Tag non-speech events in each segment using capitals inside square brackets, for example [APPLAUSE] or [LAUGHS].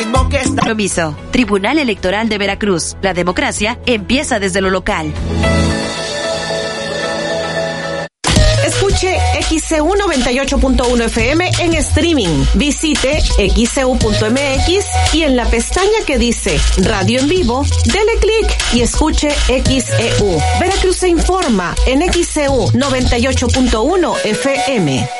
ritmo que está. Compromiso. Tribunal Electoral de Veracruz. La democracia empieza desde lo local. Escuche XCU 98.1 FM en streaming. Visite xcu.mx y en la pestaña que dice Radio en vivo, dele clic y escuche XEU. Veracruz se informa en XCU 98.1 FM.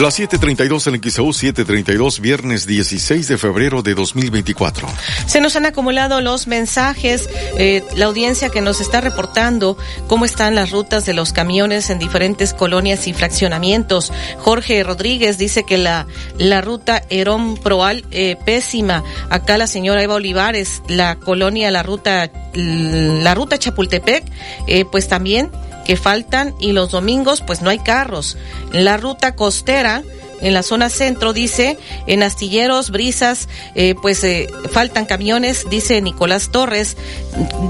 Las 7:32 en XEU 7:32, viernes 16 de febrero de 2024. Se nos han acumulado los mensajes, eh, la audiencia que nos está reportando cómo están las rutas de los camiones en diferentes colonias y fraccionamientos. Jorge Rodríguez dice que la, la ruta Herón Proal, eh, pésima. Acá la señora Eva Olivares, la colonia, la ruta, la ruta Chapultepec, eh, pues también que faltan y los domingos pues no hay carros. La ruta costera en la zona centro dice en astilleros brisas eh, pues eh, faltan camiones dice Nicolás Torres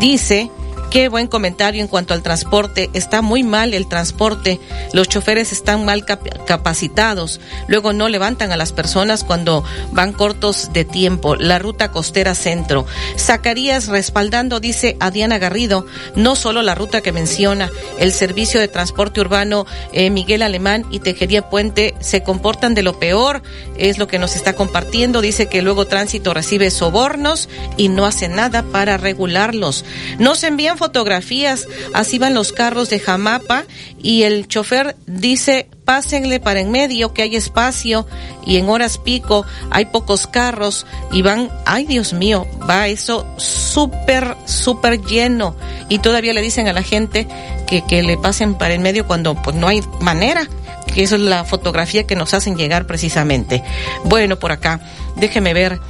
dice Qué buen comentario en cuanto al transporte. Está muy mal el transporte. Los choferes están mal capacitados. Luego no levantan a las personas cuando van cortos de tiempo. La ruta costera centro. Zacarías respaldando, dice a Diana Garrido, no solo la ruta que menciona, el servicio de transporte urbano eh, Miguel Alemán y Tejería Puente se comportan de lo peor. Es lo que nos está compartiendo. Dice que luego tránsito recibe sobornos y no hace nada para regularlos. Nos envían fotografías, así van los carros de Jamapa y el chofer dice pásenle para en medio que hay espacio y en horas pico hay pocos carros y van, ay Dios mío, va eso súper, súper lleno y todavía le dicen a la gente que, que le pasen para en medio cuando pues no hay manera que eso es la fotografía que nos hacen llegar precisamente. Bueno, por acá, déjeme ver.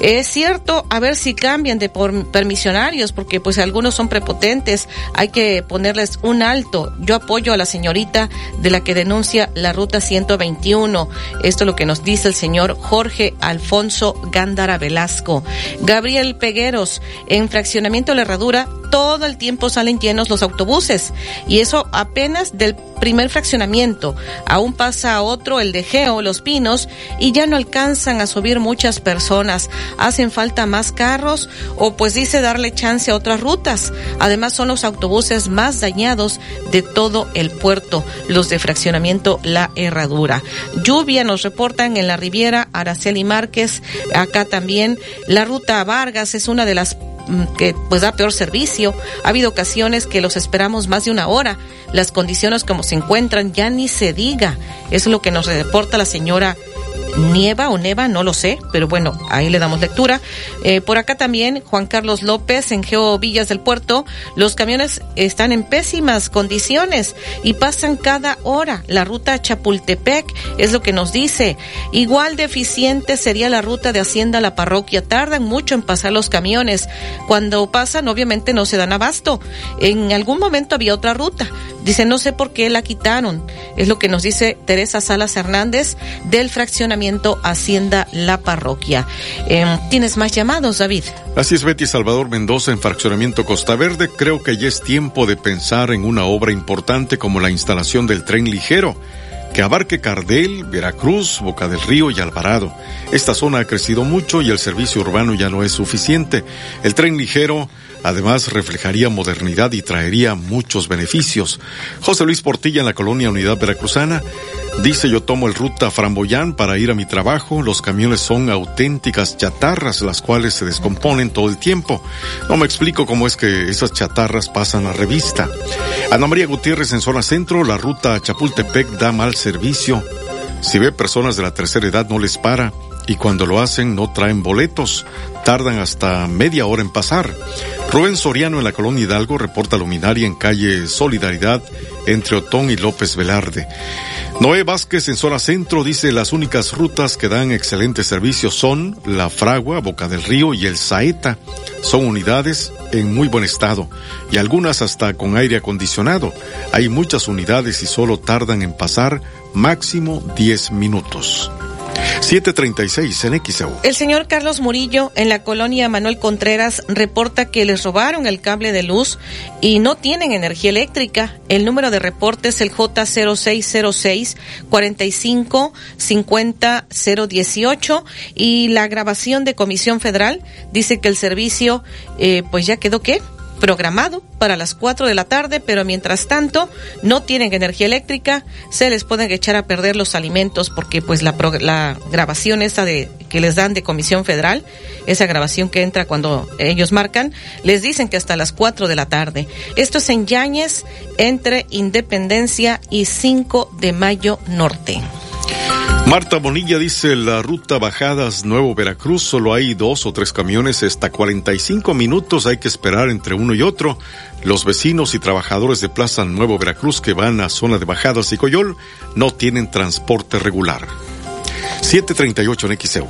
Es cierto, a ver si cambian de por permisionarios, porque pues algunos son prepotentes, hay que ponerles un alto. Yo apoyo a la señorita de la que denuncia la ruta 121. Esto es lo que nos dice el señor Jorge Alfonso Gándara Velasco. Gabriel Pegueros, en fraccionamiento La Herradura, todo el tiempo salen llenos los autobuses y eso apenas del primer fraccionamiento. Aún pasa a otro, el de Geo, Los Pinos, y ya no alcanzan a subir muchas personas. Hacen falta más carros o pues dice darle chance a otras rutas. Además son los autobuses más dañados de todo el puerto, los de fraccionamiento La Herradura. Lluvia nos reportan en la Riviera Araceli Márquez, acá también. La ruta Vargas es una de las que pues da peor servicio. Ha habido ocasiones que los esperamos más de una hora. Las condiciones como se encuentran ya ni se diga. Es lo que nos reporta la señora Nieva o Neva, no lo sé, pero bueno, ahí le damos lectura. Eh, por acá también, Juan Carlos López, en Geo Villas del Puerto, los camiones están en pésimas condiciones y pasan cada hora. La ruta Chapultepec es lo que nos dice. Igual deficiente sería la ruta de Hacienda a la parroquia. Tardan mucho en pasar los camiones. Cuando pasan, obviamente no se dan abasto. En algún momento había otra ruta. Dice, no sé por qué la quitaron. Es lo que nos dice Teresa Salas Hernández del fraccionamiento Hacienda La Parroquia. Eh, ¿Tienes más llamados, David? Así es, Betty Salvador Mendoza en fraccionamiento Costa Verde. Creo que ya es tiempo de pensar en una obra importante como la instalación del tren ligero que abarque Cardel, Veracruz, Boca del Río y Alvarado. Esta zona ha crecido mucho y el servicio urbano ya no es suficiente. El tren ligero Además, reflejaría modernidad y traería muchos beneficios. José Luis Portilla en la colonia Unidad Veracruzana dice yo tomo el ruta Framboyán para ir a mi trabajo. Los camiones son auténticas chatarras, las cuales se descomponen todo el tiempo. No me explico cómo es que esas chatarras pasan a revista. Ana María Gutiérrez en zona centro, la ruta Chapultepec da mal servicio. Si ve personas de la tercera edad no les para y cuando lo hacen no traen boletos, tardan hasta media hora en pasar. Rubén Soriano en la colonia Hidalgo reporta luminaria en calle Solidaridad entre Otón y López Velarde. Noé Vázquez en zona centro dice las únicas rutas que dan excelentes servicios son La Fragua, Boca del Río y El Saeta. Son unidades en muy buen estado y algunas hasta con aire acondicionado. Hay muchas unidades y solo tardan en pasar máximo 10 minutos. 736 en XEU. El señor Carlos Murillo en la colonia Manuel Contreras reporta que les robaron el cable de luz y no tienen energía eléctrica. El número de reporte es el J0606 45 50 018 y la grabación de Comisión Federal dice que el servicio eh, pues ya quedó qué? Programado para las 4 de la tarde, pero mientras tanto no tienen energía eléctrica, se les pueden echar a perder los alimentos porque pues la, la grabación esa de que les dan de Comisión Federal, esa grabación que entra cuando ellos marcan, les dicen que hasta las 4 de la tarde. Esto es en Yañez entre Independencia y 5 de Mayo Norte. Marta Bonilla dice, la ruta Bajadas Nuevo Veracruz solo hay dos o tres camiones, hasta 45 minutos hay que esperar entre uno y otro. Los vecinos y trabajadores de Plaza Nuevo Veracruz que van a zona de Bajadas y Coyol no tienen transporte regular. 738 en XEU.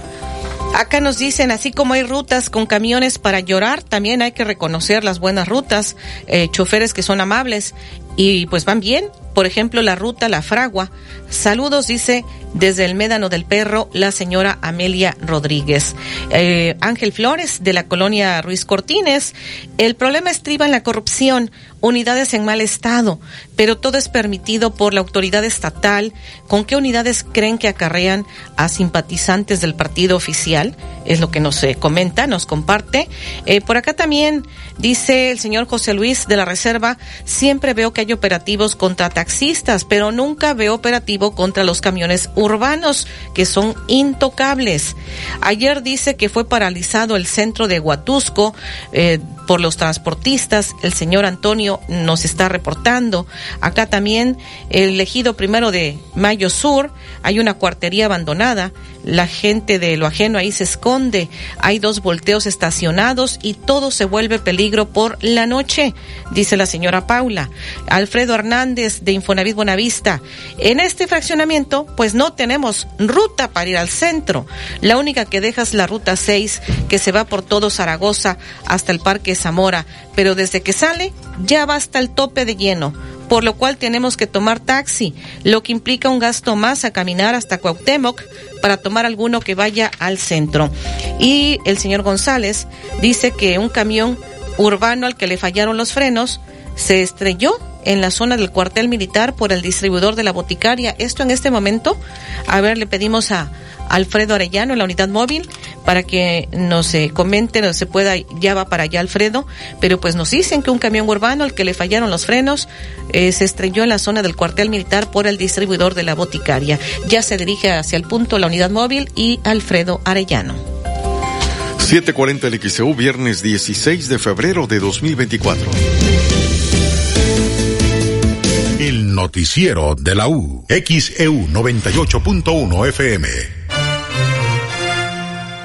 Acá nos dicen, así como hay rutas con camiones para llorar, también hay que reconocer las buenas rutas, eh, choferes que son amables y pues van bien. Por ejemplo, la ruta La Fragua. Saludos, dice desde el Médano del Perro, la señora Amelia Rodríguez. Eh, Ángel Flores, de la colonia Ruiz Cortines. El problema estriba en la corrupción, unidades en mal estado, pero todo es permitido por la autoridad estatal. ¿Con qué unidades creen que acarrean a simpatizantes del partido oficial? Es lo que nos eh, comenta, nos comparte. Eh, por acá también dice el señor José Luis de la Reserva, siempre veo que hay operativos contra taxistas, pero nunca veo operativo contra los camiones urbanos, que son intocables. Ayer dice que fue paralizado el centro de Huatusco eh, por los transportistas. El señor Antonio nos está reportando. Acá también el ejido primero de Mayo Sur, hay una cuartería abandonada. La gente de lo ajeno ahí se esconde. Hay dos volteos estacionados y todo se vuelve peligro por la noche, dice la señora Paula. Alfredo Hernández de Infonavit Buenavista. En este fraccionamiento, pues no tenemos ruta para ir al centro. La única que deja es la ruta 6 que se va por todo Zaragoza hasta el Parque Zamora, pero desde que sale ya va hasta el tope de lleno por lo cual tenemos que tomar taxi, lo que implica un gasto más a caminar hasta Cuauhtémoc para tomar alguno que vaya al centro. Y el señor González dice que un camión urbano al que le fallaron los frenos se estrelló en la zona del cuartel militar por el distribuidor de la boticaria. Esto en este momento, a ver, le pedimos a Alfredo Arellano en la unidad móvil para que nos eh, comente, no se pueda, ya va para allá Alfredo, pero pues nos dicen que un camión urbano al que le fallaron los frenos eh, se estrelló en la zona del cuartel militar por el distribuidor de la boticaria. Ya se dirige hacia el punto la unidad móvil y Alfredo Arellano. 740 el XEU, viernes 16 de febrero de 2024. El noticiero de la U, XEU 98.1 FM.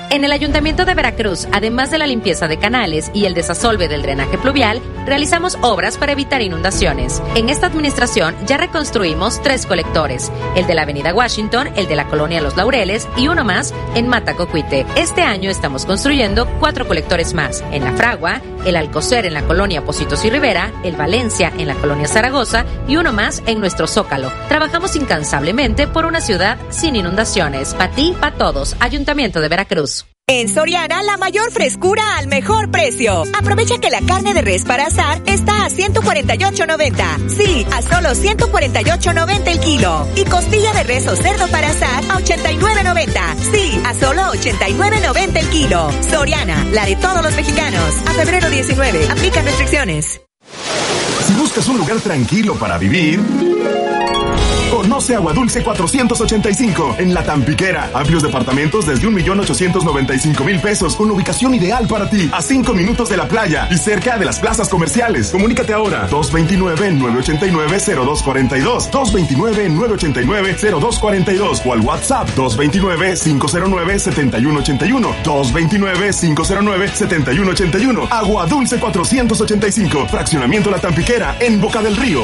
En el Ayuntamiento de Veracruz, además de la limpieza de canales y el desasolve del drenaje pluvial, realizamos obras para evitar inundaciones. En esta administración ya reconstruimos tres colectores, el de la Avenida Washington, el de la Colonia Los Laureles y uno más en Matacocuite. Este año estamos construyendo cuatro colectores más, en La Fragua, el Alcocer en la Colonia Positos y Rivera, el Valencia en la Colonia Zaragoza y uno más en nuestro Zócalo. Trabajamos incansablemente por una ciudad sin inundaciones. Pa' ti, pa' todos. Ayuntamiento de Veracruz. En Soriana, la mayor frescura al mejor precio. Aprovecha que la carne de res para asar está a 148.90. Sí, a solo 148.90 el kilo. Y costilla de res o cerdo para asar a 89.90. Sí, a solo 89.90 el kilo. Soriana, la de todos los mexicanos. A febrero 19, aplica restricciones. Si buscas un lugar tranquilo para vivir... Agua Dulce 485 en La Tampiquera. Amplios departamentos desde 1.895.000 pesos. Una ubicación ideal para ti. A 5 minutos de la playa y cerca de las plazas comerciales. Comunícate ahora. 229-989-0242. 229-989-0242. O al WhatsApp 229-509-7181. 229-509-7181. Agua Dulce 485. Fraccionamiento La Tampiquera en Boca del Río.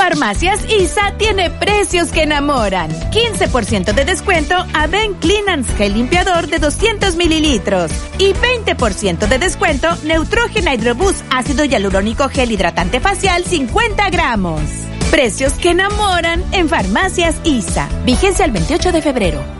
Farmacias ISA tiene precios que enamoran. 15% de descuento a Ben Clean Gel Limpiador de 200 mililitros. Y 20% de descuento Neutrogena Hydroboost Ácido Hialurónico Gel Hidratante Facial 50 gramos. Precios que enamoran en Farmacias ISA. Vigencia el 28 de febrero.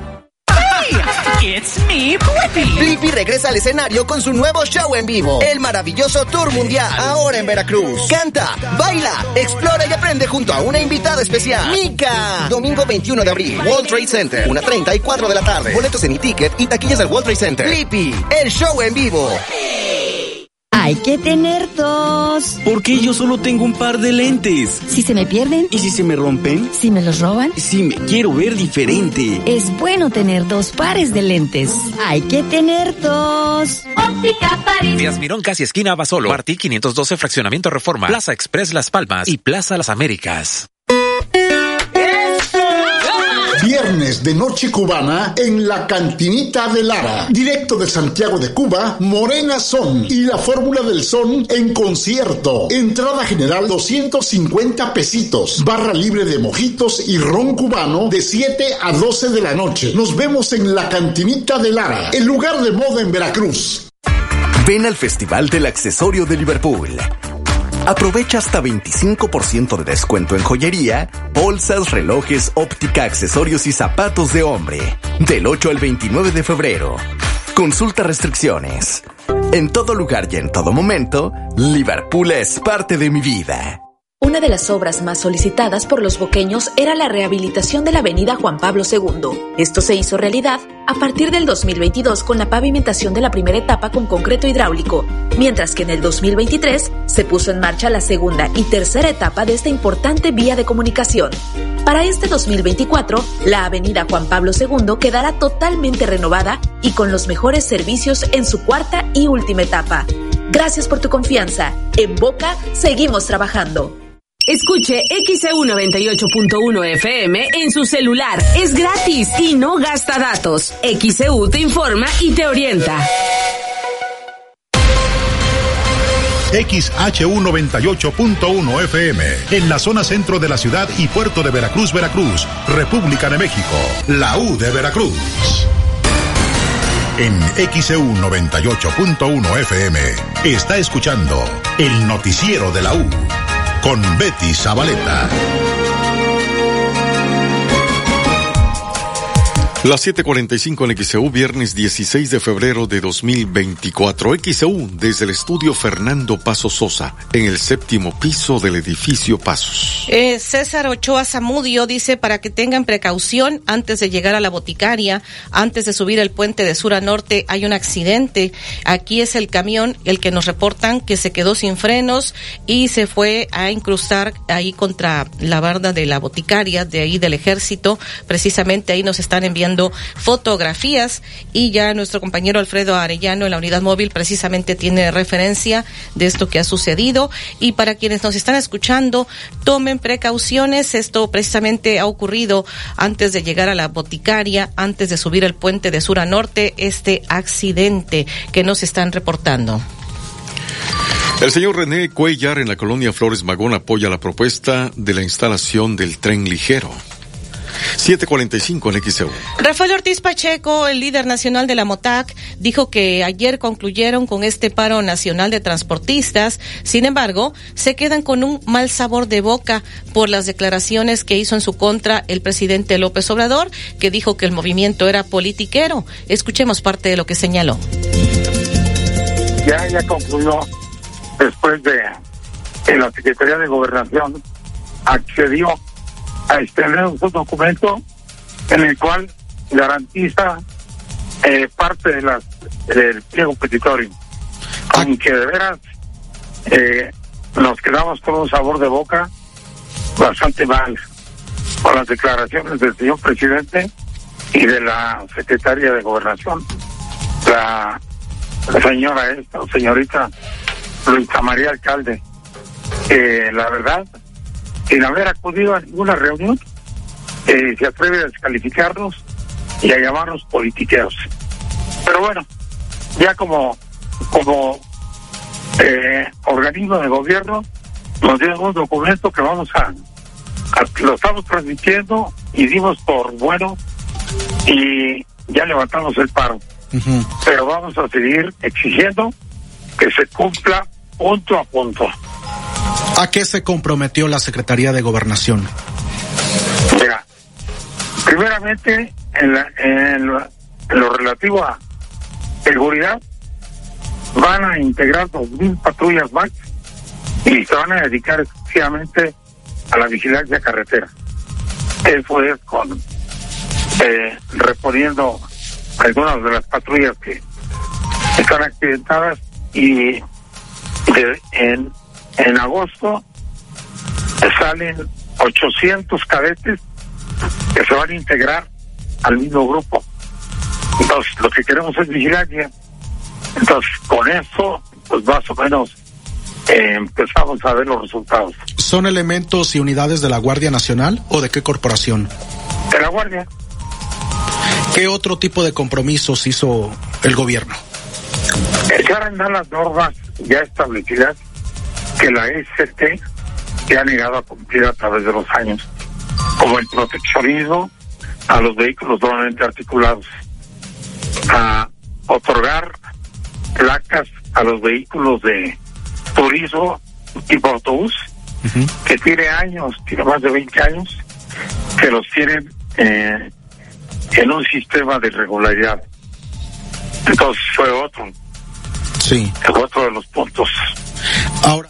It's me, Blippi. Blippi regresa al escenario con su nuevo show en vivo. El maravilloso Tour Mundial. Ahora en Veracruz. Canta, baila, explora y aprende junto a una invitada especial. Mika. Domingo 21 de abril. World Trade Center. Una 34 de la tarde. Boletos en e-ticket y taquillas del World Trade Center. Blippi. El show en vivo. Hay que tener dos. Porque yo solo tengo un par de lentes. Si se me pierden. ¿Y si se me rompen? Si me los roban. Si me quiero ver diferente. Es bueno tener dos pares de lentes. Hay que tener dos. Óptica París. Díaz Mirón, casi esquina Basolo. Martí 512, Fraccionamiento Reforma. Plaza Express Las Palmas y Plaza Las Américas. Viernes de Noche Cubana en la Cantinita de Lara. Directo de Santiago de Cuba, Morena Son y la Fórmula del Son en concierto. Entrada general 250 pesitos. Barra libre de mojitos y ron cubano de 7 a 12 de la noche. Nos vemos en la Cantinita de Lara, el lugar de moda en Veracruz. Ven al Festival del Accesorio de Liverpool. Aprovecha hasta 25% de descuento en joyería, bolsas, relojes, óptica, accesorios y zapatos de hombre. Del 8 al 29 de febrero. Consulta restricciones. En todo lugar y en todo momento, Liverpool es parte de mi vida. Una de las obras más solicitadas por los boqueños era la rehabilitación de la avenida Juan Pablo II. Esto se hizo realidad a partir del 2022 con la pavimentación de la primera etapa con concreto hidráulico, mientras que en el 2023 se puso en marcha la segunda y tercera etapa de esta importante vía de comunicación. Para este 2024, la avenida Juan Pablo II quedará totalmente renovada y con los mejores servicios en su cuarta y última etapa. Gracias por tu confianza. En Boca seguimos trabajando. Escuche XEU 98.1 FM en su celular. Es gratis y no gasta datos. XEU te informa y te orienta. XHU 98.1 FM, en la zona centro de la ciudad y puerto de Veracruz, Veracruz, República de México, la U de Veracruz. En XEU 98.1 FM está escuchando el noticiero de la U con Betty Zabaleta. Las 7:45 en XEU, viernes 16 de febrero de 2024. XEU desde el estudio Fernando Paso Sosa, en el séptimo piso del edificio Pasos. Eh, César Ochoa Zamudio dice para que tengan precaución antes de llegar a la boticaria, antes de subir el puente de sur a norte, hay un accidente. Aquí es el camión el que nos reportan que se quedó sin frenos y se fue a incrustar ahí contra la barda de la boticaria, de ahí del ejército. Precisamente ahí nos están enviando fotografías y ya nuestro compañero Alfredo Arellano en la unidad móvil precisamente tiene referencia de esto que ha sucedido y para quienes nos están escuchando tomen precauciones esto precisamente ha ocurrido antes de llegar a la boticaria antes de subir el puente de sur a norte este accidente que nos están reportando. El señor René Cuellar en la colonia Flores Magón apoya la propuesta de la instalación del tren ligero. 745 en XEU. Rafael Ortiz Pacheco, el líder nacional de la MOTAC, dijo que ayer concluyeron con este paro nacional de transportistas. Sin embargo, se quedan con un mal sabor de boca por las declaraciones que hizo en su contra el presidente López Obrador, que dijo que el movimiento era politiquero. Escuchemos parte de lo que señaló. Ya, ya concluyó después de que la Secretaría de Gobernación accedió a extender un documento en el cual garantiza eh, parte del pliego petitorio. Aunque de veras eh, nos quedamos con un sabor de boca bastante mal con las declaraciones del señor presidente y de la secretaria de gobernación, la, señora esta, señorita Luisa María Alcalde. La verdad, sin haber acudido a ninguna reunión, eh, se atreve a descalificarnos y a llamarnos politiqueros. Pero bueno, ya como, como eh, organismo de gobierno, nos dieron un documento que vamos a, lo estamos transmitiendo y dimos por bueno y ya levantamos el paro. Pero vamos a seguir exigiendo que se cumpla punto a punto. ¿A qué se comprometió la Secretaría de Gobernación? Mira, primeramente en, en, lo, relativo a seguridad, van a integrar dos mil patrullas más y se van a dedicar exclusivamente a la vigilancia carretera. Eso es con eh, reponiendo algunas de las patrullas que están accidentadas y en, en agosto salen 800 cadetes que se van a integrar al mismo grupo. Entonces, lo que queremos es vigilancia. Entonces, con eso, pues más o menos eh, empezamos a ver los resultados. ¿Son elementos y unidades de la Guardia Nacional o de qué corporación? De la Guardia. ¿Qué otro tipo de compromisos hizo el gobierno? Echar a andar las normas ya establecidas que la ST se ha negado a cumplir a través de los años, como el proteccionismo a los vehículos doblemente articulados, a otorgar placas a los vehículos de turismo tipo autobús, que tiene años, tiene más de 20 años, que los tienen eh, en un sistema de irregularidad. Entonces fue otro. Sí. Fue otro de los puntos. Ahora.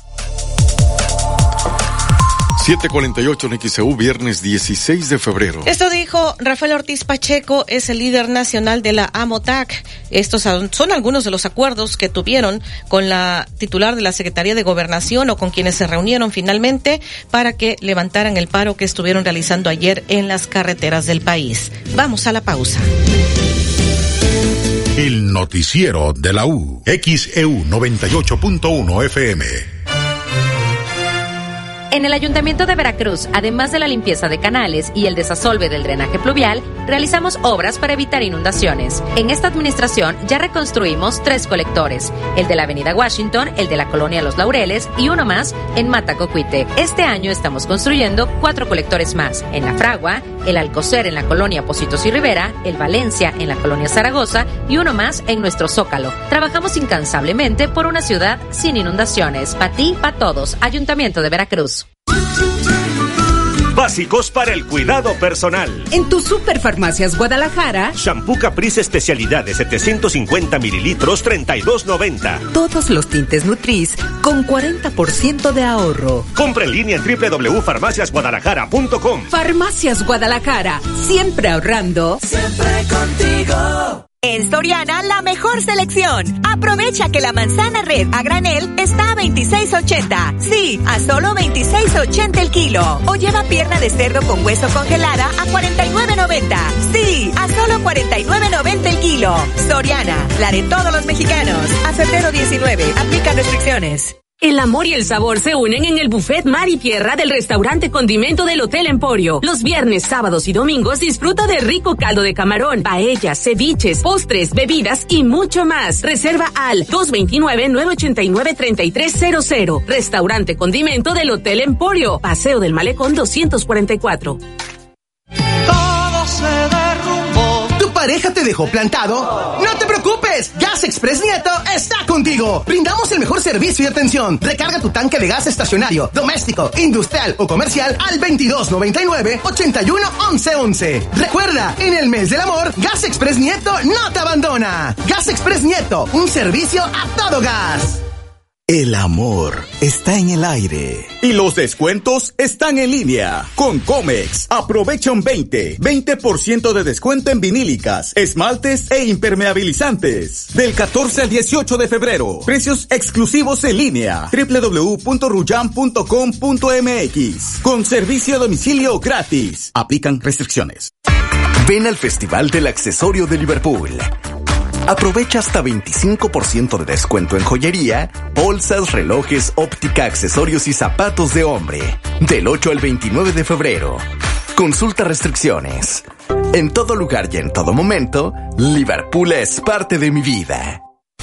748 en XEU, viernes 16 de febrero. Esto dijo Rafael Ortiz Pacheco, es el líder nacional de la AMOTAC. Estos son algunos de los acuerdos que tuvieron con la titular de la Secretaría de Gobernación o con quienes se reunieron finalmente para que levantaran el paro que estuvieron realizando ayer en las carreteras del país. Vamos a la pausa. El noticiero de la U, XEU 98.1 FM. En el Ayuntamiento de Veracruz, además de la limpieza de canales y el desasolve del drenaje pluvial, realizamos obras para evitar inundaciones. En esta administración ya reconstruimos tres colectores, el de la Avenida Washington, el de la Colonia Los Laureles y uno más en Matacocuite. Este año estamos construyendo cuatro colectores más, en La Fragua, el Alcocer en la Colonia Positos y Rivera, el Valencia en la Colonia Zaragoza y uno más en nuestro Zócalo. Trabajamos incansablemente por una ciudad sin inundaciones. Para ti, para todos. Ayuntamiento de Veracruz. Básicos para el cuidado personal. En tu Superfarmacias Guadalajara. Shampoo Caprice Especialidad de 750 mililitros, 32.90. Todos los tintes Nutris con 40% de ahorro. Compra en línea en www.farmaciasguadalajara.com. Farmacias Guadalajara. Siempre ahorrando. Siempre contigo. En Soriana, la mejor selección. Aprovecha que la manzana red a granel está a 26.80. Sí, a solo 26.80 el kilo. O lleva pierna de cerdo con hueso congelada a 49.90. Sí, a solo 49.90 el kilo. Soriana, la de todos los mexicanos. A febrero 19, aplica restricciones. El amor y el sabor se unen en el buffet Mar y Tierra del restaurante Condimento del Hotel Emporio. Los viernes, sábados y domingos disfruta de rico caldo de camarón, paellas, ceviches, postres, bebidas y mucho más. Reserva al 229-989-3300. Restaurante Condimento del Hotel Emporio. Paseo del Malecón 244. Todo se. ¿Tu pareja te dejó plantado? ¡No te preocupes! Gas Express Nieto está contigo. Brindamos el mejor servicio y atención. Recarga tu tanque de gas estacionario, doméstico, industrial o comercial al 2299 81 11 Recuerda, en el mes del amor, Gas Express Nieto no te abandona. Gas Express Nieto, un servicio a todo gas. El amor está en el aire. Y los descuentos están en línea. Con Comex, aprovecha un 20, 20% de descuento en vinílicas, esmaltes e impermeabilizantes. Del 14 al 18 de febrero. Precios exclusivos en línea. www.ruyan.com.mx. Con servicio a domicilio gratis. Aplican restricciones. Ven al Festival del Accesorio de Liverpool. Aprovecha hasta 25% de descuento en joyería, bolsas, relojes, óptica, accesorios y zapatos de hombre. Del 8 al 29 de febrero. Consulta restricciones. En todo lugar y en todo momento, Liverpool es parte de mi vida.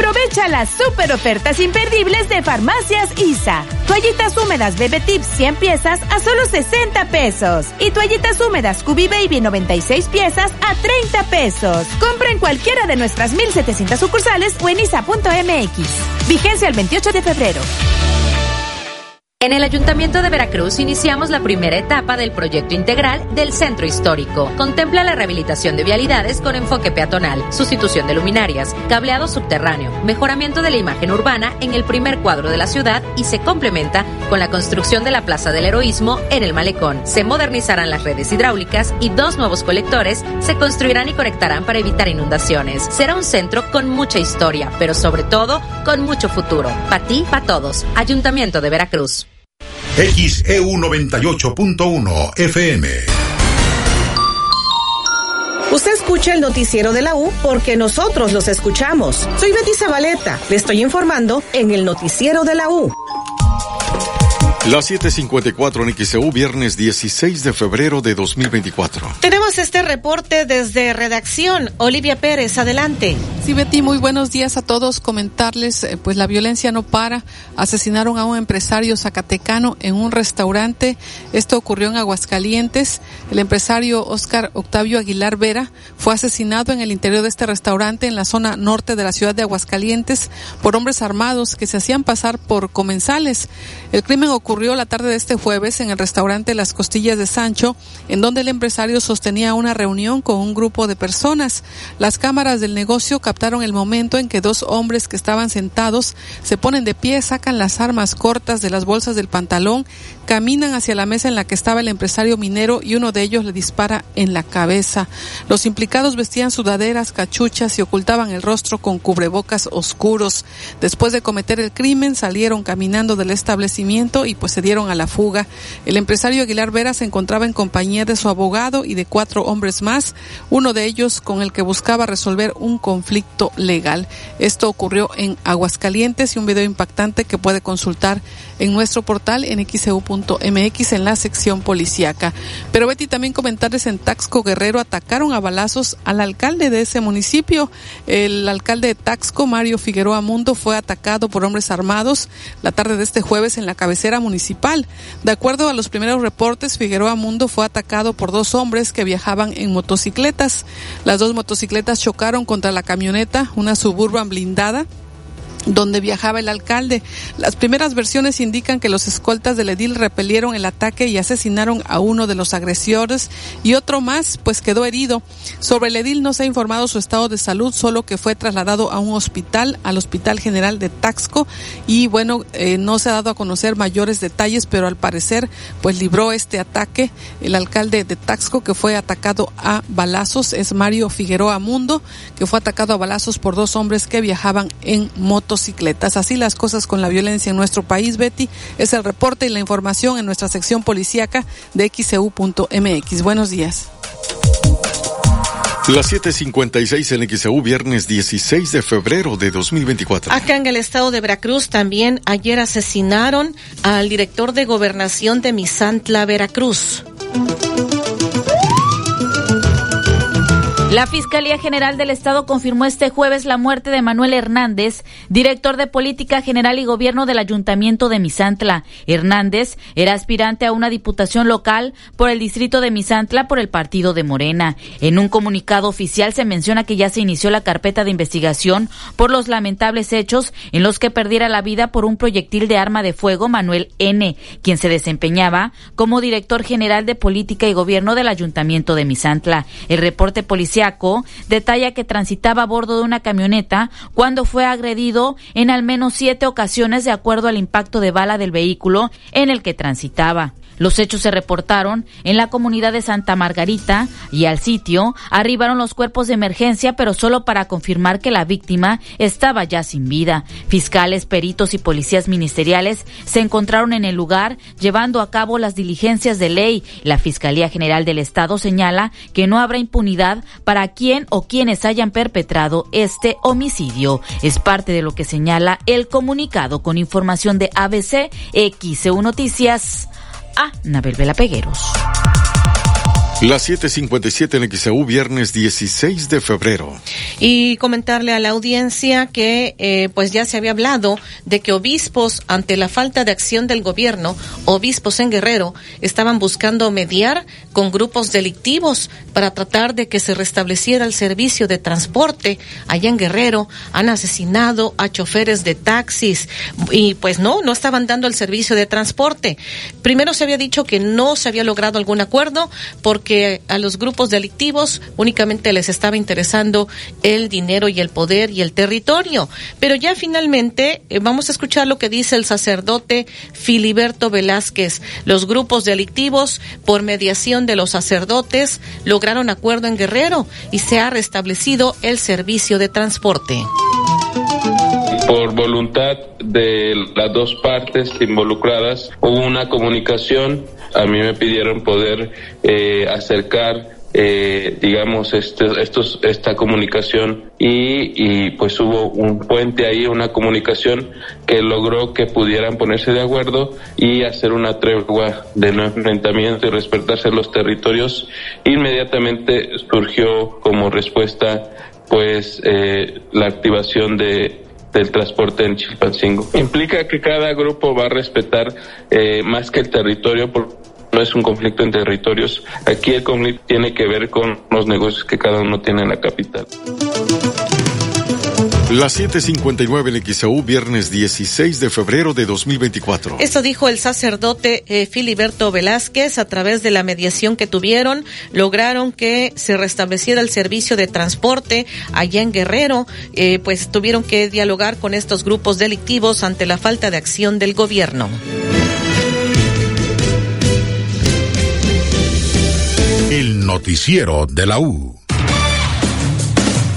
Aprovecha las super ofertas imperdibles de Farmacias ISA. Toallitas húmedas Bebe Tips 100 piezas a solo 60 pesos. Y toallitas húmedas Cubi Baby 96 piezas a 30 pesos. Compra en cualquiera de nuestras 1700 sucursales o en isa.mx. Vigencia el 28 de febrero. En el Ayuntamiento de Veracruz iniciamos la primera etapa del proyecto integral del Centro Histórico. Contempla la rehabilitación de vialidades con enfoque peatonal, sustitución de luminarias, cableado subterráneo, mejoramiento de la imagen urbana en el primer cuadro de la ciudad y se complementa con la construcción de la Plaza del Heroísmo en el Malecón. Se modernizarán las redes hidráulicas y dos nuevos colectores se construirán y conectarán para evitar inundaciones. Será un centro con mucha historia, pero sobre todo con mucho futuro. Para ti, para todos. Ayuntamiento de Veracruz. XEU 98.1 FM. Usted escucha el noticiero de la U porque nosotros los escuchamos. Soy Betty Zabaleta. Le estoy informando en el noticiero de la U. Las 7:54 en XEU, viernes 16 de febrero de 2024. Tenemos este reporte desde redacción. Olivia Pérez, adelante. Sí, Betty, muy buenos días a todos. Comentarles, eh, pues la violencia no para. Asesinaron a un empresario zacatecano en un restaurante. Esto ocurrió en Aguascalientes. El empresario Oscar Octavio Aguilar Vera fue asesinado en el interior de este restaurante en la zona norte de la ciudad de Aguascalientes por hombres armados que se hacían pasar por comensales. El crimen ocurrió ocurrió la tarde de este jueves en el restaurante Las Costillas de Sancho, en donde el empresario sostenía una reunión con un grupo de personas. Las cámaras del negocio captaron el momento en que dos hombres que estaban sentados se ponen de pie, sacan las armas cortas de las bolsas del pantalón, caminan hacia la mesa en la que estaba el empresario minero y uno de ellos le dispara en la cabeza. Los implicados vestían sudaderas, cachuchas y ocultaban el rostro con cubrebocas oscuros. Después de cometer el crimen, salieron caminando del establecimiento y pues se dieron a la fuga. El empresario Aguilar Vera se encontraba en compañía de su abogado y de cuatro hombres más, uno de ellos con el que buscaba resolver un conflicto legal. Esto ocurrió en Aguascalientes y un video impactante que puede consultar en nuestro portal en xeu.mx en la sección policíaca. Pero Betty también comentarles en Taxco Guerrero atacaron a balazos al alcalde de ese municipio. El alcalde de Taxco, Mario Figueroa Mundo, fue atacado por hombres armados la tarde de este jueves en la cabecera municipal municipal. De acuerdo a los primeros reportes, Figueroa Mundo fue atacado por dos hombres que viajaban en motocicletas. Las dos motocicletas chocaron contra la camioneta, una suburban blindada donde viajaba el alcalde. Las primeras versiones indican que los escoltas del edil repelieron el ataque y asesinaron a uno de los agresores y otro más pues quedó herido. Sobre el edil no se ha informado su estado de salud, solo que fue trasladado a un hospital, al Hospital General de Taxco y bueno, eh, no se ha dado a conocer mayores detalles, pero al parecer pues libró este ataque el alcalde de Taxco que fue atacado a balazos, es Mario Figueroa Mundo, que fue atacado a balazos por dos hombres que viajaban en moto motocicletas. Así las cosas con la violencia en nuestro país, Betty. Es el reporte y la información en nuestra sección policíaca de xcu.mx. Buenos días. Las 7:56 en XEU, viernes 16 de febrero de 2024. Acá en el estado de Veracruz también ayer asesinaron al director de gobernación de Misantla, Veracruz. La Fiscalía General del Estado confirmó este jueves la muerte de Manuel Hernández, director de Política General y Gobierno del Ayuntamiento de Misantla. Hernández era aspirante a una diputación local por el distrito de Misantla por el partido de Morena. En un comunicado oficial se menciona que ya se inició la carpeta de investigación por los lamentables hechos en los que perdiera la vida por un proyectil de arma de fuego Manuel N., quien se desempeñaba como director general de Política y Gobierno del Ayuntamiento de Misantla. El reporte policial detalla que transitaba a bordo de una camioneta cuando fue agredido en al menos siete ocasiones de acuerdo al impacto de bala del vehículo en el que transitaba. Los hechos se reportaron en la comunidad de Santa Margarita y al sitio arribaron los cuerpos de emergencia, pero solo para confirmar que la víctima estaba ya sin vida. Fiscales, peritos y policías ministeriales se encontraron en el lugar llevando a cabo las diligencias de ley. La Fiscalía General del Estado señala que no habrá impunidad para quien o quienes hayan perpetrado este homicidio. Es parte de lo que señala el comunicado con información de ABC XEU Noticias a Nabel Vela Pegueros. Las 7:57 en XAU, viernes 16 de febrero. Y comentarle a la audiencia que, eh, pues ya se había hablado de que obispos, ante la falta de acción del gobierno, obispos en Guerrero, estaban buscando mediar con grupos delictivos para tratar de que se restableciera el servicio de transporte allá en Guerrero. Han asesinado a choferes de taxis y, pues no, no estaban dando el servicio de transporte. Primero se había dicho que no se había logrado algún acuerdo porque que a los grupos delictivos únicamente les estaba interesando el dinero y el poder y el territorio. Pero ya finalmente eh, vamos a escuchar lo que dice el sacerdote Filiberto Velázquez. Los grupos delictivos, por mediación de los sacerdotes, lograron acuerdo en Guerrero y se ha restablecido el servicio de transporte por voluntad de las dos partes involucradas hubo una comunicación a mí me pidieron poder eh, acercar eh, digamos, este, estos, esta comunicación y, y, pues hubo un puente ahí, una comunicación que logró que pudieran ponerse de acuerdo y hacer una tregua de no enfrentamiento y respetarse los territorios. Inmediatamente surgió como respuesta pues eh, la activación de del transporte en Chilpancingo. Implica que cada grupo va a respetar eh, más que el territorio, porque no es un conflicto en territorios. Aquí el conflicto tiene que ver con los negocios que cada uno tiene en la capital. Las 7:59 en XAU, viernes 16 de febrero de 2024. Esto dijo el sacerdote eh, Filiberto Velázquez a través de la mediación que tuvieron, lograron que se restableciera el servicio de transporte allá en Guerrero, eh, pues tuvieron que dialogar con estos grupos delictivos ante la falta de acción del gobierno. El noticiero de la U.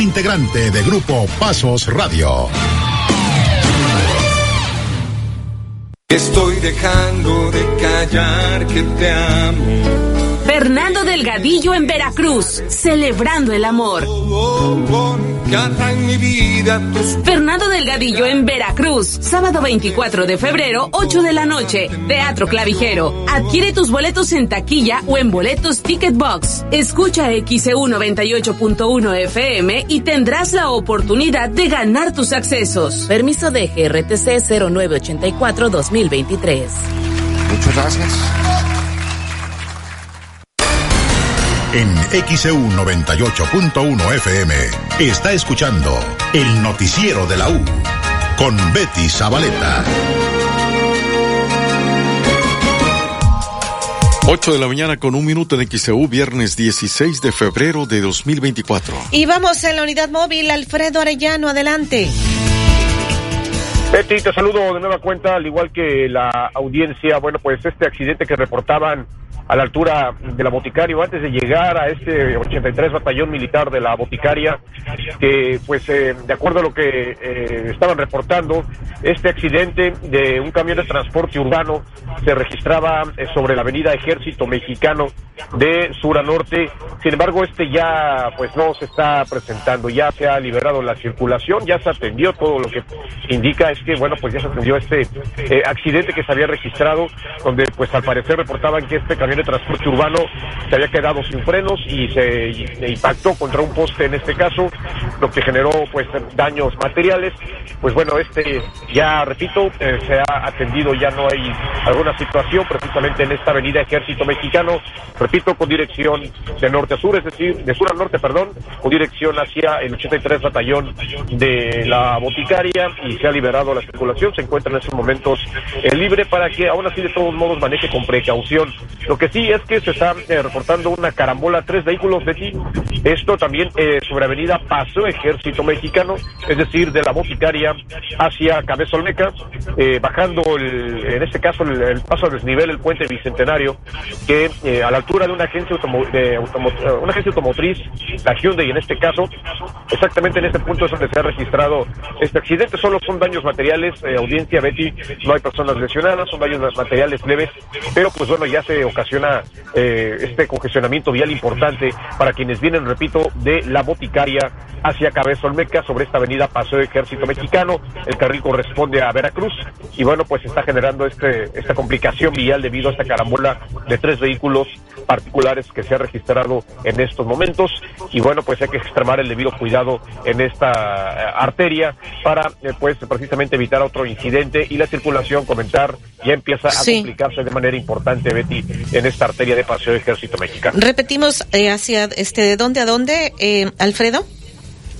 integrante de Grupo Pasos Radio. Estoy dejando de callar que te amo. Fernando Delgadillo en Veracruz, celebrando el amor. Fernando Delgadillo en Veracruz, sábado 24 de febrero, 8 de la noche, Teatro Clavijero. Adquiere tus boletos en taquilla o en boletos Ticket Box. Escucha XEU 98.1 FM y tendrás la oportunidad de ganar tus accesos. Permiso de GRTC 0984-2023. Muchas gracias. En XEU 98.1 FM está escuchando el noticiero de la U con Betty Zabaleta. 8 de la mañana con un minuto en XEU, viernes 16 de febrero de 2024. Y vamos en la unidad móvil, Alfredo Arellano, adelante. Betty, te saludo de nueva cuenta, al igual que la audiencia. Bueno, pues este accidente que reportaban a la altura de la Boticario antes de llegar a este 83 batallón militar de la Boticaria, que pues eh, de acuerdo a lo que eh, estaban reportando, este accidente de un camión de transporte urbano se registraba eh, sobre la avenida Ejército Mexicano de sur a norte, sin embargo este ya pues no se está presentando, ya se ha liberado la circulación, ya se atendió, todo lo que indica es que bueno pues ya se atendió este accidente que se había registrado, donde pues al parecer reportaban que este camión de transporte urbano se había quedado sin frenos y se impactó contra un poste en este caso, lo que generó pues daños materiales. Pues bueno, este ya repito, eh, se ha atendido, ya no hay alguna situación precisamente en esta avenida Ejército Mexicano, repito, con dirección de norte a sur, es decir, de sur a norte, perdón, con dirección hacia el 83 batallón de la boticaria y se ha liberado la circulación, se encuentra en estos momentos eh, libre para que aún así de todos modos maneje con precaución. Lo que sí es que se está eh, reportando una carambola, tres vehículos ti. Esto también eh, sobre Avenida Paso Ejército Mexicano, es decir, de la Boticaria hacia Cabeza Olmeca, eh, bajando en este caso el, paso a desnivel, el puente bicentenario, que a la altura de una agencia, de una agencia automotriz, la Hyundai en este caso, exactamente en este punto es donde se ha registrado este accidente. Solo son daños materiales, audiencia Betty, no hay personas lesionadas, son daños materiales leves, pero pues bueno, ya se ocasiona eh, este congestionamiento vial importante para quienes vienen, repito, de la Boticaria hacia Cabeza Olmeca sobre esta avenida Paseo Ejército Mexicano. El carril corresponde a Veracruz y bueno, pues está generando este, esta complicación vial debido a esta carambola de tres vehículos particulares que se ha registrado en estos momentos y bueno, pues hay que extremar el debido cuidado en esta eh, arteria para eh, pues precisamente evitar otro incidente y la circulación, comentar, ya empieza a complicarse de manera importante, Betty, en esta arteria de Paseo Ejército Mexicano. Repetimos eh, hacia este de dónde a dónde, eh, Alfredo.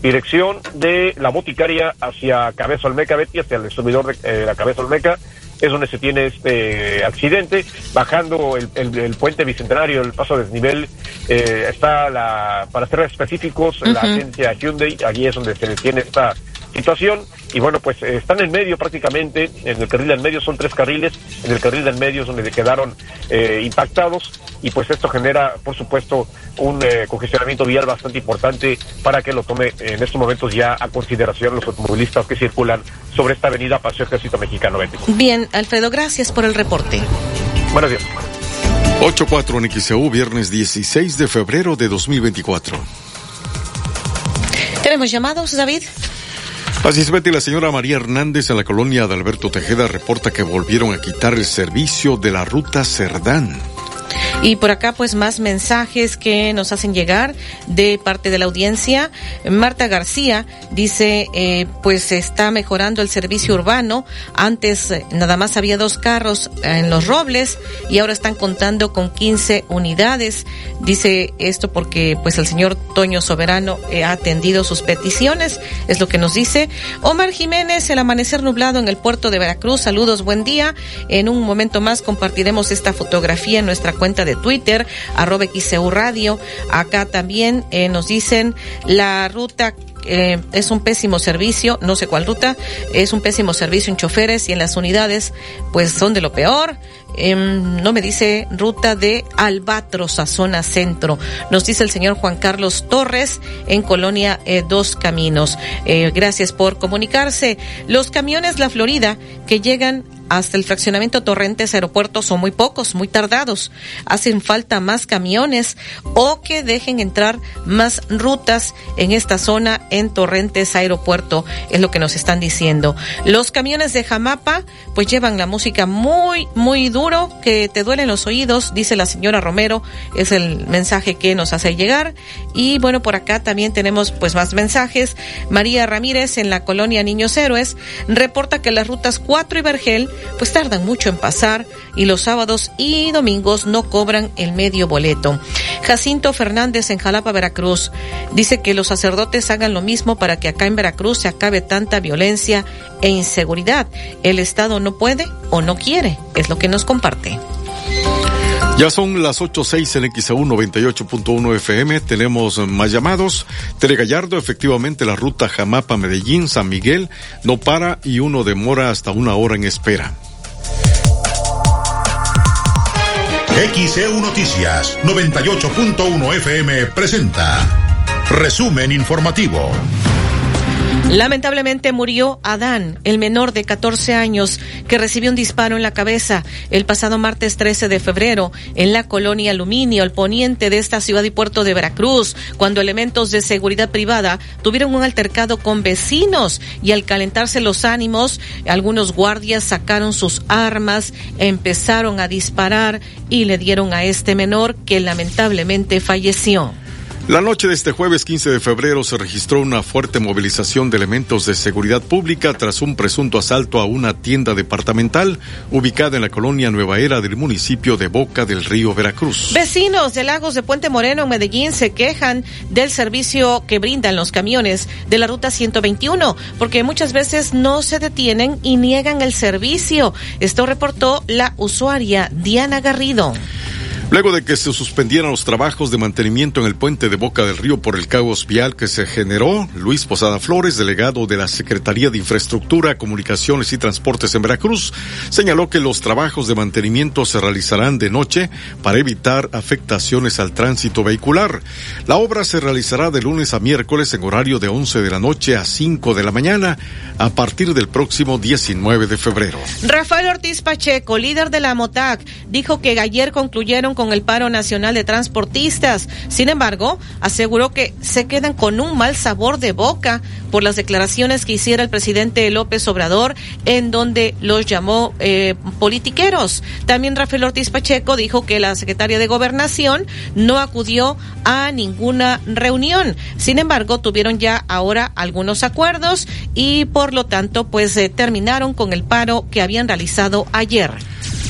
Dirección de la Boticaria hacia Cabeza Olmeca, Betty, hacia el distribuidor de eh, la Cabeza Olmeca es donde se tiene este accidente. Bajando el, puente bicentenario, el paso desnivel, eh, está la, para ser específicos, la agencia Hyundai, allí es donde se detiene esta situación y bueno pues eh, están en medio prácticamente en el carril del medio son tres carriles en el carril del medio es donde quedaron eh, impactados y pues esto genera por supuesto un eh, congestionamiento vial bastante importante para que lo tome en estos momentos ya a consideración los automovilistas que circulan sobre esta avenida Paseo Ejército Mexicano Bien, Alfredo, gracias por el reporte. Buenos días. 8-4 en viernes 16 de febrero de 2024. ¿Tenemos llamados, David? Así es, Betty, la señora María Hernández en la colonia de Alberto Tejeda reporta que volvieron a quitar el servicio de la ruta Cerdán. Y por acá, pues más mensajes que nos hacen llegar de parte de la audiencia. Marta García dice, eh, pues está mejorando el servicio urbano. Antes eh, nada más había dos carros en los robles y ahora están contando con 15 unidades. Dice esto porque pues el señor Toño Soberano eh, ha atendido sus peticiones, es lo que nos dice. Omar Jiménez, el amanecer nublado en el puerto de Veracruz. Saludos, buen día. En un momento más compartiremos esta fotografía en nuestra cuenta de Twitter, arroba XEU Radio. Acá también eh, nos dicen la ruta eh, es un pésimo servicio, no sé cuál ruta, es un pésimo servicio en choferes y en las unidades, pues son de lo peor. Em, no me dice ruta de Albatros a zona centro. Nos dice el señor Juan Carlos Torres en Colonia eh, Dos Caminos. gracias por comunicarse. Los camiones La Florida que llegan hasta el fraccionamiento Torrentes Aeropuerto son muy pocos, muy tardados. Hacen falta más camiones o que dejen entrar más rutas en esta zona en Torrentes Aeropuerto, es lo que nos están diciendo. Los camiones de Jamapa pues llevan la música muy, muy duro, que te duelen los oídos, dice la señora Romero, es el mensaje que nos hace llegar. Y bueno, por acá también tenemos pues más mensajes. María Ramírez en la colonia Niños Héroes reporta que las rutas 4 y Vergel pues tardan mucho en pasar y los sábados y domingos no cobran el medio boleto. Jacinto Fernández en Jalapa, Veracruz, dice que los sacerdotes hagan lo mismo para que acá en Veracruz se acabe tanta violencia e inseguridad. El Estado no puede o no quiere, es lo que nos comparte. Ya son las 8.06 en XAU 98.1 FM. Tenemos más llamados. Tere Gallardo, efectivamente la ruta Jamapa-Medellín, San Miguel, no para y uno demora hasta una hora en espera. XEU Noticias 98.1 FM presenta Resumen Informativo. Lamentablemente murió Adán, el menor de 14 años, que recibió un disparo en la cabeza el pasado martes 13 de febrero en la colonia Aluminio, al poniente de esta ciudad y puerto de Veracruz, cuando elementos de seguridad privada tuvieron un altercado con vecinos y al calentarse los ánimos, algunos guardias sacaron sus armas, empezaron a disparar y le dieron a este menor que lamentablemente falleció. La noche de este jueves 15 de febrero se registró una fuerte movilización de elementos de seguridad pública tras un presunto asalto a una tienda departamental ubicada en la colonia Nueva Era del municipio de Boca del Río Veracruz. Vecinos de Lagos de Puente Moreno en Medellín se quejan del servicio que brindan los camiones de la ruta 121 porque muchas veces no se detienen y niegan el servicio. Esto reportó la usuaria Diana Garrido. Luego de que se suspendieran los trabajos de mantenimiento en el puente de Boca del Río por el caos vial que se generó, Luis Posada Flores, delegado de la Secretaría de Infraestructura, Comunicaciones y Transportes en Veracruz, señaló que los trabajos de mantenimiento se realizarán de noche para evitar afectaciones al tránsito vehicular. La obra se realizará de lunes a miércoles en horario de 11 de la noche a 5 de la mañana a partir del próximo 19 de febrero. Rafael Ortiz Pacheco, líder de la MOTAC, dijo que ayer concluyeron con el paro nacional de transportistas. Sin embargo, aseguró que se quedan con un mal sabor de boca por las declaraciones que hiciera el presidente López Obrador, en donde los llamó eh, politiqueros. También Rafael Ortiz Pacheco dijo que la secretaria de Gobernación no acudió a ninguna reunión. Sin embargo, tuvieron ya ahora algunos acuerdos y por lo tanto, pues eh, terminaron con el paro que habían realizado ayer.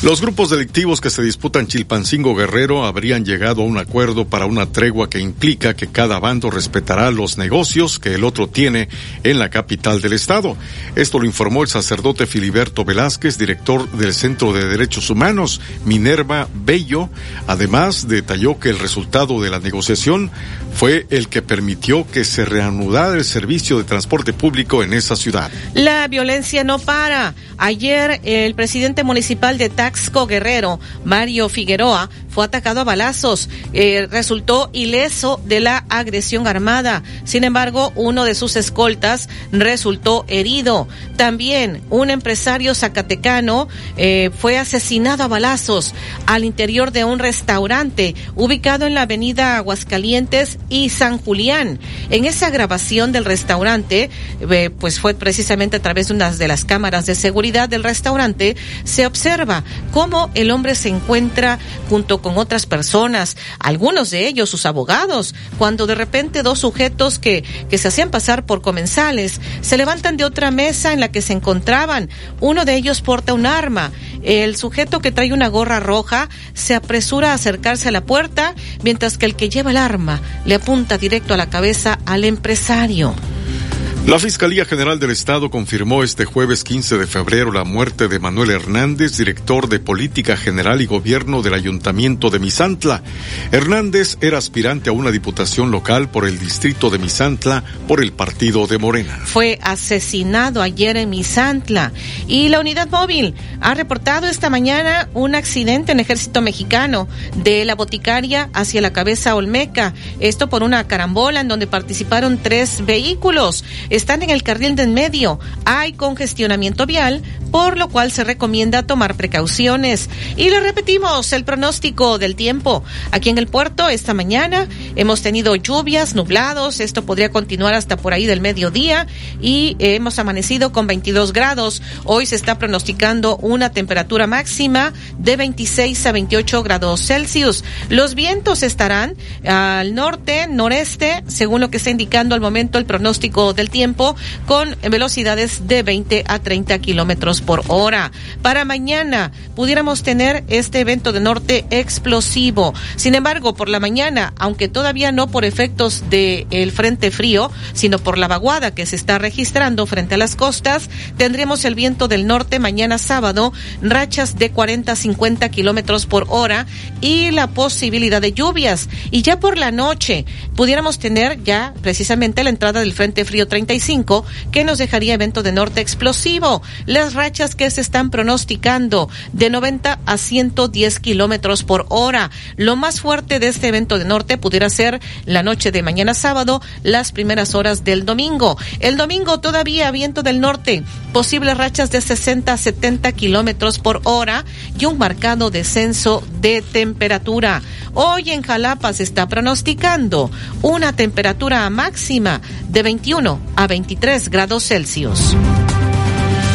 Los grupos delictivos que se disputan Chilpancingo Guerrero habrían llegado a un acuerdo para una tregua que implica que cada bando respetará los negocios que el otro tiene en la capital del estado. Esto lo informó el sacerdote Filiberto Velázquez, director del Centro de Derechos Humanos, Minerva Bello. Además, detalló que el resultado de la negociación fue el que permitió que se reanudara el servicio de transporte público en esa ciudad. La violencia no para. Ayer el presidente municipal de Taxco Guerrero, Mario Figueroa, atacado a balazos. Eh, resultó ileso de la agresión armada. Sin embargo, uno de sus escoltas resultó herido. También un empresario zacatecano eh, fue asesinado a balazos al interior de un restaurante ubicado en la avenida Aguascalientes y San Julián. En esa grabación del restaurante, eh, pues fue precisamente a través de una de las cámaras de seguridad del restaurante, se observa cómo el hombre se encuentra junto con otras personas, algunos de ellos sus abogados, cuando de repente dos sujetos que, que se hacían pasar por comensales se levantan de otra mesa en la que se encontraban. Uno de ellos porta un arma. El sujeto que trae una gorra roja se apresura a acercarse a la puerta, mientras que el que lleva el arma le apunta directo a la cabeza al empresario. La Fiscalía General del Estado confirmó este jueves 15 de febrero la muerte de Manuel Hernández, director de Política General y Gobierno del Ayuntamiento de Misantla. Hernández era aspirante a una diputación local por el distrito de Misantla por el partido de Morena. Fue asesinado ayer en Misantla y la unidad móvil ha reportado esta mañana un accidente en ejército mexicano de la boticaria hacia la cabeza Olmeca. Esto por una carambola en donde participaron tres vehículos están en el carril de en medio. Hay congestionamiento vial, por lo cual se recomienda tomar precauciones. Y le repetimos el pronóstico del tiempo. Aquí en el puerto esta mañana hemos tenido lluvias, nublados. Esto podría continuar hasta por ahí del mediodía y hemos amanecido con 22 grados. Hoy se está pronosticando una temperatura máxima de 26 a 28 grados Celsius. Los vientos estarán al norte, noreste, según lo que está indicando al momento el pronóstico del tiempo tiempo con velocidades de 20 a 30 kilómetros por hora. Para mañana pudiéramos tener este evento de norte explosivo. Sin embargo, por la mañana, aunque todavía no por efectos del frente frío, sino por la vaguada que se está registrando frente a las costas, tendremos el viento del norte mañana sábado, rachas de 40 a 50 kilómetros por hora y la posibilidad de lluvias. Y ya por la noche pudiéramos tener ya precisamente la entrada del Frente Frío 35 que nos dejaría evento de norte explosivo. Las rachas que se están pronosticando de 90 a 110 kilómetros por hora. Lo más fuerte de este evento de norte pudiera ser la noche de mañana sábado, las primeras horas del domingo. El domingo todavía viento del norte, posibles rachas de 60 a 70 kilómetros por hora y un marcado descenso de temperatura. Hoy en Jalapa se está pronosticando una temperatura máxima de 21 a 23 grados Celsius.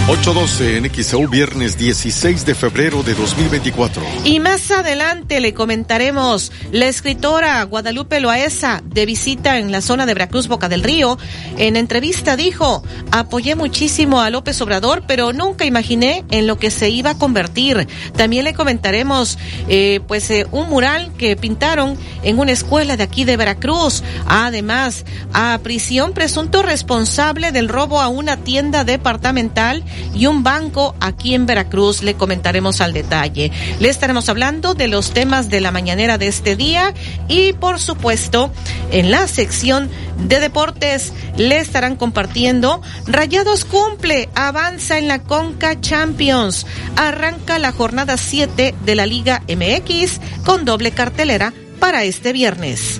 812 en viernes 16 de febrero de 2024. Y más adelante le comentaremos la escritora Guadalupe Loaesa, de visita en la zona de Veracruz, Boca del Río. En entrevista dijo, apoyé muchísimo a López Obrador, pero nunca imaginé en lo que se iba a convertir. También le comentaremos, eh, pues, eh, un mural que pintaron en una escuela de aquí de Veracruz. Además, a prisión presunto responsable del robo a una tienda departamental y un banco aquí en Veracruz. Le comentaremos al detalle. Le estaremos hablando de los temas de la mañanera de este día y, por supuesto, en la sección de deportes le estarán compartiendo Rayados cumple, avanza en la Conca Champions. Arranca la jornada 7 de la Liga MX con doble cartelera para este viernes.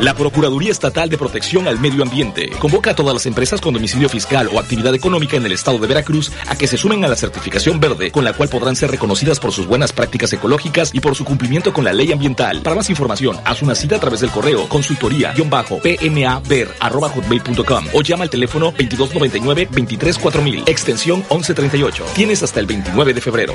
La Procuraduría Estatal de Protección al Medio Ambiente convoca a todas las empresas con domicilio fiscal o actividad económica en el estado de Veracruz a que se sumen a la certificación verde, con la cual podrán ser reconocidas por sus buenas prácticas ecológicas y por su cumplimiento con la ley ambiental. Para más información, haz una cita a través del correo consultoría-pmaver.com o llama al teléfono 2299-234.000, extensión 1138. Tienes hasta el 29 de febrero.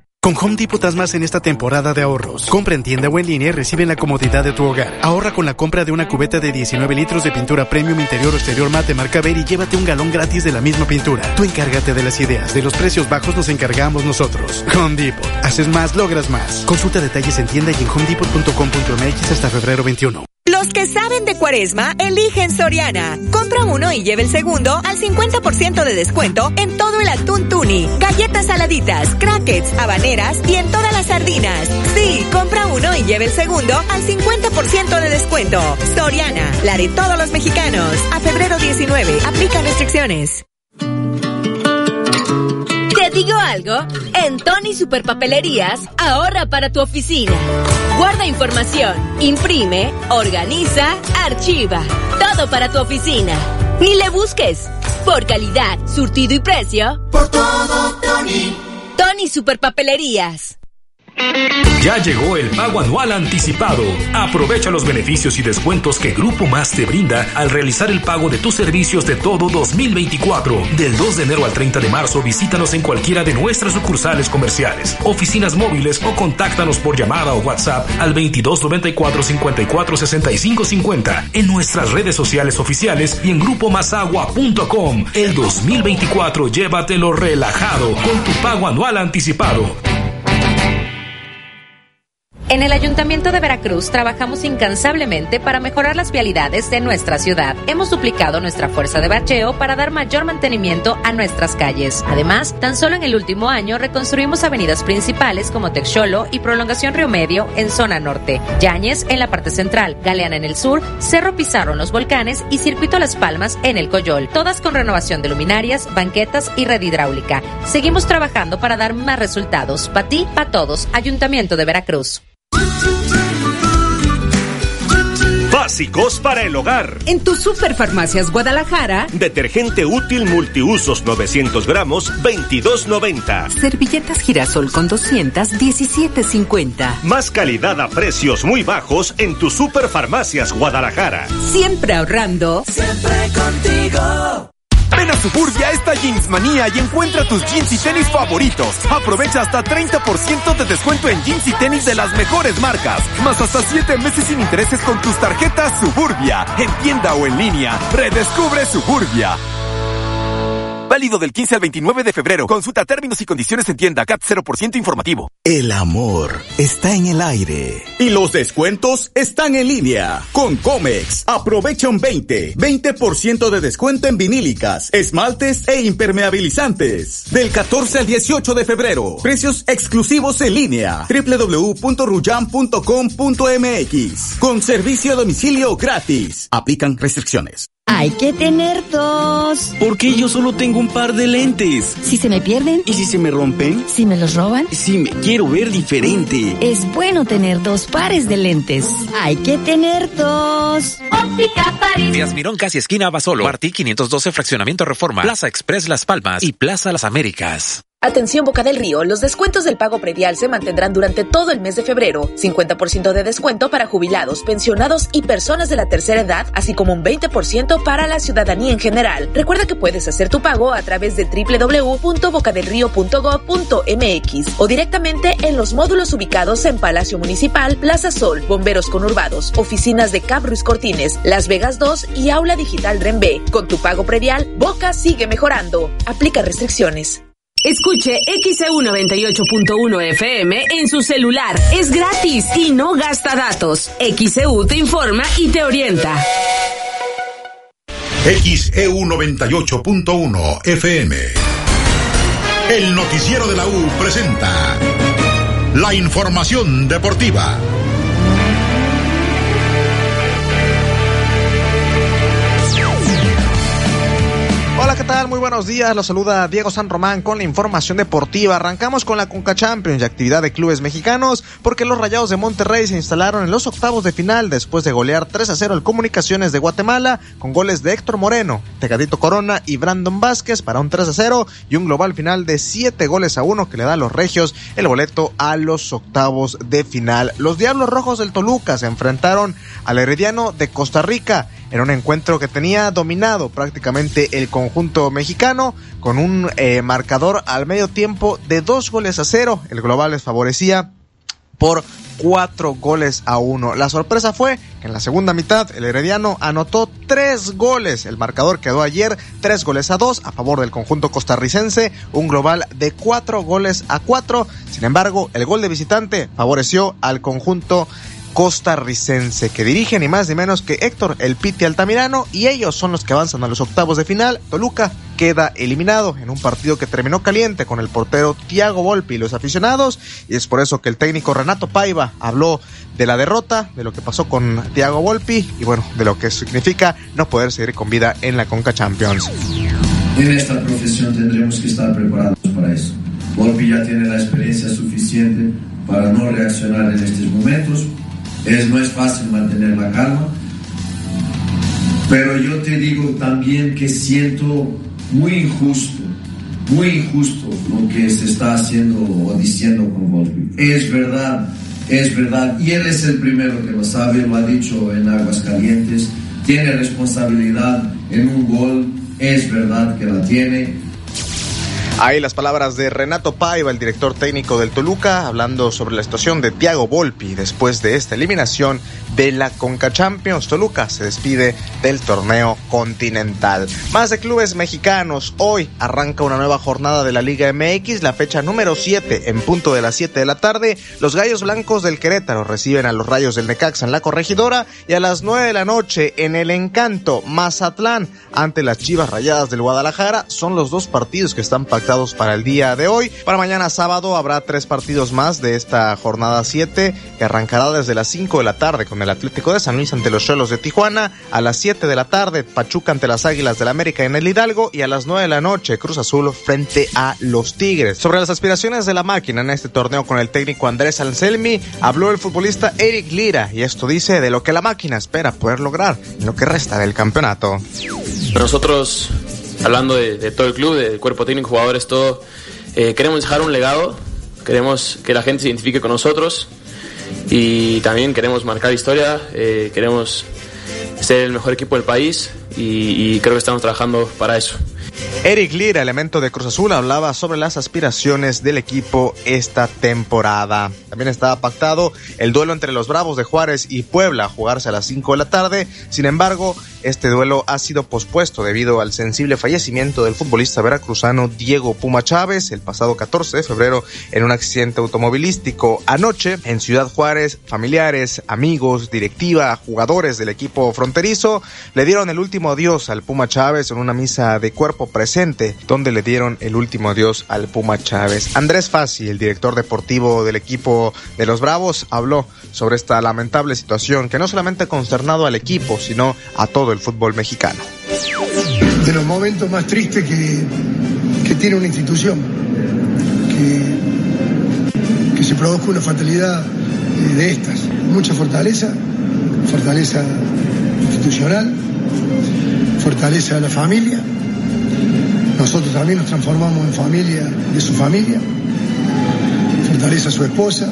Con Home Depot das más en esta temporada de ahorros. Compra en tienda o en línea y recibe en la comodidad de tu hogar. Ahorra con la compra de una cubeta de 19 litros de pintura premium interior o exterior mate marca Ver y llévate un galón gratis de la misma pintura. Tú encárgate de las ideas. De los precios bajos nos encargamos nosotros. Home Depot. Haces más, logras más. Consulta detalles en tienda y en homedepot.com.mx hasta febrero 21. Los que saben de cuaresma, eligen Soriana. Compra uno y lleve el segundo al 50% de descuento en todo el atún tuni, galletas saladitas, crackets, habaneras y en todas las sardinas. Sí, compra uno y lleve el segundo al 50% de descuento. Soriana, la de todos los mexicanos. A febrero 19, aplica restricciones. ¿Te digo algo? En Tony Superpapelerías, ahorra para tu oficina. Guarda información, imprime, organiza, archiva. Todo para tu oficina. Ni le busques. Por calidad, surtido y precio. Por todo, Tony. Tony Superpapelerías. Ya llegó el pago anual anticipado. Aprovecha los beneficios y descuentos que Grupo Más te brinda al realizar el pago de tus servicios de todo 2024. Del 2 de enero al 30 de marzo visítanos en cualquiera de nuestras sucursales comerciales, oficinas móviles o contáctanos por llamada o WhatsApp al 2294 54 65 50 en nuestras redes sociales oficiales y en grupomasagua.com. El 2024 llévatelo relajado con tu pago anual anticipado. En el Ayuntamiento de Veracruz trabajamos incansablemente para mejorar las vialidades de nuestra ciudad. Hemos duplicado nuestra fuerza de bacheo para dar mayor mantenimiento a nuestras calles. Además, tan solo en el último año reconstruimos avenidas principales como Texolo y Prolongación Río Medio en zona norte, Yáñez en la parte central, Galeana en el sur, Cerro Pizarro en los volcanes y Circuito Las Palmas en el Coyol, todas con renovación de luminarias, banquetas y red hidráulica. Seguimos trabajando para dar más resultados. Para ti, para todos. Ayuntamiento de Veracruz. Básicos para el hogar. En tu Superfarmacias Guadalajara, detergente útil multiusos 900 gramos, 22.90. Servilletas girasol con 200, 17.50. Más calidad a precios muy bajos en tu Superfarmacias Guadalajara. Siempre ahorrando. Siempre contigo. Ven a Suburbia esta Jeans Manía y encuentra tus jeans y tenis favoritos. Aprovecha hasta 30% de descuento en jeans y tenis de las mejores marcas. Más hasta 7 meses sin intereses con tus tarjetas Suburbia. En tienda o en línea. Redescubre Suburbia. Válido del 15 al 29 de febrero. Consulta términos y condiciones en tienda CAT 0% informativo. El amor está en el aire. Y los descuentos están en línea. Con Comex. Aprovecha un 20. 20% de descuento en vinílicas, esmaltes e impermeabilizantes. Del 14 al 18 de febrero. Precios exclusivos en línea. www.ruyan.com.mx. Con servicio a domicilio gratis. Aplican restricciones. Hay que tener dos. ¿Por qué yo solo tengo un par de lentes? Si se me pierden. ¿Y si se me rompen? Si me los roban. Si me quiero ver diferente. Es bueno tener dos pares de lentes. Hay que tener dos. Óptica París. Díaz Mirón, casi esquina Basolo. Martí 512, Fraccionamiento Reforma. Plaza Express Las Palmas y Plaza Las Américas. Atención Boca del Río, los descuentos del pago predial se mantendrán durante todo el mes de febrero. 50% de descuento para jubilados, pensionados y personas de la tercera edad, así como un 20% para la ciudadanía en general. Recuerda que puedes hacer tu pago a través de www.bocadelrío.gov.mx o directamente en los módulos ubicados en Palacio Municipal, Plaza Sol, Bomberos Conurbados, oficinas de Cap Ruiz Cortines, Las Vegas 2 y Aula Digital Rembe. Con tu pago predial, Boca sigue mejorando. Aplica restricciones. Escuche XEU 98.1 FM en su celular. Es gratis y no gasta datos. XEU te informa y te orienta. XEU 98.1 FM. El noticiero de la U presenta la información deportiva. ¿Qué tal? Muy buenos días. Los saluda Diego San Román con la información deportiva. Arrancamos con la Conca Champions y actividad de clubes mexicanos porque los Rayados de Monterrey se instalaron en los octavos de final después de golear 3 a 0 el Comunicaciones de Guatemala con goles de Héctor Moreno, Tecadito Corona y Brandon Vázquez para un 3 a 0 y un global final de 7 goles a 1 que le da a los Regios el boleto a los octavos de final. Los Diablos Rojos del Toluca se enfrentaron al Herediano de Costa Rica en un encuentro que tenía dominado prácticamente el conjunto mexicano con un eh, marcador al medio tiempo de dos goles a cero. El global les favorecía por cuatro goles a uno. La sorpresa fue que en la segunda mitad el Herediano anotó tres goles. El marcador quedó ayer tres goles a dos a favor del conjunto costarricense, un global de cuatro goles a cuatro. Sin embargo, el gol de visitante favoreció al conjunto costarricense que dirige ni más ni menos que Héctor El Piti Altamirano y ellos son los que avanzan a los octavos de final. Toluca queda eliminado en un partido que terminó caliente con el portero Tiago Volpi y los aficionados y es por eso que el técnico Renato Paiva habló de la derrota, de lo que pasó con Tiago Volpi y bueno, de lo que significa no poder seguir con vida en la Conca Champions. En esta profesión tendremos que estar preparados para eso. Volpi ya tiene la experiencia suficiente para no reaccionar en estos momentos, es, no es fácil mantener la calma, pero yo te digo también que siento muy injusto, muy injusto lo que se está haciendo o diciendo con Volpi. Es verdad, es verdad, y él es el primero que lo sabe, lo ha dicho en Aguas Calientes, tiene responsabilidad en un gol, es verdad que la tiene, Ahí las palabras de Renato Paiva, el director técnico del Toluca, hablando sobre la situación de Thiago Volpi después de esta eliminación de la Conca Champions. Toluca se despide del torneo continental. Más de clubes mexicanos. Hoy arranca una nueva jornada de la Liga MX, la fecha número 7 en punto de las 7 de la tarde. Los Gallos Blancos del Querétaro reciben a los Rayos del Necaxa en la Corregidora y a las 9 de la noche en el Encanto Mazatlán ante las Chivas Rayadas del Guadalajara. Son los dos partidos que están pactados para el día de hoy. Para mañana sábado habrá tres partidos más de esta jornada 7 que arrancará desde las 5 de la tarde con el Atlético de San Luis ante los Cholos de Tijuana, a las 7 de la tarde Pachuca ante las Águilas del América en el Hidalgo y a las 9 de la noche Cruz Azul frente a los Tigres. Sobre las aspiraciones de la máquina en este torneo con el técnico Andrés Anselmi, habló el futbolista Eric Lira y esto dice de lo que la máquina espera poder lograr en lo que resta del campeonato. Nosotros, hablando de, de todo el club, del cuerpo técnico, jugadores, todo, eh, queremos dejar un legado, queremos que la gente se identifique con nosotros y también queremos marcar historia, eh, queremos ser el mejor equipo del país y, y creo que estamos trabajando para eso. Eric Lira, elemento de Cruz Azul, hablaba sobre las aspiraciones del equipo esta temporada. También estaba pactado el duelo entre los Bravos de Juárez y Puebla a jugarse a las 5 de la tarde. Sin embargo, este duelo ha sido pospuesto debido al sensible fallecimiento del futbolista veracruzano Diego Puma Chávez el pasado 14 de febrero en un accidente automovilístico. Anoche, en Ciudad Juárez, familiares, amigos, directiva, jugadores del equipo fronterizo le dieron el último adiós al Puma Chávez en una misa de cuerpo presente, donde le dieron el último adiós al Puma Chávez. Andrés Fassi, el director deportivo del equipo de los Bravos, habló sobre esta lamentable situación que no solamente ha consternado al equipo, sino a todo el fútbol mexicano. De los momentos más tristes que, que tiene una institución, que, que se produzca una fatalidad eh, de estas. Mucha fortaleza, fortaleza institucional, fortaleza de la familia. Nosotros también nos transformamos en familia de su familia. Fortaleza a su esposa,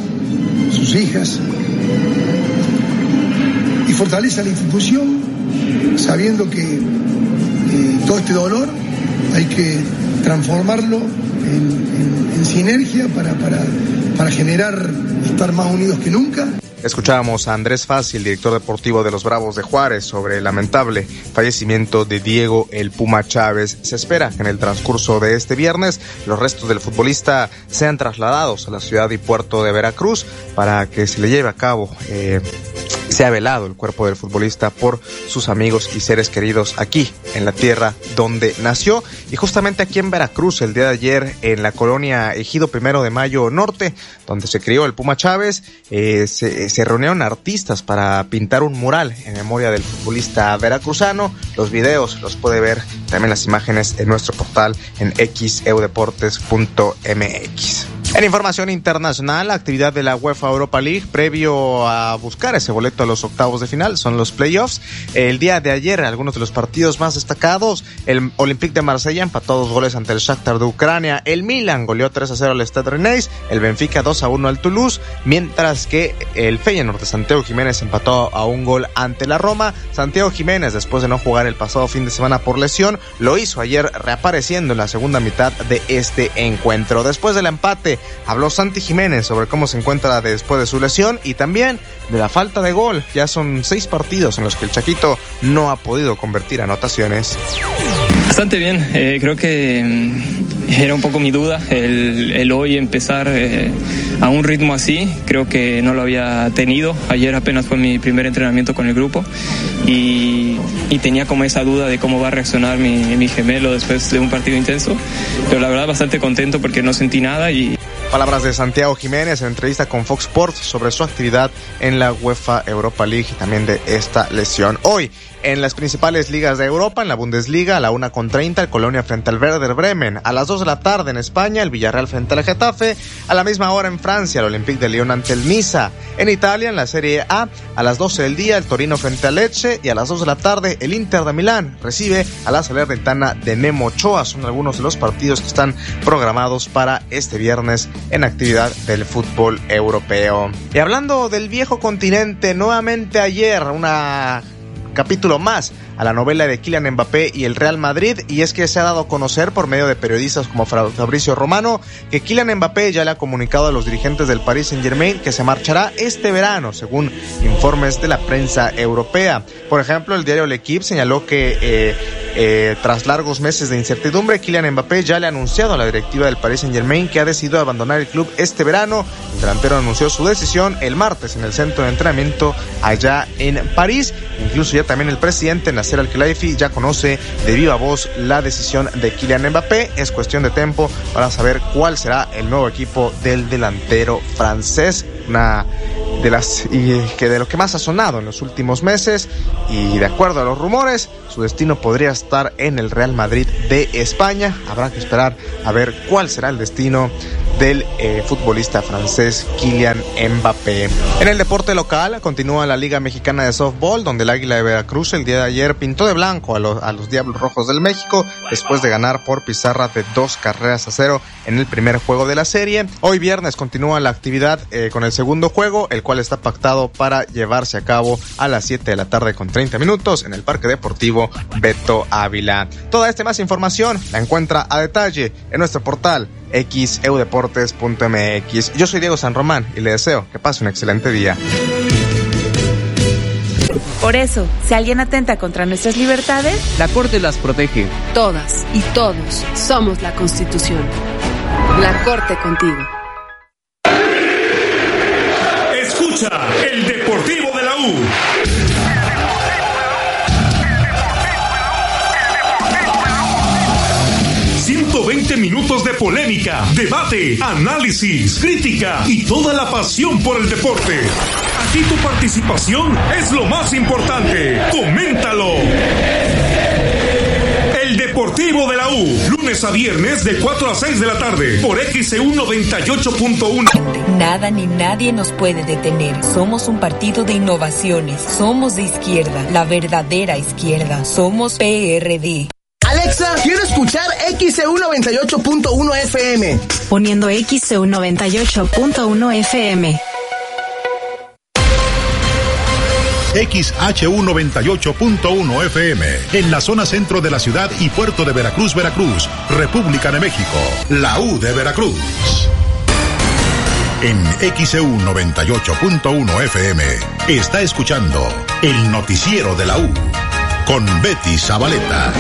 sus hijas. Y fortaleza a la institución, sabiendo que todo este dolor hay que transformarlo en sinergia para, para, para generar estar más unidos que nunca. Escuchábamos a Andrés Fácil, director deportivo de los Bravos de Juárez, sobre el lamentable fallecimiento de Diego El Puma Chávez. Se espera que en el transcurso de este viernes los restos del futbolista sean trasladados a la ciudad y puerto de Veracruz para que se le lleve a cabo eh, se ha velado el cuerpo del futbolista por sus amigos y seres queridos aquí, en la tierra donde nació. Y justamente aquí en Veracruz, el día de ayer, en la colonia Ejido Primero de Mayo Norte, donde se crió el Puma Chávez, eh, se, se, reunieron artistas para pintar un mural en memoria del futbolista veracruzano. Los videos los puede ver también las imágenes en nuestro portal en xeudeportes.mx. En información internacional, la actividad de la UEFA Europa League previo a buscar ese boleto a los octavos de final son los playoffs. El día de ayer, algunos de los partidos más destacados, el Olympique de Marsella empató dos goles ante el Shakhtar de Ucrania, el Milan goleó 3 a 0 al Stade Rennais, el Benfica 2 a 1 al Toulouse, mientras que el Feyenoord de Santiago Jiménez empató a un gol ante la Roma. Santiago Jiménez, después de no jugar el pasado fin de semana por lesión, lo hizo ayer reapareciendo en la segunda mitad de este encuentro. Después del empate, habló Santi Jiménez sobre cómo se encuentra después de su lesión y también de la falta de gol. Ya son seis partidos en los que el Chaquito no ha podido convertir anotaciones. Bastante bien, eh, creo que mm, era un poco mi duda el, el hoy empezar eh, a un ritmo así, creo que no lo había tenido, ayer apenas fue mi primer entrenamiento con el grupo y, tenía como esa duda de cómo va a reaccionar mi, mi gemelo después de un partido intenso, pero la verdad bastante contento porque no sentí nada y, Palabras de Santiago Jiménez en entrevista con Fox Sports sobre su actividad en la UEFA Europa League y también de esta lesión. Hoy, en las principales ligas de Europa, en la Bundesliga, a la 1 con 30, el Colonia frente al Werder Bremen. A las 2 de la tarde en España, el Villarreal frente al Getafe. A la misma hora en Francia, el Olympique de Lyon ante el Niza. En Italia, en la Serie A, a las 12 del día, el Torino frente al Lecce. Y a las 2 de la tarde, el Inter de Milán recibe a la Salernitana de Nemo Ochoa. Son algunos de los partidos que están programados para este viernes en actividad del fútbol europeo. Y hablando del viejo continente, nuevamente ayer, una capítulo más a la novela de Kylian Mbappé y el Real Madrid y es que se ha dado a conocer por medio de periodistas como Fabricio Romano que Kylian Mbappé ya le ha comunicado a los dirigentes del Paris Saint Germain que se marchará este verano según informes de la prensa europea. Por ejemplo, el diario L'Equipe señaló que eh, Eh, tras largos meses de incertidumbre, Kylian Mbappé ya le ha anunciado a la directiva del Paris Saint Germain que ha decidido abandonar el club este verano. El delantero anunció su decisión el martes en el centro de entrenamiento allá en París. Incluso ya también el presidente Nasser Al-Khelaifi ya conoce de viva voz la decisión de Kylian Mbappé. Es cuestión de tiempo para saber cuál será el nuevo equipo del delantero francés. Una de las y que de lo que más ha sonado en los últimos meses y de acuerdo a los rumores su destino podría estar en el Real Madrid de España. Habrá que esperar a ver cuál será el destino del eh, futbolista francés Kylian Mbappé. En el deporte local continúa la Liga Mexicana de Softball, donde el Águila de Veracruz el día de ayer pintó de blanco a los, a los Diablos Rojos del México después de ganar por pizarra de dos carreras a cero en el primer juego de la serie. Hoy viernes continúa la actividad eh, con el segundo juego, el cual está pactado para llevarse a cabo a las 7 de la tarde con 30 minutos en el Parque Deportivo Beto Ávila. Toda esta más información la encuentra a detalle en nuestro portal xeudeportes.mx. Yo soy Diego San Román y le deseo que pase un excelente día. Por eso, si alguien atenta contra nuestras libertades, la Corte las protege. Todas y todos somos la Constitución. La Corte contigo. Escucha el Deportivo de la U. 120 minutos de polémica, debate, análisis, crítica y toda la pasión por el deporte. Aquí tu participación es lo más importante. Coméntalo. El Deportivo de la U, lunes a viernes de 4 a 6 de la tarde por XEU 98.1. Nada ni nadie nos puede detener. Somos un partido de innovaciones. Somos de izquierda, la verdadera izquierda. Somos PRD. Alexa, quiero escuchar XCU 98.1 FM. Poniendo XCU 98.1 FM. XHU 98.1 FM, en la zona centro de la ciudad y puerto de Veracruz, Veracruz, República de México, la U de Veracruz. En XEU 98.1 FM está escuchando el noticiero de la U con Betty Zabaleta.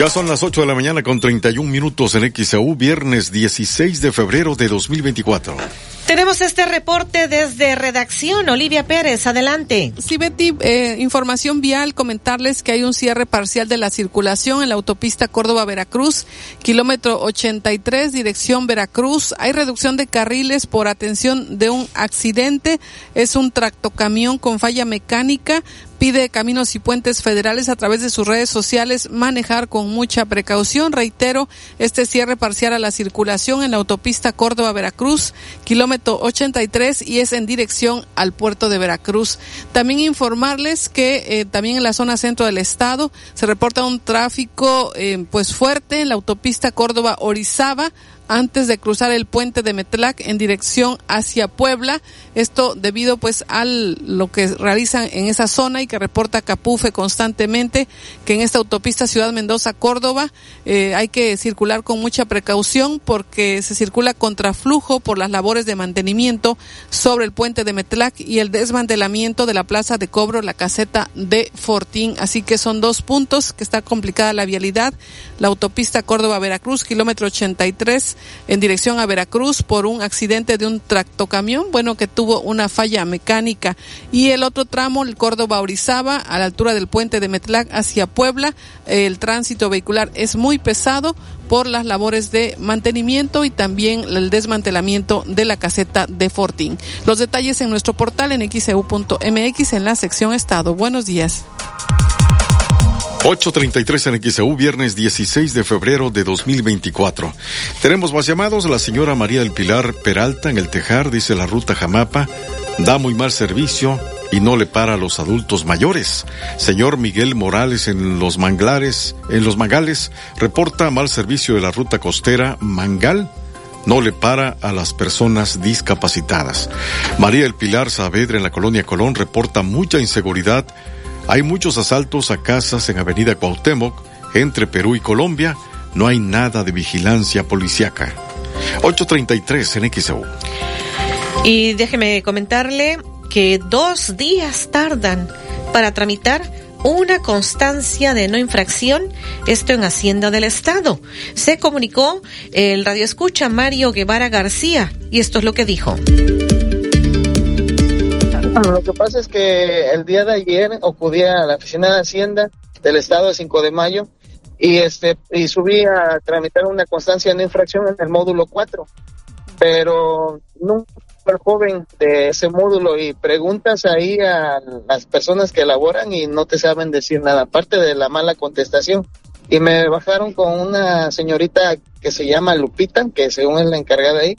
Ya son las 8 de la mañana con 31 minutos en XAU, viernes 16 de febrero de 2024. Tenemos este reporte desde redacción. Olivia Pérez, adelante. Sí, Betty, eh, información vial, comentarles que hay un cierre parcial de la circulación en la autopista Córdoba-Veracruz, kilómetro 83, dirección Veracruz. Hay reducción de carriles por atención de un accidente. Es un tractocamión con falla mecánica pide Caminos y Puentes Federales a través de sus redes sociales manejar con mucha precaución. Reitero, este cierre parcial a la circulación en la autopista Córdoba-Veracruz, kilómetro 83 y es en dirección al puerto de Veracruz. También informarles que eh, también en la zona centro del estado se reporta un tráfico eh, pues fuerte en la autopista Córdoba-Orizaba antes de cruzar el puente de Metlac en dirección hacia Puebla. Esto debido pues al lo que realizan en esa zona y que reporta Capufe constantemente que en esta autopista Ciudad Mendoza Córdoba eh, hay que circular con mucha precaución porque se circula contra flujo por las labores de mantenimiento sobre el puente de Metlac y el desmantelamiento de la plaza de cobro, la caseta de Fortín. Así que son dos puntos que está complicada la vialidad. La autopista Córdoba Veracruz, kilómetro 83 en dirección a Veracruz por un accidente de un tractocamión, bueno, que tuvo una falla mecánica. Y el otro tramo, el Córdoba Orizaba, a la altura del puente de Metlac hacia Puebla, el tránsito vehicular es muy pesado por las labores de mantenimiento y también el desmantelamiento de la caseta de Fortín. Los detalles en nuestro portal en xeu.mx en la sección Estado. Buenos días. 8.33 en XEU, viernes 16 de febrero de 2024. Tenemos más llamados. La señora María del Pilar Peralta en el Tejar, dice la ruta Jamapa, da muy mal servicio y no le para a los adultos mayores. Señor Miguel Morales en los manglares, en los mangales, reporta mal servicio de la ruta costera Mangal no le para a las personas discapacitadas. María del Pilar Saavedra en la colonia Colón reporta mucha inseguridad hay muchos asaltos a casas en Avenida Cuauhtémoc, entre Perú y Colombia. No hay nada de vigilancia policiaca. 833 en XEU. Y déjeme comentarle que dos días tardan para tramitar una constancia de no infracción, esto en Hacienda del Estado. Se comunicó el radioescucha Mario Guevara García y esto es lo que dijo. Lo que pasa es que el día de ayer acudí a la oficina de Hacienda del Estado de 5 de mayo y este y subí a tramitar una constancia de infracción en el módulo 4 pero nunca el joven de ese módulo y preguntas ahí a las personas que elaboran y no te saben decir nada, aparte de la mala contestación. Y me bajaron con una señorita que se llama Lupita, que según es la encargada ahí,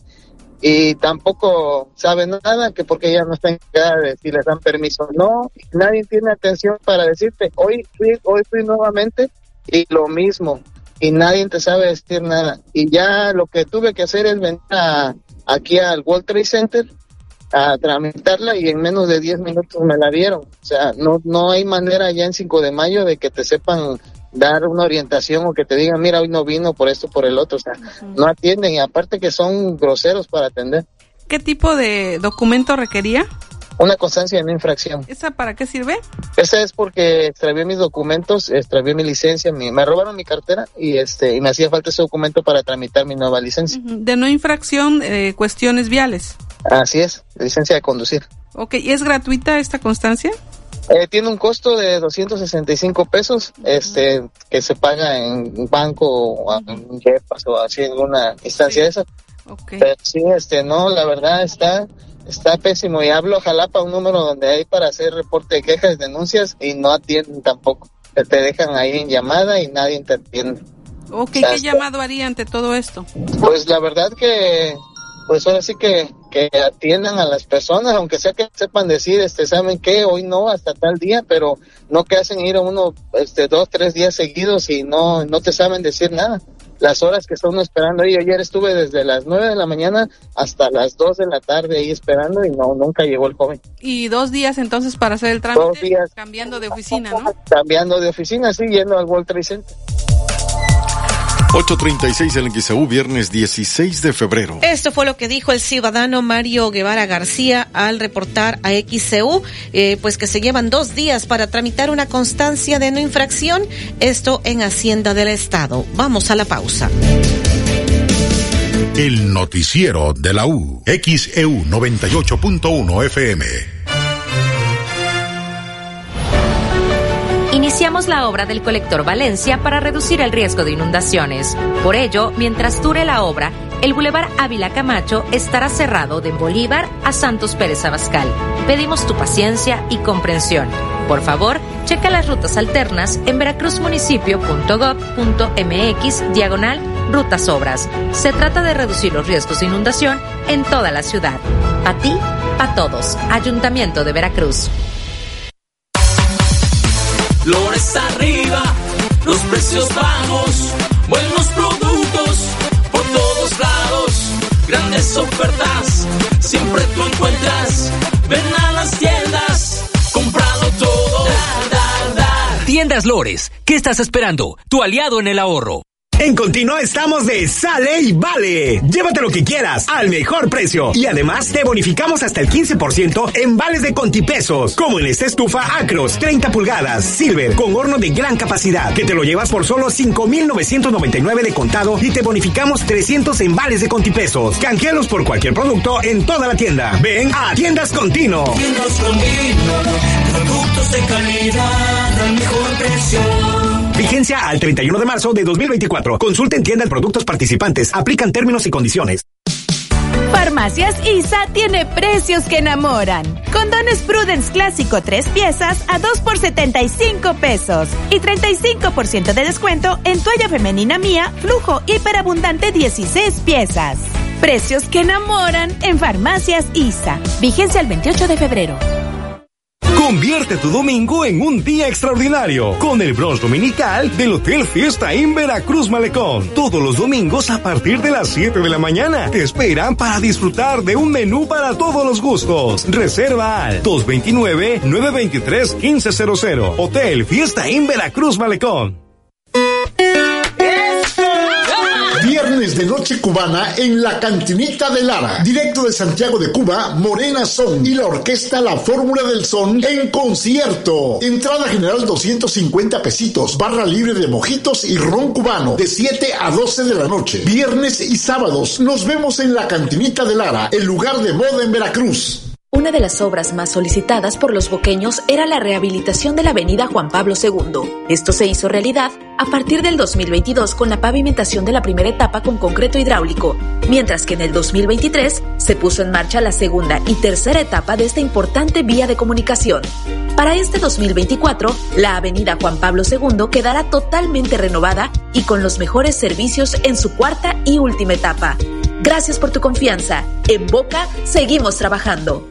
y tampoco sabe nada, que porque ella no está encargada de si les dan permiso. No, nadie tiene atención para decirte, hoy fui, hoy fui nuevamente y lo mismo, y nadie te sabe decir nada. Y ya lo que tuve que hacer es venir a, aquí al World Trade Center a tramitarla y en menos de 10 minutos me la dieron. O sea, no, no hay manera ya en 5 de mayo de que te sepan dar una orientación o que te digan, mira, hoy no vino por esto, por el otro. O sea, no atienden y aparte que son groseros para atender. ¿Qué tipo de documento requería? Una constancia de no infracción. ¿Esa para qué sirve? Esa es porque extravié mis documentos, extravié mi licencia, me robaron mi cartera y este y me hacía falta ese documento para tramitar mi nueva licencia. De no infracción, eh, cuestiones viales. Así es, licencia de conducir. Ok, ¿y es gratuita esta constancia? Eh, tiene un costo de 265 pesos, este, que se paga en banco o en Jepas o así en alguna instancia de esa. Okay. Pero sí, este, no, la verdad está, está pésimo y hablo Jalapa un número donde hay para hacer reporte de quejas, denuncias y no atienden tampoco. Te dejan ahí en llamada y nadie te atiende. Ok, ¿qué llamado haría ante todo esto? Pues la verdad que, pues ahora sí que, que atiendan a las personas, aunque sea que sepan decir, este, ¿saben qué? Hoy no, hasta tal día, pero no que hacen ir a uno, este, dos, tres días seguidos y no, no te saben decir nada las horas que están esperando ahí. Ayer estuve desde las 9 de la mañana hasta las 2 de la tarde ahí esperando y no, nunca llegó el joven. Y dos días entonces para hacer el trámite, dos días. cambiando de oficina, ¿no? Cambiando de oficina, sí, yendo al World Trade Center. 8.36 en XAU, viernes 16 de febrero. Esto fue lo que dijo el ciudadano Mario Guevara García al reportar a XCU, eh, pues que se llevan dos días para tramitar una constancia de no infracción, esto en Hacienda del Estado. Vamos a la pausa. El noticiero de la U, XEU 98.1 FM. Iniciamos la obra del colector Valencia para reducir el riesgo de inundaciones. Por ello, mientras dure la obra, el Boulevard Ávila Camacho estará cerrado de Bolívar a Santos Pérez Abascal. Pedimos tu paciencia y comprensión. Por favor, checa las rutas alternas en veracruzmunicipio.gov.mx diagonal rutas obras. Se trata de reducir los riesgos de inundación en toda la ciudad. A ti, a todos. Ayuntamiento de Veracruz. Flores arriba, los precios bajos, buenos productos por todos lados, grandes ofertas, siempre tú encuentras. Ven a las tiendas, comprado todo. Tiendas Lores, ¿qué estás esperando? Tu aliado en el ahorro. En Continua estamos de sale y vale. Llévate lo que quieras al mejor precio. Y además te bonificamos hasta el 15% en vales de contipesos. Como en esta estufa Acros 30 pulgadas, Silver, con horno de gran capacidad. Que te lo llevas por solo 5,999 de contado y te bonificamos 300 en vales de contipesos. Canjealos por cualquier producto en toda la tienda. Ven a Tiendas Continuo. Tiendas Continuo. Productos de calidad al mejor precio. Vigencia al 31 de marzo de 2024. Consulta en tienda productos participantes. Aplican términos y condiciones. Farmacias ISA tiene precios que enamoran. Condones Prudence Clásico 3 piezas a 2 por 75 pesos. Y 35% de descuento en toalla femenina mía, flujo hiperabundante 16 piezas. Precios que enamoran en Farmacias ISA. Vigencia el 28 de febrero. Convierte tu domingo en un día extraordinario con el bronze dominical del Hotel Fiesta en Veracruz Malecón. Todos los domingos a partir de las 7 de la mañana. Te esperan para disfrutar de un menú para todos los gustos. Reserva al 229-923-1500. Hotel Fiesta en Veracruz Malecón. Viernes de noche cubana en la cantinita de Lara. Directo de Santiago de Cuba, Morena Son y la orquesta La Fórmula del Son en concierto. Entrada general 250 pesitos, barra libre de mojitos y ron cubano de 7 a 12 de la noche. Viernes y sábados nos vemos en la cantinita de Lara, el lugar de moda en Veracruz. Una de las obras más solicitadas por los boqueños era la rehabilitación de la avenida Juan Pablo II. Esto se hizo realidad a partir del 2022 con la pavimentación de la primera etapa con concreto hidráulico, mientras que en el 2023 se puso en marcha la segunda y tercera etapa de esta importante vía de comunicación. Para este 2024, la avenida Juan Pablo II quedará totalmente renovada y con los mejores servicios en su cuarta y última etapa. Gracias por tu confianza. En Boca seguimos trabajando.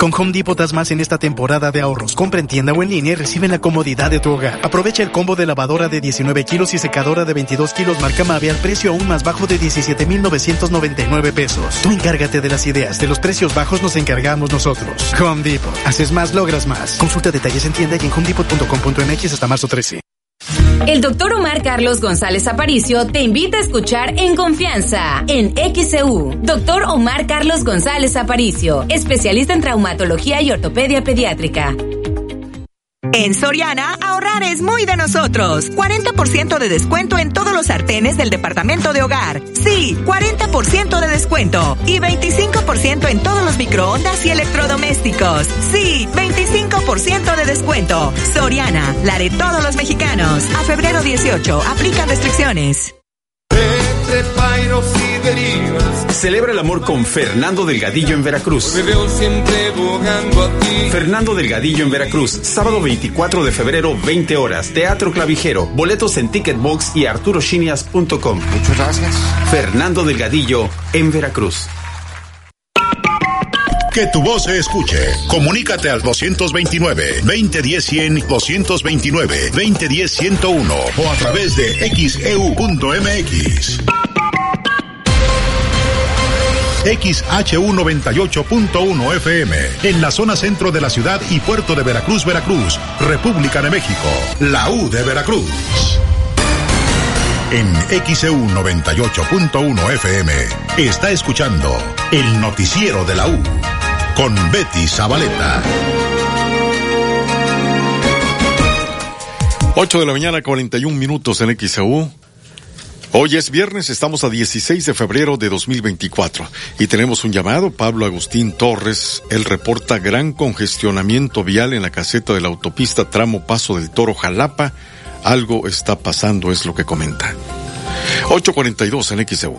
Con Home Depot das más en esta temporada de ahorros. Compra en tienda o en línea y reciben la comodidad de tu hogar. Aprovecha el combo de lavadora de 19 kilos y secadora de 22 kilos marca Mave al precio aún más bajo de 17,999 pesos. Tú encárgate de las ideas. De los precios bajos nos encargamos nosotros. Home Depot. Haces más, logras más. Consulta detalles en tienda y en homedepot.com.mx hasta marzo 13. El doctor Omar Carlos González Aparicio te invita a escuchar En Confianza, en XCU. Doctor Omar Carlos González Aparicio, especialista en traumatología y ortopedia pediátrica. En Soriana, ahorrar es muy de nosotros. 40% de descuento en todos los sartenes del departamento de hogar. Sí, 40% de descuento. Y 25% en todos los microondas y electrodomésticos. Sí, 25% de descuento. Soriana, la de todos los mexicanos. A febrero 18, aplican restricciones. Celebra el amor con Fernando Delgadillo en Veracruz. Fernando Delgadillo en Veracruz, sábado 24 de febrero, 20 horas. Teatro Clavijero. Boletos en Ticketbox y arturoshinias.com. Muchas gracias. Fernando Delgadillo en Veracruz. Que tu voz se escuche. Comunícate al 229-2010-100, 229-2010-101 o a través de xeu.mx. XHU 98.1 FM, en la zona centro de la ciudad y puerto de Veracruz, Veracruz, República de México, la U de Veracruz. En XEU 98.1 FM está escuchando el noticiero de la U con Betty Zabaleta. 8 de la mañana, 41 minutos en XEU. Hoy es viernes, estamos a 16 de febrero de 2024 y tenemos un llamado. Pablo Agustín Torres, él reporta gran congestionamiento vial en la caseta de la autopista tramo Paso del Toro Jalapa. Algo está pasando, es lo que comenta. 842 en XEU.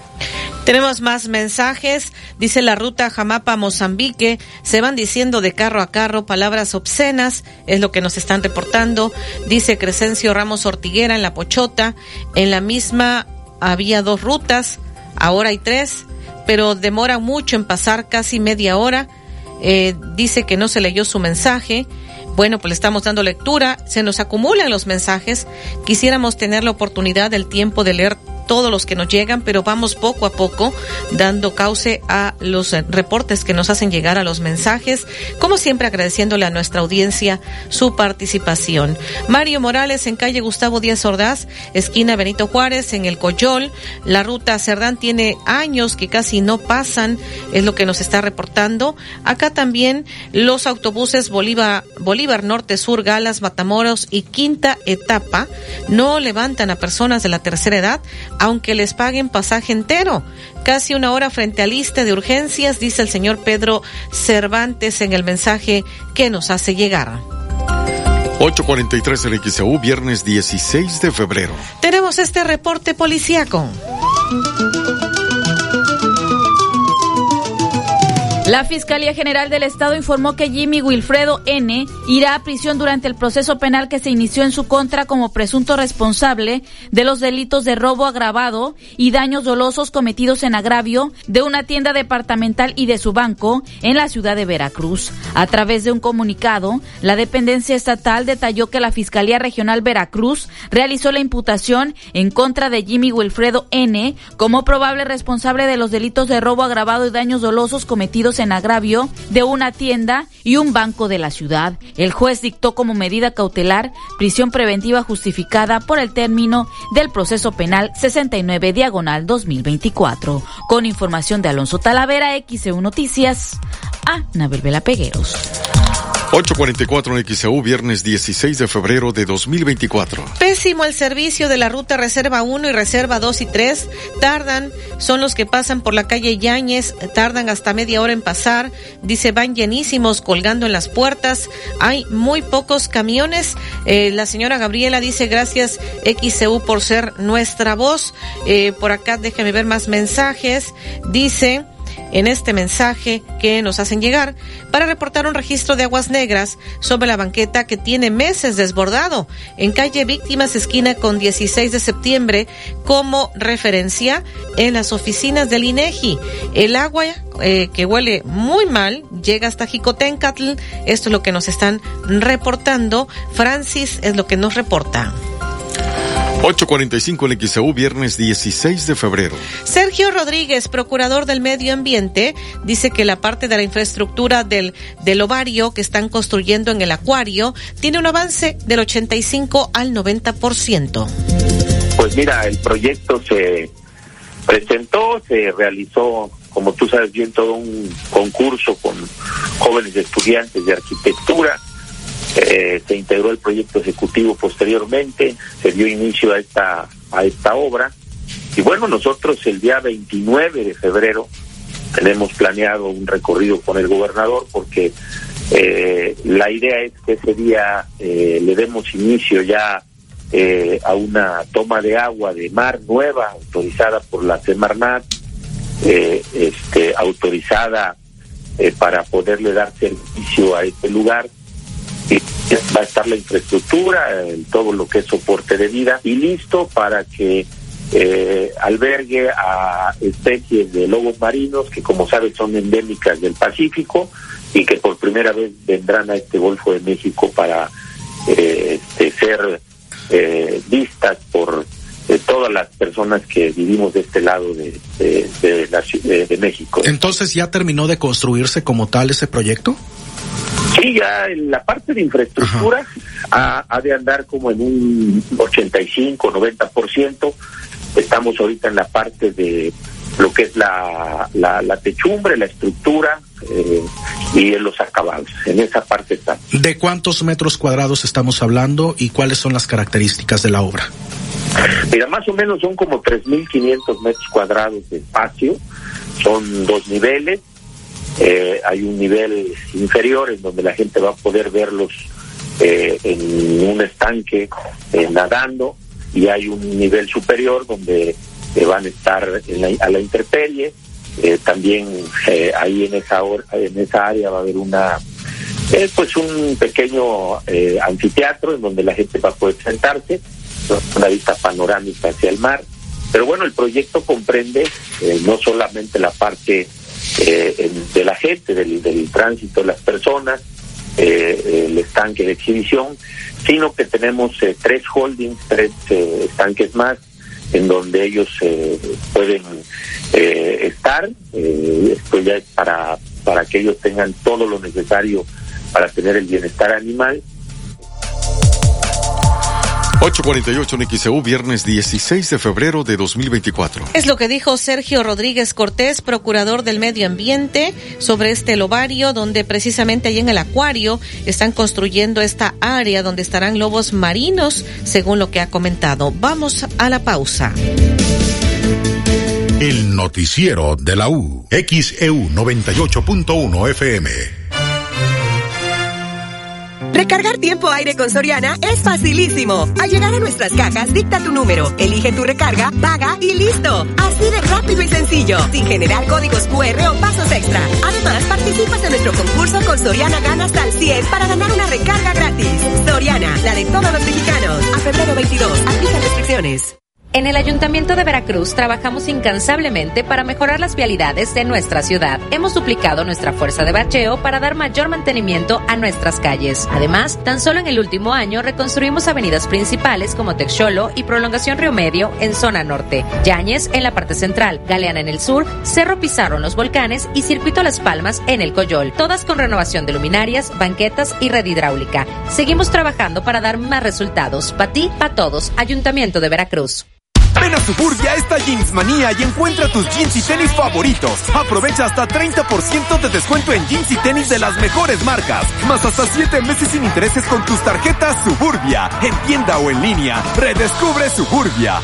Tenemos más mensajes. Dice la ruta Jamapa-Mozambique. Se van diciendo de carro a carro palabras obscenas. Es lo que nos están reportando. Dice Crescencio Ramos Ortiguera en La Pochota. En la misma había dos rutas. Ahora hay tres. Pero demora mucho en pasar casi media hora. Eh, dice que no se leyó su mensaje. Bueno, pues le estamos dando lectura, se nos acumulan los mensajes. Quisiéramos tener la oportunidad, el tiempo de leer todos los que nos llegan, pero vamos poco a poco dando cauce a los reportes que nos hacen llegar a los mensajes, como siempre agradeciéndole a nuestra audiencia su participación. Mario Morales en calle Gustavo Díaz Ordaz, esquina Benito Juárez, en el Coyol. La ruta Cerdán tiene años que casi no pasan, es lo que nos está reportando. Acá también los autobuses Bolívar, Bolívar Norte Sur, Galas, Matamoros y Quinta Etapa no levantan a personas de la tercera edad aunque les paguen pasaje entero. Casi una hora frente a lista de urgencias, dice el señor Pedro Cervantes en el mensaje que nos hace llegar. 843 en viernes 16 de febrero. Tenemos este reporte policíaco. La Fiscalía General del Estado informó que Jimmy Wilfredo N. irá a prisión durante el proceso penal que se inició en su contra como presunto responsable de los delitos de robo agravado y daños dolosos cometidos en agravio de una tienda departamental y de su banco en la ciudad de Veracruz. A través de un comunicado, la dependencia estatal detalló que la Fiscalía Regional Veracruz realizó la imputación en contra de Jimmy Wilfredo N. como probable responsable de los delitos de robo agravado y daños dolosos cometidos en agravio de una tienda y un banco de la ciudad. El juez dictó como medida cautelar prisión preventiva justificada por el término del proceso penal 69 diagonal 2024. Con información de Alonso Talavera, XEU Noticias, a Nabel Vela Pegueros. 844 en XAU, viernes 16 de febrero de 2024. Pésimo el servicio de la ruta Reserva 1 y Reserva 2 y 3. Tardan, son los que pasan por la calle Yáñez, tardan hasta media hora en pasar. Dice, van llenísimos colgando en las puertas. Hay muy pocos camiones. Eh, la señora Gabriela dice, gracias XCU por ser nuestra voz. Eh, por acá déjeme ver más mensajes. Dice, en este mensaje que nos hacen llegar para reportar un registro de aguas negras sobre la banqueta que tiene meses desbordado en calle Víctimas esquina con 16 de septiembre como referencia en las oficinas del INEGI. El agua eh, que huele muy mal llega hasta Jicotencatl. Esto es lo que nos están reportando. Francis es lo que nos reporta. 8.45 en XAU, viernes 16 de febrero. Sergio Rodríguez, procurador del medio ambiente, dice que la parte de la infraestructura del, del ovario que están construyendo en el acuario tiene un avance del 85 al 90%. Pues mira, el proyecto se presentó, se realizó, como tú sabes bien, todo un concurso con jóvenes estudiantes de arquitectura eh, se integró el proyecto ejecutivo posteriormente, se dio inicio a esta, a esta obra. Y bueno, nosotros el día 29 de febrero tenemos planeado un recorrido con el gobernador porque eh, la idea es que ese día eh, le demos inicio ya a una toma de agua de mar nueva autorizada por la Semarnat, este, autorizada para poderle dar servicio a este lugar va a estar la infraestructura, todo lo que es soporte de vida y listo para que eh, albergue a especies de lobos marinos que como sabes son endémicas del Pacífico y que por primera vez vendrán a este Golfo de México para eh, este, ser eh, vistas por todas las personas que vivimos de este lado de, de, de México. Entonces ya terminó de construirse como tal ese proyecto? Sí, ya en la parte de infraestructura ha, ha, de andar como en un 85, 90%. Estamos ahorita en la parte de lo que es la, la, techumbre, la estructura eh, y en los acabados. En esa parte está. ¿De cuántos metros cuadrados estamos hablando y cuáles son las características de la obra? Mira, más o menos son como 3.500 metros cuadrados de espacio. Son dos niveles eh, hay un nivel inferior en donde la gente va a poder verlos eh, en un estanque eh, nadando y hay un nivel superior donde van a estar a la intemperie. también ahí en esa en esa área va a haber una pues un pequeño anfiteatro en donde la gente va a poder sentarse, una vista panorámica hacia el mar. Pero bueno, el proyecto comprende no solamente la parte eh, de la gente, del, tránsito de las personas, eh, el estanque de exhibición, sino que tenemos eh, tres holdings, tres estanques más, en donde ellos pueden estar. esto ya es para, para que ellos tengan todo lo necesario para tener el bienestar animal 848 en XEU, viernes 16 de febrero de 2024. Es lo que dijo Sergio Rodríguez Cortés, procurador del medio ambiente, sobre este lobario, donde precisamente ahí en el acuario están construyendo esta área donde estarán lobos marinos, según lo que ha comentado. Vamos a la pausa. El noticiero de la U, XEU 98.1 FM. Recargar tiempo aire con Soriana es facilísimo. Al llegar a nuestras cajas, dicta tu número, elige tu recarga, paga y listo. Así de rápido y sencillo, sin generar códigos QR o pasos extra. Además, participas en nuestro concurso con Soriana Gana hasta el 100 para ganar una recarga gratis. Soriana, la de todos los mexicanos. A febrero 22, aplica restricciones. En el Ayuntamiento de Veracruz trabajamos incansablemente para mejorar las vialidades de nuestra ciudad. Hemos duplicado nuestra fuerza de bacheo para dar mayor mantenimiento a nuestras calles. Además, tan solo en el último año reconstruimos avenidas principales como Texolo y Prolongación Río Medio en zona norte, Yáñez en la parte central, Galeana en el sur, Cerro Pizarro en los volcanes y Circuito Las Palmas en el Coyol, todas con renovación de luminarias, banquetas y red hidráulica. Seguimos trabajando para dar más resultados. Para ti, para todos. Ayuntamiento de Veracruz. Ven a Suburbia esta Jeans Manía y encuentra tus jeans y tenis favoritos. Aprovecha hasta 30% de descuento en jeans y tenis de las mejores marcas. Más hasta 7 meses sin intereses con tus tarjetas Suburbia. En tienda o en línea. Redescubre Suburbia.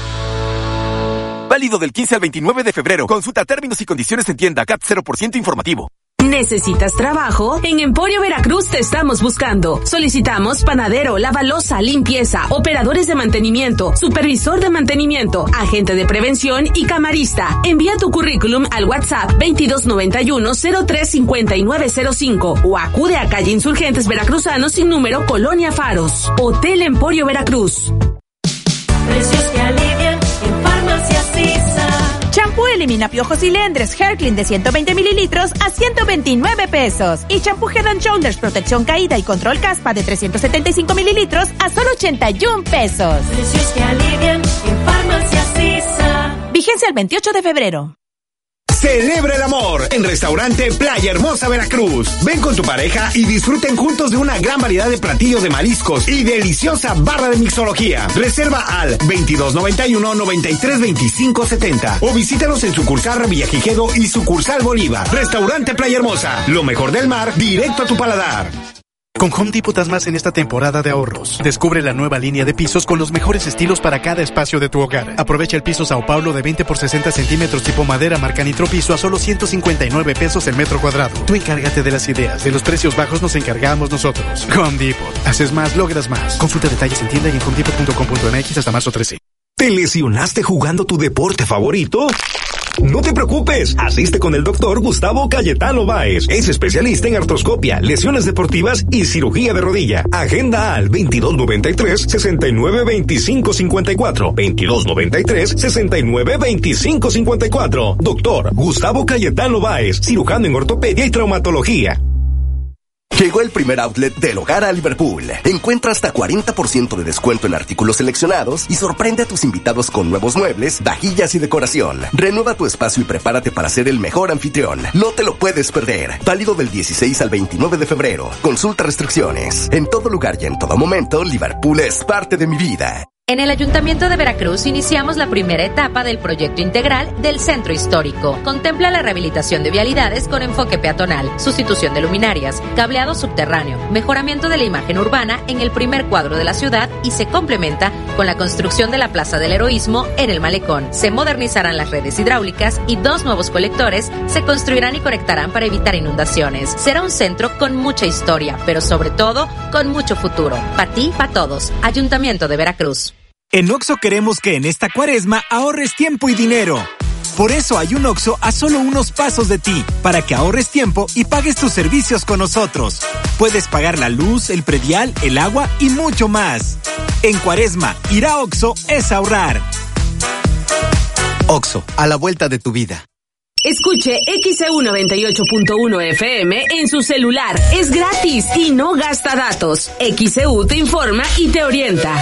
Válido del 15 al 29 de febrero. Consulta términos y condiciones en tienda CAT 0% informativo. ¿Necesitas trabajo? En Emporio Veracruz te estamos buscando. Solicitamos panadero, lavalosa, limpieza, operadores de mantenimiento, supervisor de mantenimiento, agente de prevención y camarista. Envía tu currículum al WhatsApp 2291-035905 o acude a calle Insurgentes Veracruzanos sin número Colonia Faros. Hotel Emporio Veracruz. Precios que alivian en Farmacias. Champú elimina piojos y lendres Herclin de 120 mililitros a 129 pesos. Y champú Head and Shoulders protección caída y control caspa de 375 mililitros a solo 81 pesos. Precios que alivian en Farmacias Sisa. Vigencia el 28 de febrero. Celebra el amor en Restaurante Playa Hermosa Veracruz. Ven con tu pareja y disfruten juntos de una gran variedad de platillos de mariscos y deliciosa barra de mixología. Reserva al 2291-932570 o visítanos en sucursal Villajigedo y sucursal Bolívar. Restaurante Playa Hermosa. Lo mejor del mar directo a tu paladar. Con Home Depot más en esta temporada de ahorros. Descubre la nueva línea de pisos con los mejores estilos para cada espacio de tu hogar. Aprovecha el piso Sao Paulo de 20 por 60 centímetros tipo madera marca Nitro Piso a solo 159 pesos el metro cuadrado. Tú encárgate de las ideas. De los precios bajos nos encargamos nosotros. Home Depot. Haces más, logras más. Consulta detalles en tienda y en homedepot.com.mx hasta marzo 13. ¿Te lesionaste jugando tu deporte favorito? No te preocupes, asiste con el doctor Gustavo Cayetano Báez. Es especialista en artroscopia, lesiones deportivas y cirugía de rodilla. Agenda al 2293-692554. 2293-692554. Doctor Gustavo Cayetano Báez, cirujano en ortopedia y traumatología. Llegó el primer outlet del hogar a Liverpool. Encuentra hasta 40% de descuento en artículos seleccionados y sorprende a tus invitados con nuevos muebles, vajillas y decoración. Renueva tu espacio y prepárate para ser el mejor anfitrión. No te lo puedes perder. Válido del 16 al 29 de febrero. Consulta restricciones. En todo lugar y en todo momento, Liverpool es parte de mi vida. En el Ayuntamiento de Veracruz iniciamos la primera etapa del proyecto integral del Centro Histórico. Contempla la rehabilitación de vialidades con enfoque peatonal, sustitución de luminarias, cableado subterráneo, mejoramiento de la imagen urbana en el primer cuadro de la ciudad y se complementa con la construcción de la Plaza del Heroísmo en el Malecón. Se modernizarán las redes hidráulicas y dos nuevos colectores se construirán y conectarán para evitar inundaciones. Será un centro con mucha historia, pero sobre todo con mucho futuro. Para ti, para todos. Ayuntamiento de Veracruz. En Oxo queremos que en esta cuaresma ahorres tiempo y dinero. Por eso hay un Oxo a solo unos pasos de ti, para que ahorres tiempo y pagues tus servicios con nosotros. Puedes pagar la luz, el predial, el agua y mucho más. En cuaresma, ir a Oxo es ahorrar. Oxo, a la vuelta de tu vida. Escuche XEU 98.1 FM en su celular. Es gratis y no gasta datos. XEU te informa y te orienta.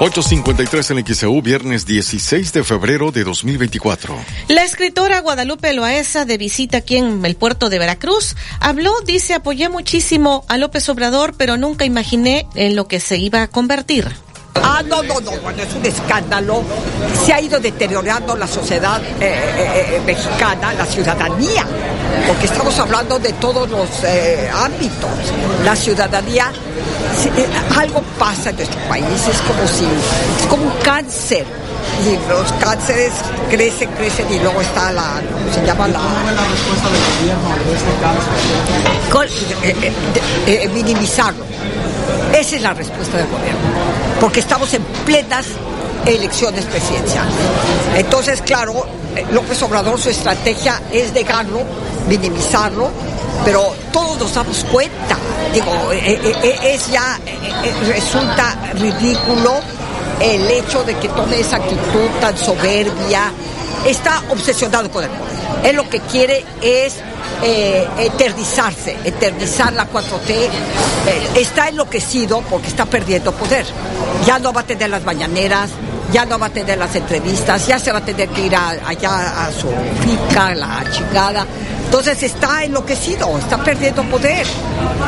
8.53 en XEU, viernes 16 de febrero de 2024. La escritora Guadalupe Loaesa, de visita aquí en el puerto de Veracruz, habló, dice, apoyé muchísimo a López Obrador, pero nunca imaginé en lo que se iba a convertir. Ah, no, no, no, bueno, es un escándalo. Se ha ido deteriorando la sociedad eh, eh, eh, mexicana, la ciudadanía, porque estamos hablando de todos los ámbitos. La ciudadanía, algo pasa en nuestro país, es como si, es como un cáncer y los cánceres crecen, crecen y luego está la, ¿cómo se llama? La, la respuesta del gobierno este eh, eh, eh, minimizarlo. Esa es la respuesta del gobierno, porque estamos en plenas elecciones presidenciales. Entonces, claro, López Obrador su estrategia es negarlo, minimizarlo, pero todos nos damos cuenta. Digo, es ya, resulta ridículo el hecho de que tome esa actitud tan soberbia, está obsesionado con el poder. Él lo que quiere es eh, eternizarse, eternizar la 4T. Eh, está enloquecido porque está perdiendo poder. Ya no va a tener las mañaneras, ya no va a tener las entrevistas, ya se va a tener que ir allá a su finca, la chingada. Entonces está enloquecido, está perdiendo poder.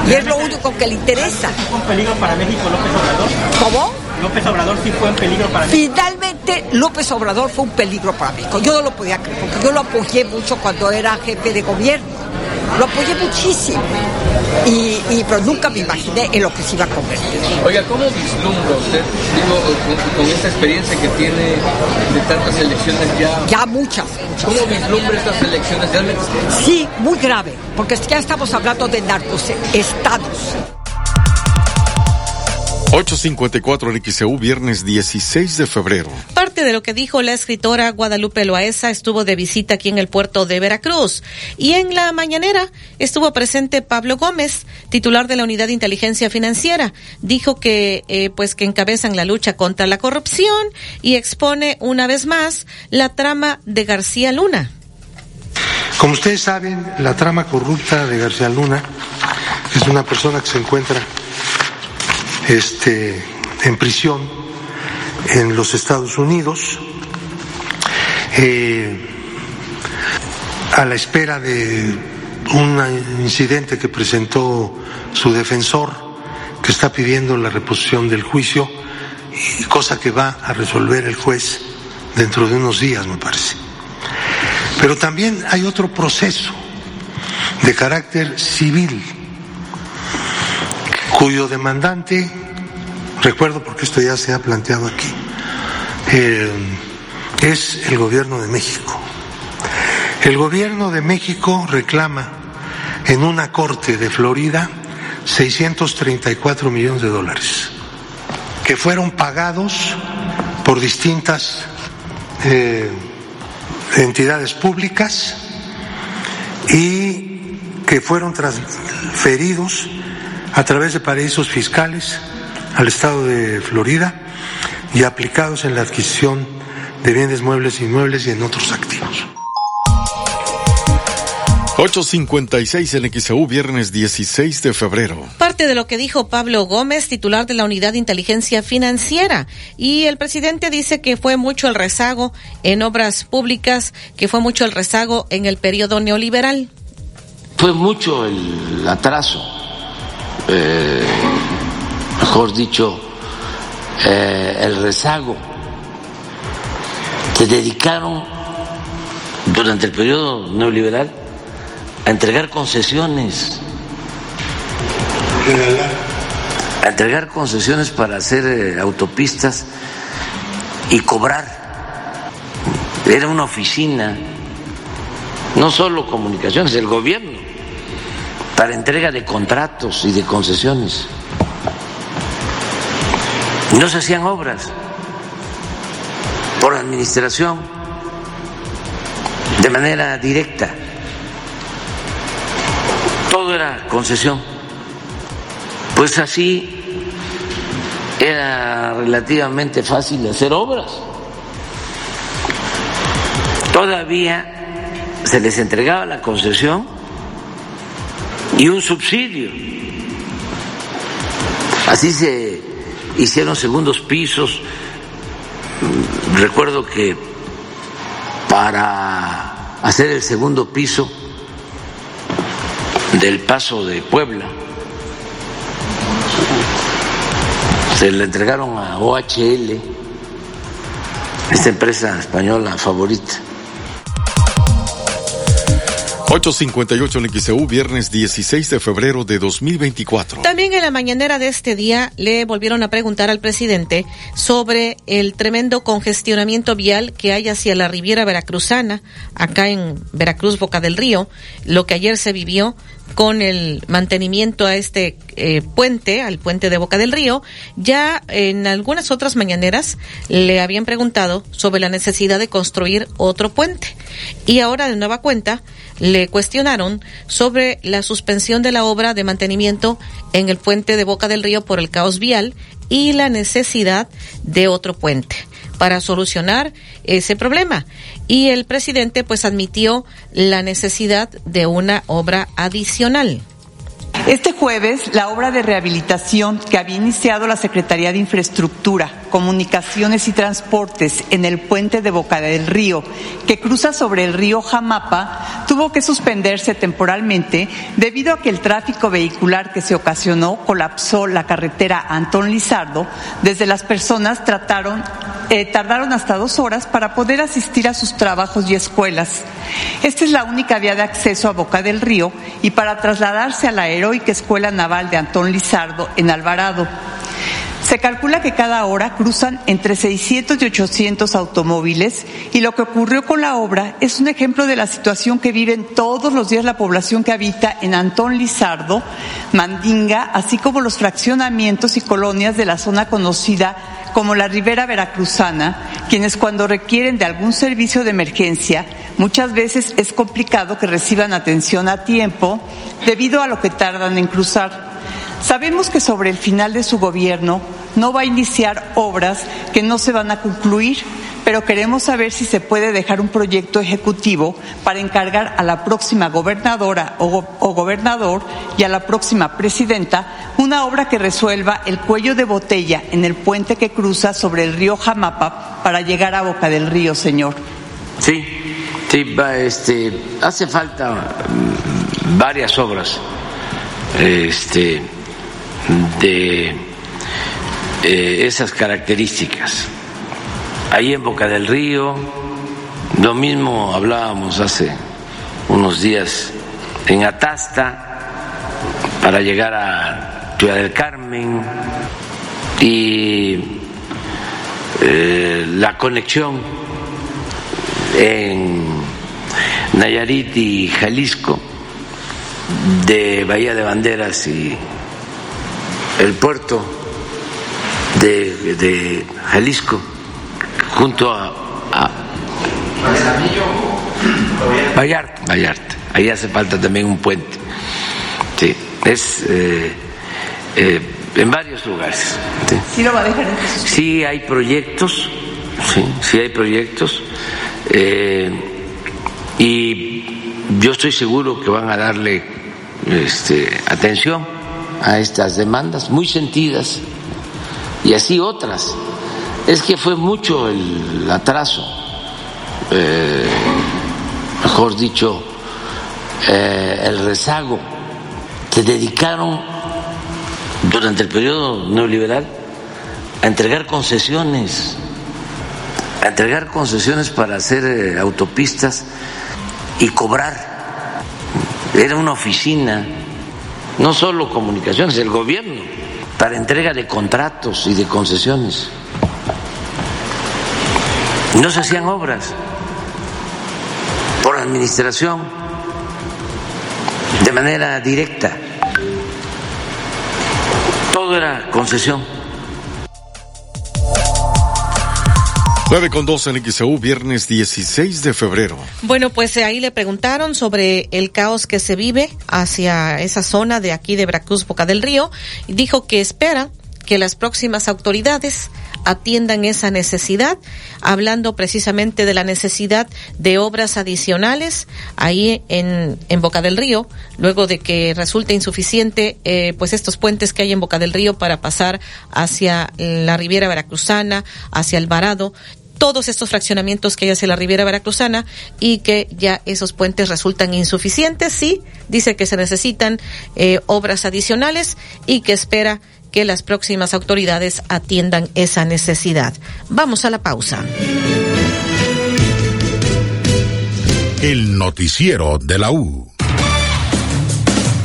Y es lo único que le interesa. ¿Es un peligro para México López Obrador? ¿Cómo? López Obrador sí fue un peligro para mí. Finalmente, López Obrador fue un peligro para México. Yo no lo podía creer, porque yo lo apoyé mucho cuando era jefe de gobierno. Lo apoyé muchísimo. Y, pero nunca me imaginé en lo que se iba a convertir. Oiga, ¿cómo vislumbra usted, digo, con, esta experiencia que tiene de tantas elecciones ya? Ya muchas. muchas. ¿Cómo vislumbra estas elecciones? Sí, muy grave, porque ya estamos hablando de narcos estados. 854 en XEU, viernes 16 de febrero. Parte de lo que dijo la escritora Guadalupe Loaesa estuvo de visita aquí en el puerto de Veracruz. Y en la mañanera estuvo presente Pablo Gómez, titular de la Unidad de Inteligencia Financiera. Dijo que, eh, pues, que encabezan la lucha contra la corrupción y expone una vez más la trama de García Luna. Como ustedes saben, la trama corrupta de García Luna es una persona que se encuentra este, en prisión en los Estados Unidos, eh, a la espera de un incidente que presentó su defensor, que está pidiendo la reposición del juicio, cosa que va a resolver el juez dentro de unos días, me parece. Pero también hay otro proceso de carácter civil cuyo demandante, recuerdo porque esto ya se ha planteado aquí, eh, es el gobierno de México. El gobierno de México reclama en una corte de Florida 634 millones de dólares que fueron pagados por distintas eh, entidades públicas y que fueron transferidos a través de paraísos fiscales al estado de Florida y aplicados en la adquisición de bienes muebles, inmuebles y en otros activos. 856 en XEU, viernes 16 de febrero. Parte de lo que dijo Pablo Gómez, titular de la Unidad de Inteligencia Financiera. Y el presidente dice que fue mucho el rezago en obras públicas, que fue mucho el rezago en el periodo neoliberal. Fue mucho el atraso eh, mejor dicho, eh, el rezago. Se dedicaron durante el periodo neoliberal a entregar concesiones, a entregar concesiones para hacer eh, autopistas y cobrar. Era una oficina, no solo comunicaciones, el gobierno para entrega de contratos y de concesiones. No se hacían obras por administración de manera directa. Todo era concesión. Pues así era relativamente fácil hacer obras. Todavía se les entregaba la concesión y un subsidio. Así se hicieron segundos pisos. Recuerdo que para hacer el segundo piso del paso de Puebla se le entregaron a OHL, esta empresa española favorita. 858 en XEU, viernes 16 de febrero de 2024. También en la mañanera de este día le volvieron a preguntar al presidente sobre el tremendo congestionamiento vial que hay hacia la Riviera Veracruzana, acá en Veracruz, Boca del Río, lo que ayer se vivió con el mantenimiento a este eh, puente, al puente de Boca del Río, ya en algunas otras mañaneras le habían preguntado sobre la necesidad de construir otro puente. Y ahora de nueva cuenta le cuestionaron sobre la suspensión de la obra de mantenimiento en el puente de Boca del Río por el caos vial y la necesidad de otro puente para solucionar ese problema. Y el presidente pues admitió la necesidad de una obra adicional. Este jueves, la obra de rehabilitación que había iniciado la Secretaría de Infraestructura, Comunicaciones y Transportes en el puente de Boca del Río, que cruza sobre el río Jamapa, tuvo que suspenderse temporalmente debido a que el tráfico vehicular que se ocasionó colapsó la carretera Antón Lizardo. Desde las personas eh, tardaron hasta dos horas para poder asistir a sus trabajos y escuelas. Esta es la única vía de acceso a Boca del Río y para trasladarse a la Escuela Naval de Antón Lizardo en Alvarado. Se calcula que cada hora cruzan entre 600 y 800 automóviles y lo que ocurrió con la obra es un ejemplo de la situación que viven todos los días la población que habita en Antón Lizardo, Mandinga, así como los fraccionamientos y colonias de la zona conocida como la Ribera Veracruzana, quienes cuando requieren de algún servicio de emergencia, muchas veces es complicado que reciban atención a tiempo debido a lo que tardan en cruzar. Sabemos que sobre el final de su gobierno no va a iniciar obras que no se van a concluir, pero queremos saber si se puede dejar un proyecto ejecutivo para encargar a la próxima gobernadora o, gobernador y a la próxima presidenta una obra que resuelva el cuello de botella en el puente que cruza sobre el río Jamapa para llegar a Boca del Río, señor. Sí, sí, este, hace falta varias obras este, de eh, esas características. Ahí en Boca del Río, lo mismo hablábamos hace unos días en Atasta, para llegar a Ciudad del Carmen, y eh, la conexión en Nayarit y Jalisco de Bahía de Banderas y el puerto de, de Jalisco junto a, a Vallarta, Vallarta. Ahí hace falta también un puente. Sí, es eh, eh, en varios lugares. Sí. ¿Sí lo va a dejar en Sí hay proyectos, sí, sí hay proyectos. Eh, y yo estoy seguro que van a darle este, atención a estas demandas muy sentidas y así otras. Es que fue mucho el atraso, eh, mejor dicho, eh, el rezago. Se dedicaron durante el periodo neoliberal a entregar concesiones, a entregar concesiones para hacer eh, autopistas y cobrar. Era una oficina, no solo comunicaciones, el gobierno, para entrega de contratos y de concesiones. No se hacían obras por administración de manera directa. Todo era concesión. 9 con 2 en XEU, viernes 16 de febrero. Bueno, pues ahí le preguntaron sobre el caos que se vive hacia esa zona de aquí de Veracruz, Boca del Río, y dijo que espera que las próximas autoridades atiendan esa necesidad, hablando precisamente de la necesidad de obras adicionales ahí en, en Boca del Río, luego de que resulte insuficiente eh, pues estos puentes que hay en Boca del Río para pasar hacia la Riviera Veracruzana, hacia Alvarado, todos estos fraccionamientos que hay hacia la Riviera Veracruzana y que ya esos puentes resultan insuficientes, sí, dice que se necesitan eh, obras adicionales y que espera que las próximas autoridades atiendan esa necesidad. Vamos a la pausa. El noticiero de la U.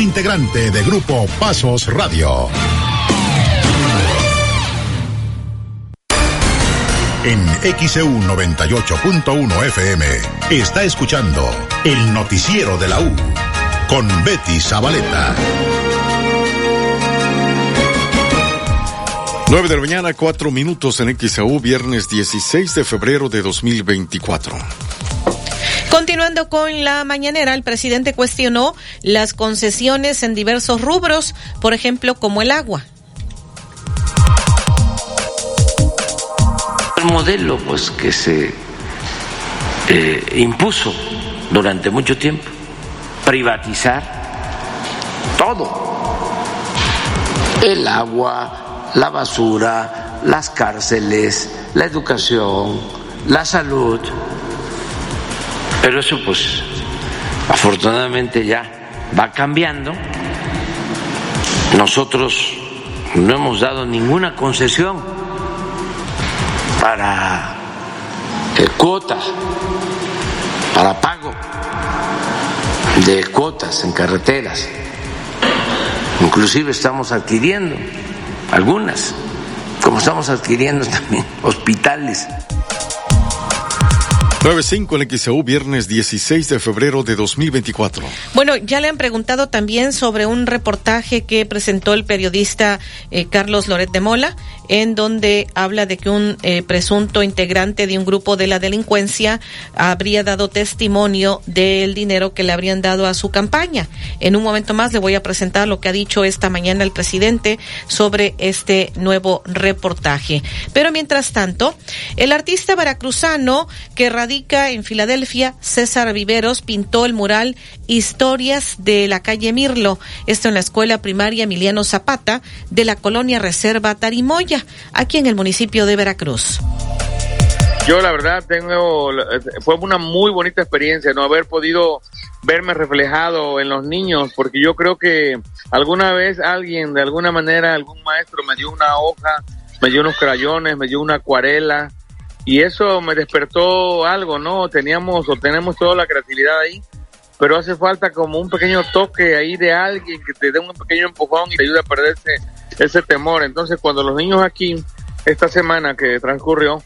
integrante de Grupo Pasos Radio. En XEU 98.1 FM está escuchando el noticiero de la U con Betty Zabaleta. 9 de la mañana, 4 minutos en XAU, viernes 16 de febrero de 2024. Continuando con la mañanera, el presidente cuestionó las concesiones en diversos rubros, por ejemplo, como el agua. El modelo pues que se eh, impuso durante mucho tiempo, privatizar todo, el agua, la basura, las cárceles, la educación, la salud, pero eso pues afortunadamente ya va cambiando. Nosotros no hemos dado ninguna concesión para eh, cuota, para pago de cuotas en carreteras. Inclusive estamos adquiriendo algunas, como estamos adquiriendo [LAUGHS] también hospitales. 95 en XEU, viernes 16 de febrero de 2024. Bueno, ya le han preguntado también sobre un reportaje que presentó el periodista eh, Carlos Loret de Mola, en donde habla de que un eh, presunto integrante de un grupo de la delincuencia habría dado testimonio del dinero que le habrían dado a su campaña. En un momento más le voy a presentar lo que ha dicho esta mañana el presidente sobre este nuevo reportaje. Pero mientras tanto, el artista veracruzano que radica en Filadelfia, César Viveros, pintó el mural Historias de la calle Mirlo, esto en la escuela primaria Emiliano Zapata de la colonia Reserva Tarimoya, aquí en el municipio de Veracruz. Yo la verdad tengo, fue una muy bonita experiencia, no haber podido verme reflejado en los niños, porque yo creo que alguna vez alguien, de alguna manera, algún maestro me dio una hoja, me dio unos crayones, me dio una acuarela, y eso me despertó algo, ¿no? Teníamos o tenemos toda la creatividad ahí, pero hace falta como un pequeño toque ahí de alguien que te dé un pequeño empujón y te ayude a perderse ese temor. Entonces, cuando los niños aquí, esta semana que transcurrió,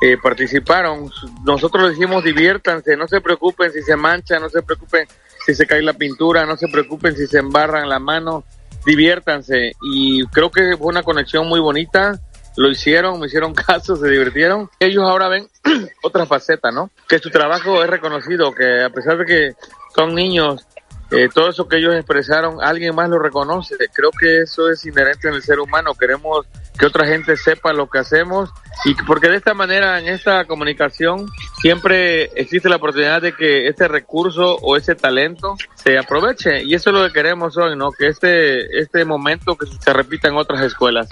eh, participaron, nosotros les dijimos diviértanse, no se preocupen si se mancha, no se preocupen si se cae la pintura, no se preocupen si se embarran la mano, diviértanse. Y creo que fue una conexión muy bonita lo hicieron, me hicieron [LAUGHS] caso, se divirtieron. Ellos ahora ven [CLEARS THROAT] otra faceta, ¿no? Que su trabajo es reconocido, que a pesar de que son niños, eh, todo eso que ellos expresaron, alguien más lo reconoce. Creo que eso es inherente en el ser humano. Queremos que otra gente sepa lo que hacemos y porque de esta manera en esta comunicación siempre existe la oportunidad de que este recurso o ese talento se aproveche y eso es lo que queremos hoy, ¿no? Que este este momento que se repita en otras escuelas.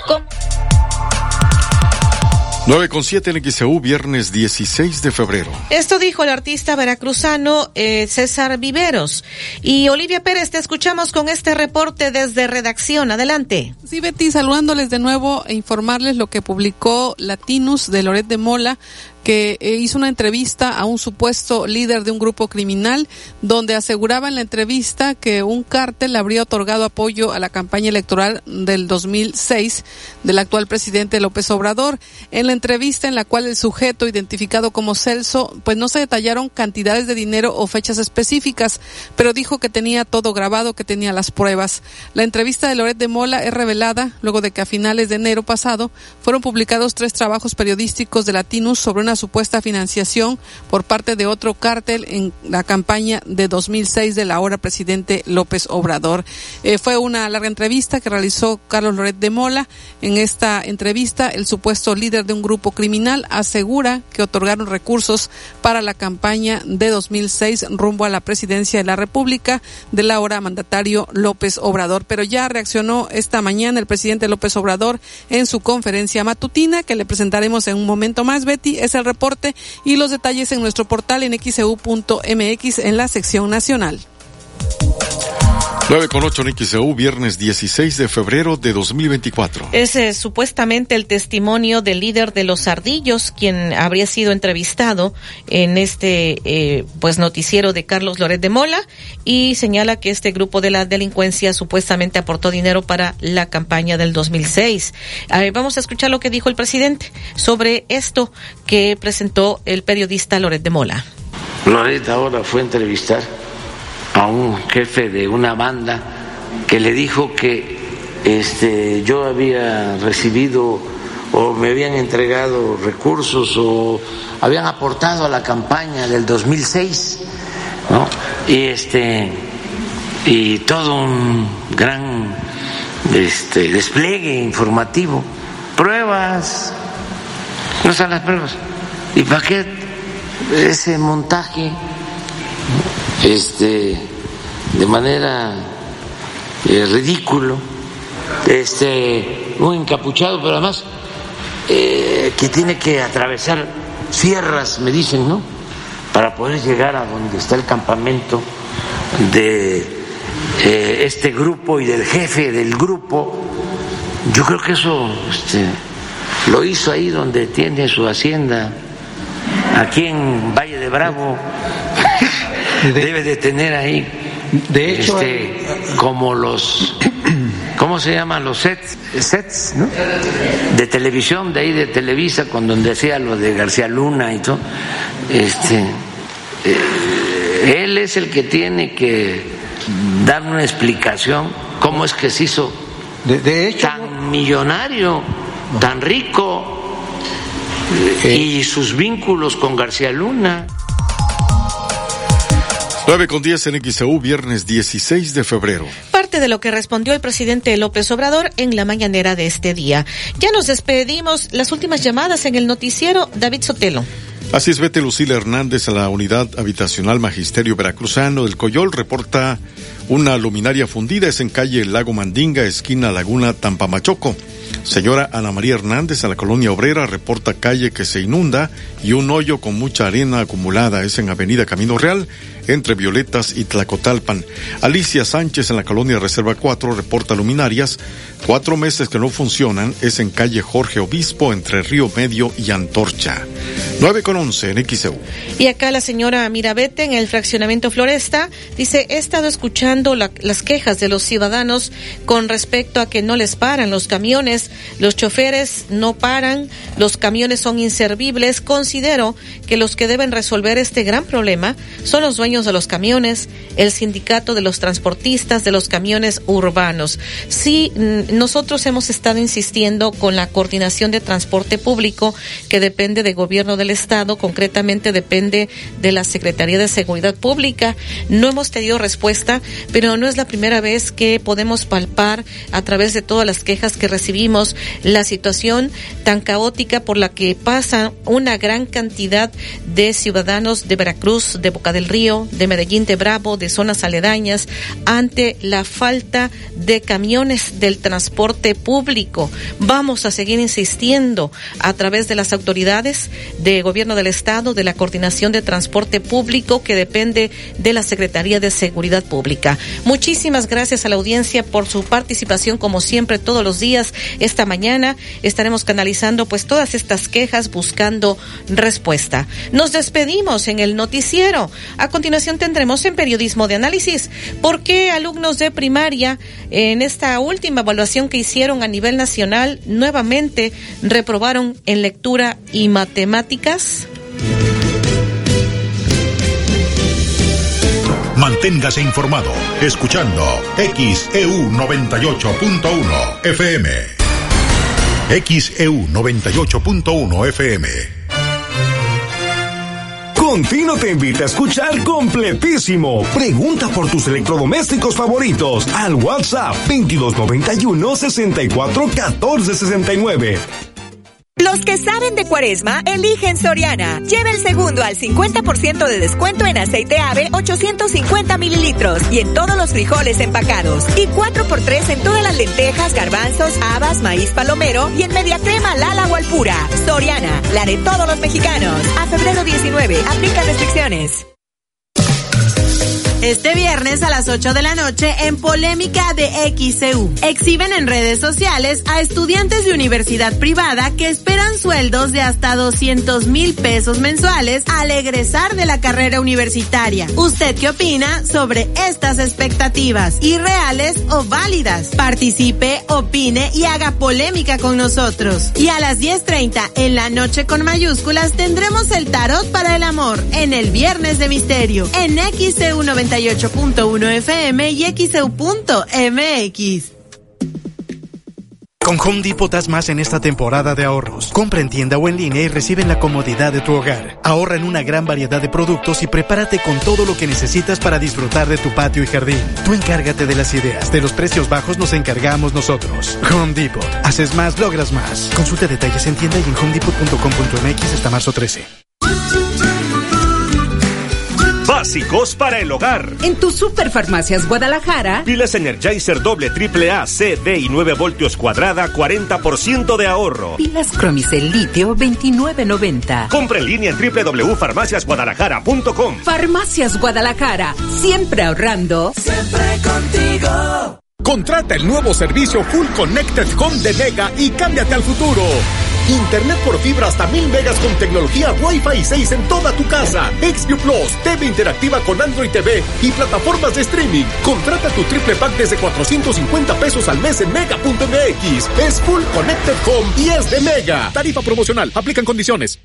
9 con 7 en XEU, viernes 16 de febrero. Esto dijo el artista veracruzano eh, César Viveros. Y Olivia Pérez, te escuchamos con este reporte desde redacción. Adelante. Sí, Betty, saludándoles de nuevo e informarles lo que publicó Latinus de Loret de Mola que eh, hizo una entrevista a un supuesto líder de un grupo criminal donde aseguraba en la entrevista que un cártel habría otorgado apoyo a la campaña electoral del 2006 del actual presidente López Obrador. En la entrevista en la cual el sujeto identificado como Celso, pues no se detallaron cantidades de dinero o fechas específicas, pero dijo que tenía todo grabado, que tenía las pruebas. La entrevista de Loret de Mola es revelada luego de que a finales de enero pasado fueron publicados tres trabajos periodísticos de Latinus sobre una supuesta financiación por parte de otro cártel en la campaña de 2006 del ahora presidente López Obrador. Eh, fue una larga entrevista que realizó Carlos Loret de Mola. En esta entrevista, el supuesto líder de un grupo criminal asegura que otorgaron recursos para la campaña de 2006 rumbo a la presidencia de la República del ahora mandatario López Obrador. Pero ya reaccionó esta mañana el presidente López Obrador en su conferencia matutina que le presentaremos en un momento más. Betty es el reporte y los detalles en nuestro portal en xeu.mx en la sección nacional. 9 con 8 en XEU, viernes 16 de febrero de 2024. Es eh, supuestamente el testimonio del líder de los ardillos, quien habría sido entrevistado en este eh, pues noticiero de Carlos Loret de Mola y señala que este grupo de la delincuencia supuestamente aportó dinero para la campaña del 2006. vamos a escuchar lo que dijo el presidente sobre esto que presentó el periodista Loret de Mola. Loret ahora fue a entrevistar a un jefe de una banda que le dijo que este, yo había recibido o me habían entregado recursos o habían aportado a la campaña del 2006, ¿no? Y este y todo un gran este, despliegue informativo, pruebas, no son las pruebas. ¿Y para qué ese montaje? Este, de manera eh, ridículo, este, un encapuchado, pero además eh, que tiene que atravesar sierras, me dicen, ¿no? Para poder llegar a donde está el campamento de eh, este grupo y del jefe del grupo. Yo creo que eso este, lo hizo ahí donde tiene su hacienda, aquí en Valle de Bravo debe de tener ahí, de hecho, este, como los, [CLEARS THROAT] ¿cómo se llaman los sets? Sets, ¿no? De televisión, de ahí de Televisa, cuando decía lo de García Luna y todo. Este, eh, él es el que tiene que dar una explicación cómo es que se hizo de, hecho, tan millonario, tan rico. Eh, y sus vínculos con García Luna. 9 con 10 en XEU, viernes 16 de febrero. Parte de lo que respondió el presidente López Obrador en la mañanera de este día. Ya nos despedimos. Las últimas llamadas en el noticiero, David Sotelo. Así es, vete Lucila Hernández a la unidad habitacional Magisterio Veracruzano del Coyol reporta una luminaria fundida, es en calle Lago Mandinga, esquina Laguna Tampamachoco. Señora Ana María Hernández a la colonia obrera reporta calle que se inunda y un hoyo con mucha arena acumulada es en Avenida Camino Real entre Violetas y Tlacotalpan. Alicia Sánchez en la colonia Reserva 4 reporta luminarias. Cuatro meses que no funcionan es en calle Jorge Obispo entre Río Medio y Antorcha. 9 con 11 en XEU. Y acá la señora Mirabete en el fraccionamiento Floresta dice, he estado escuchando las quejas de los ciudadanos con respecto a que no les paran los camiones, los choferes no paran, los camiones son inservibles. Considero que los que deben resolver este gran problema son los dueños de los camiones, el sindicato de los transportistas de los camiones urbanos. Sí, nosotros hemos estado insistiendo con la coordinación de transporte público que depende del gobierno del estado, concretamente depende de la Secretaría de Seguridad Pública. No hemos tenido respuesta, pero no es la primera vez que podemos palpar a través de todas las quejas que recibimos la situación tan caótica por la que pasa una gran cantidad de ciudadanos de Veracruz, de Boca del Río, de Medellín de Bravo, de zonas aledañas, ante la falta de camiones del transporte público. Vamos a seguir insistiendo a través de las autoridades de gobierno del Estado, de la coordinación de transporte público que depende de la Secretaría de Seguridad Pública. Muchísimas gracias a la audiencia por su participación, como siempre, todos los días. Esta mañana estaremos canalizando pues todas estas quejas buscando respuesta. Nos despedimos en el noticiero. A continuación tendremos en periodismo de análisis por qué alumnos de primaria en esta última evaluación que hicieron a nivel nacional nuevamente reprobaron en lectura y matemáticas. Manténgase informado escuchando XEU 98.1 FM. XEU 98.1 FM. Contino te invita a escuchar completísimo. Pregunta por tus electrodomésticos favoritos al WhatsApp 2291 64 14 69. Los que saben de cuaresma, eligen Soriana. Lleva el segundo al 50% de descuento en aceite ave 850 mililitros y en todos los frijoles empacados. Y 4x3 en todas las lentejas, garbanzos, habas, maíz palomero y en media crema Lala o Alpura. Soriana, la de todos los mexicanos. A febrero 19, aplica restricciones. Este viernes a las 8 de la noche en Polémica de XCU. Exhiben en redes sociales a estudiantes de universidad privada que esperan sueldos de hasta 200 mil pesos mensuales al egresar de la carrera universitaria. ¿Usted qué opina sobre estas expectativas? ¿Irreales o válidas? Participe, opine y haga polémica con nosotros. Y a las 10.30 en la noche con mayúsculas tendremos el tarot para el amor en el viernes de misterio en XCU 90 98.1 FM y XEU.mx. Con Home Depot das más en esta temporada de ahorros. Compra en tienda o en línea y recibe la comodidad de tu hogar. Ahorra en una gran variedad de productos y prepárate con todo lo que necesitas para disfrutar de tu patio y jardín. Tú encárgate de las ideas, de los precios bajos nos encargamos nosotros. Home Depot. Haces más, logras más. Consulta detalles en tienda y en homedepot.com.mx hasta marzo 13 básicos para el hogar. En tu Superfarmacias Guadalajara. Pilas Energizer doble triple A, C, D y 9 voltios cuadrada, 40% de ahorro. Pilas Cromicel litio, 29.90. Compra en línea en www.farmaciasguadalajara.com. Farmacias Guadalajara, siempre ahorrando. Siempre contigo. Contrata el nuevo servicio Full Connected Home de Mega y cámbiate al futuro. Internet por fibra hasta mil megas con tecnología Wi-Fi 6 en toda tu casa. XView Plus, TV interactiva con Android TV y plataformas de streaming. Contrata tu triple pack desde 450 pesos al mes en mega.mx. Es Full Connected Home y es de Mega. Tarifa promocional. Aplican condiciones.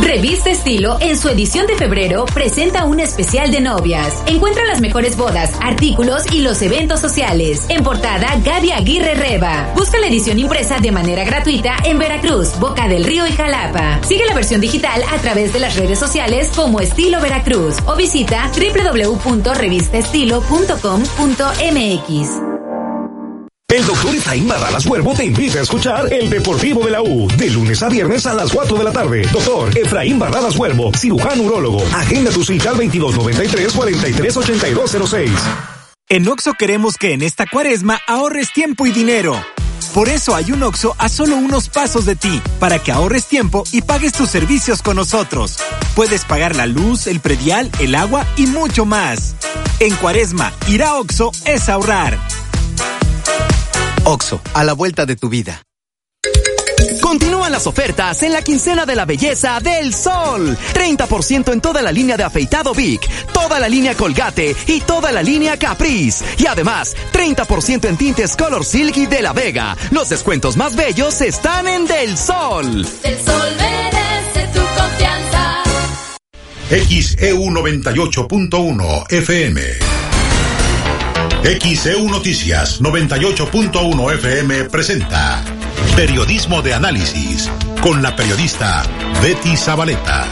Revista Estilo, en su edición de febrero, presenta un especial de novias. Encuentra las mejores bodas, artículos y los eventos sociales. En portada, Gaby Aguirre Reba. Busca la edición impresa de manera gratuita en Veracruz, Boca del Río y Jalapa. Sigue la versión digital a través de las redes sociales como Estilo Veracruz o visita www.revistaestilo.com.mx. El doctor Efraín Barralas Huervo te invita a escuchar El Deportivo de la U, de lunes a viernes a las 4 de la tarde. Doctor Efraín Barralas Huervo, cirujano urólogo. Agenda tu cita al 2293-438206. En Oxo queremos que en esta cuaresma ahorres tiempo y dinero. Por eso hay un Oxo a solo unos pasos de ti, para que ahorres tiempo y pagues tus servicios con nosotros. Puedes pagar la luz, el predial, el agua y mucho más. En cuaresma, ir a Oxo es ahorrar. Oxo, a la vuelta de tu vida. Continúan las ofertas en la quincena de la belleza del sol. 30% en toda la línea de afeitado Vic, toda la línea Colgate y toda la línea Caprice. Y además, 30% en tintes Color Silky de la Vega. Los descuentos más bellos están en Del Sol. Del Sol merece tu confianza. XEU 98.1 FM. XEU Noticias 98.1 FM presenta Periodismo de Análisis con la periodista Betty Zabaleta.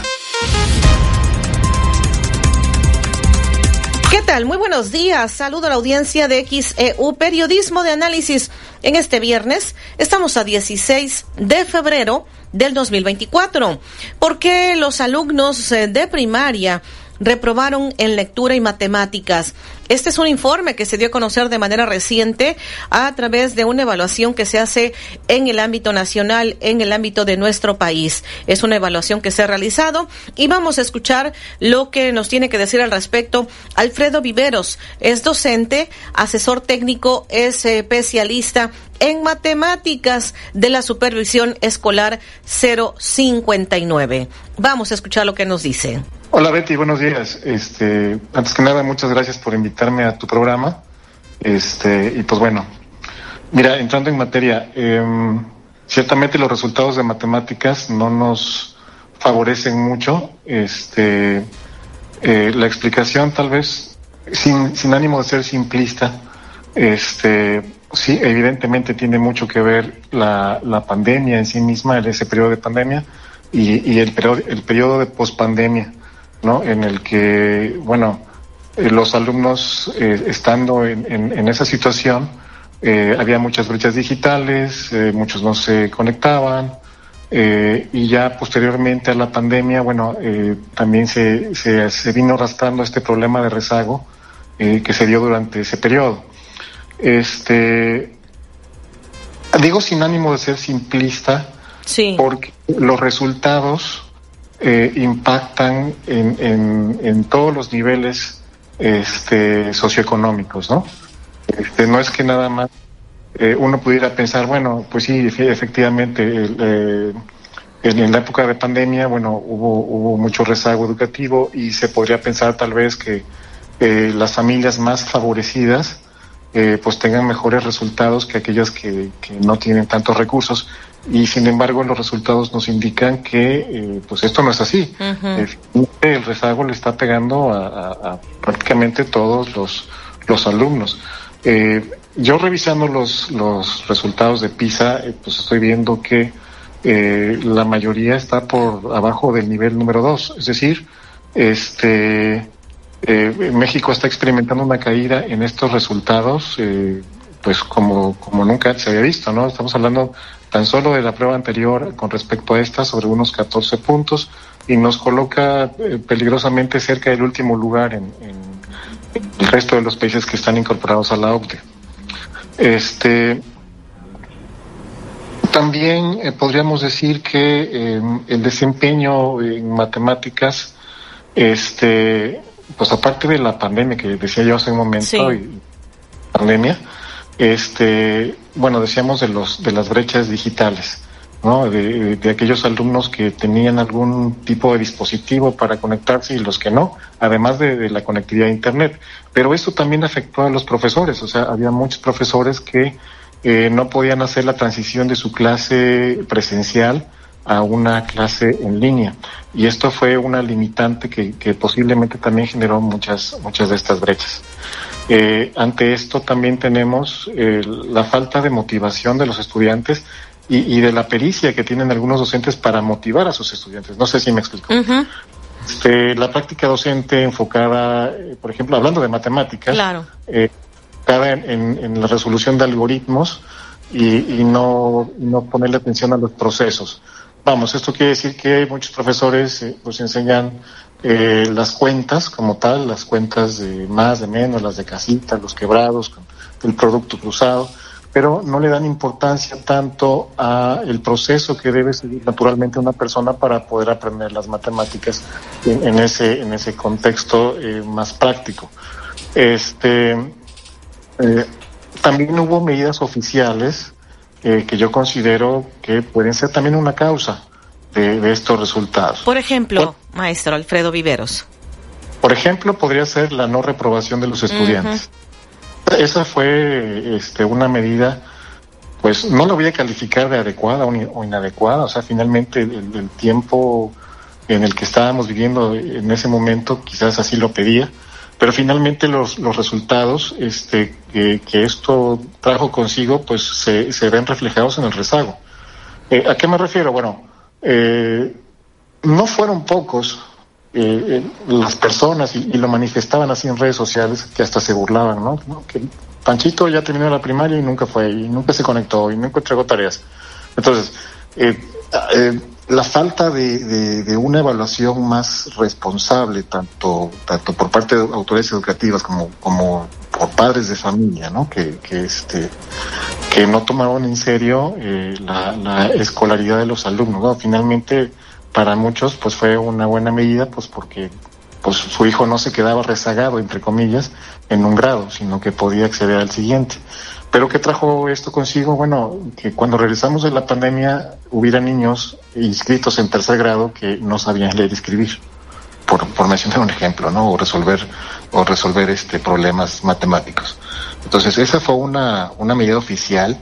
¿Qué tal? Muy buenos días. Saludo a la audiencia de XEU Periodismo de Análisis. En este viernes estamos a 16 de febrero del 2024. ¿Por qué los alumnos eh, de primaria reprobaron en lectura y matemáticas. Este es un informe que se dio a conocer de manera reciente a través de una evaluación que se hace en el ámbito nacional, en el ámbito de nuestro país. Es una evaluación que se ha realizado y vamos a escuchar lo que nos tiene que decir al respecto Alfredo Viveros. Es docente, asesor técnico, es especialista en matemáticas de la supervisión escolar 059. Vamos a escuchar lo que nos dice. Hola Betty, buenos días. Este, antes que nada, muchas gracias por invitarme a tu programa. Este, y pues bueno, mira, entrando en materia, em, ciertamente los resultados de matemáticas no nos favorecen mucho. Este, eh, la explicación tal vez, sin, sin ánimo de ser simplista, este, sí, evidentemente tiene mucho que ver la, la pandemia en sí misma, ese periodo de pandemia y, y el, periodo, el periodo de pospandemia ¿no? En el que, bueno, eh, los alumnos eh, estando en, en- en esa situación, eh, había muchas brechas digitales, eh, muchos no se conectaban, y ya posteriormente a la pandemia, bueno, también se, se, se vino arrastrando este problema de rezago que se dio durante ese periodo. Este, digo sin ánimo de ser simplista, porque los resultados eh, impactan en, en, en todos los niveles este, socioeconómicos, ¿no? Este, no es que nada más eh, uno pudiera pensar, bueno, pues sí, efe- efectivamente, eh, en, la época de pandemia, bueno, hubo, hubo mucho rezago educativo y se podría pensar tal vez que eh, las familias más favorecidas pues tengan mejores resultados que aquellas que, que no tienen tantos recursos y sin embargo los resultados nos indican que eh, pues esto no es así. El rezago le está pegando a, a- a prácticamente todos los, los alumnos. Eh, yo revisando los, los resultados de PISA, eh, pues estoy viendo que eh, la mayoría está por abajo del nivel número dos, es decir, este eh, México está experimentando una caída en estos resultados, eh, pues como, como nunca se había visto, ¿no? Estamos hablando tan solo de la prueba anterior con respecto a esta sobre unos 14 puntos y nos coloca eh, peligrosamente cerca del último lugar en, en el resto de los países que están incorporados a la OCDE. Este, también eh, podríamos decir que eh, el desempeño en matemáticas, este, pues aparte de la pandemia que decía yo hace un momento, y pandemia, este, bueno, decíamos de los de las brechas digitales, ¿no? De, aquellos alumnos que tenían algún tipo de dispositivo para conectarse y los que no, además de, la conectividad a internet. Pero esto también afectó a los profesores, o sea, había muchos profesores que eh, no podían hacer la transición de su clase presencial a una clase en línea. Y esto fue una limitante que, que posiblemente también generó muchas, muchas de estas brechas. Eh, ante esto también tenemos eh, la falta de motivación de los estudiantes y, y de la pericia que tienen algunos docentes para motivar a sus estudiantes. No sé si me explico. Este, la práctica docente enfocada, eh, por ejemplo, hablando de matemáticas, Claro. eh, enfocada en, en- en la resolución de algoritmos y, y no, no ponerle atención a los procesos. Vamos, esto quiere decir que muchos profesores eh, pues enseñan eh, las cuentas como tal, las cuentas de más, de menos, las de casita, los quebrados, el producto cruzado, pero no le dan importancia tanto a el proceso que debe seguir naturalmente una persona para poder aprender las matemáticas en, en ese en ese contexto eh, más práctico. Este eh, también hubo medidas oficiales eh, que yo considero que pueden ser también una causa de, de estos resultados. Por ejemplo, maestro Alfredo Viveros. Por ejemplo, podría ser la no reprobación de los estudiantes. Esa fue este, una medida, pues no la voy a calificar de adecuada o, inadecuada, o sea, finalmente el, el tiempo en el que estábamos viviendo en ese momento quizás así lo pedía, pero finalmente los, los resultados este, que, que esto trajo consigo pues se, se ven reflejados en el rezago. Eh, ¿A qué me refiero? Bueno, eh, no fueron pocos eh, eh, las personas y, lo manifestaban así en redes sociales que hasta se burlaban, ¿no? ¿no? Que Panchito ya terminó la primaria y nunca fue, y nunca se conectó y nunca entregó tareas. Entonces, eh, eh, la falta de, de- de una evaluación más responsable, tanto, tanto por parte de autoridades educativas como, como por padres de familia, ¿no? Que, que este, que no tomaron en serio eh, la, la escolaridad de los alumnos, ¿no? Finalmente, para muchos, pues fue una buena medida, pues porque pues su hijo no se quedaba rezagado, entre comillas, en un grado, sino que podía acceder al siguiente. Pero ¿qué trajo esto consigo? Bueno, que cuando regresamos de la pandemia hubiera niños inscritos en tercer grado que no sabían leer y escribir, por, por mencionar un ejemplo, ¿no? O resolver, o resolver este problemas matemáticos. Entonces, esa fue una, una medida oficial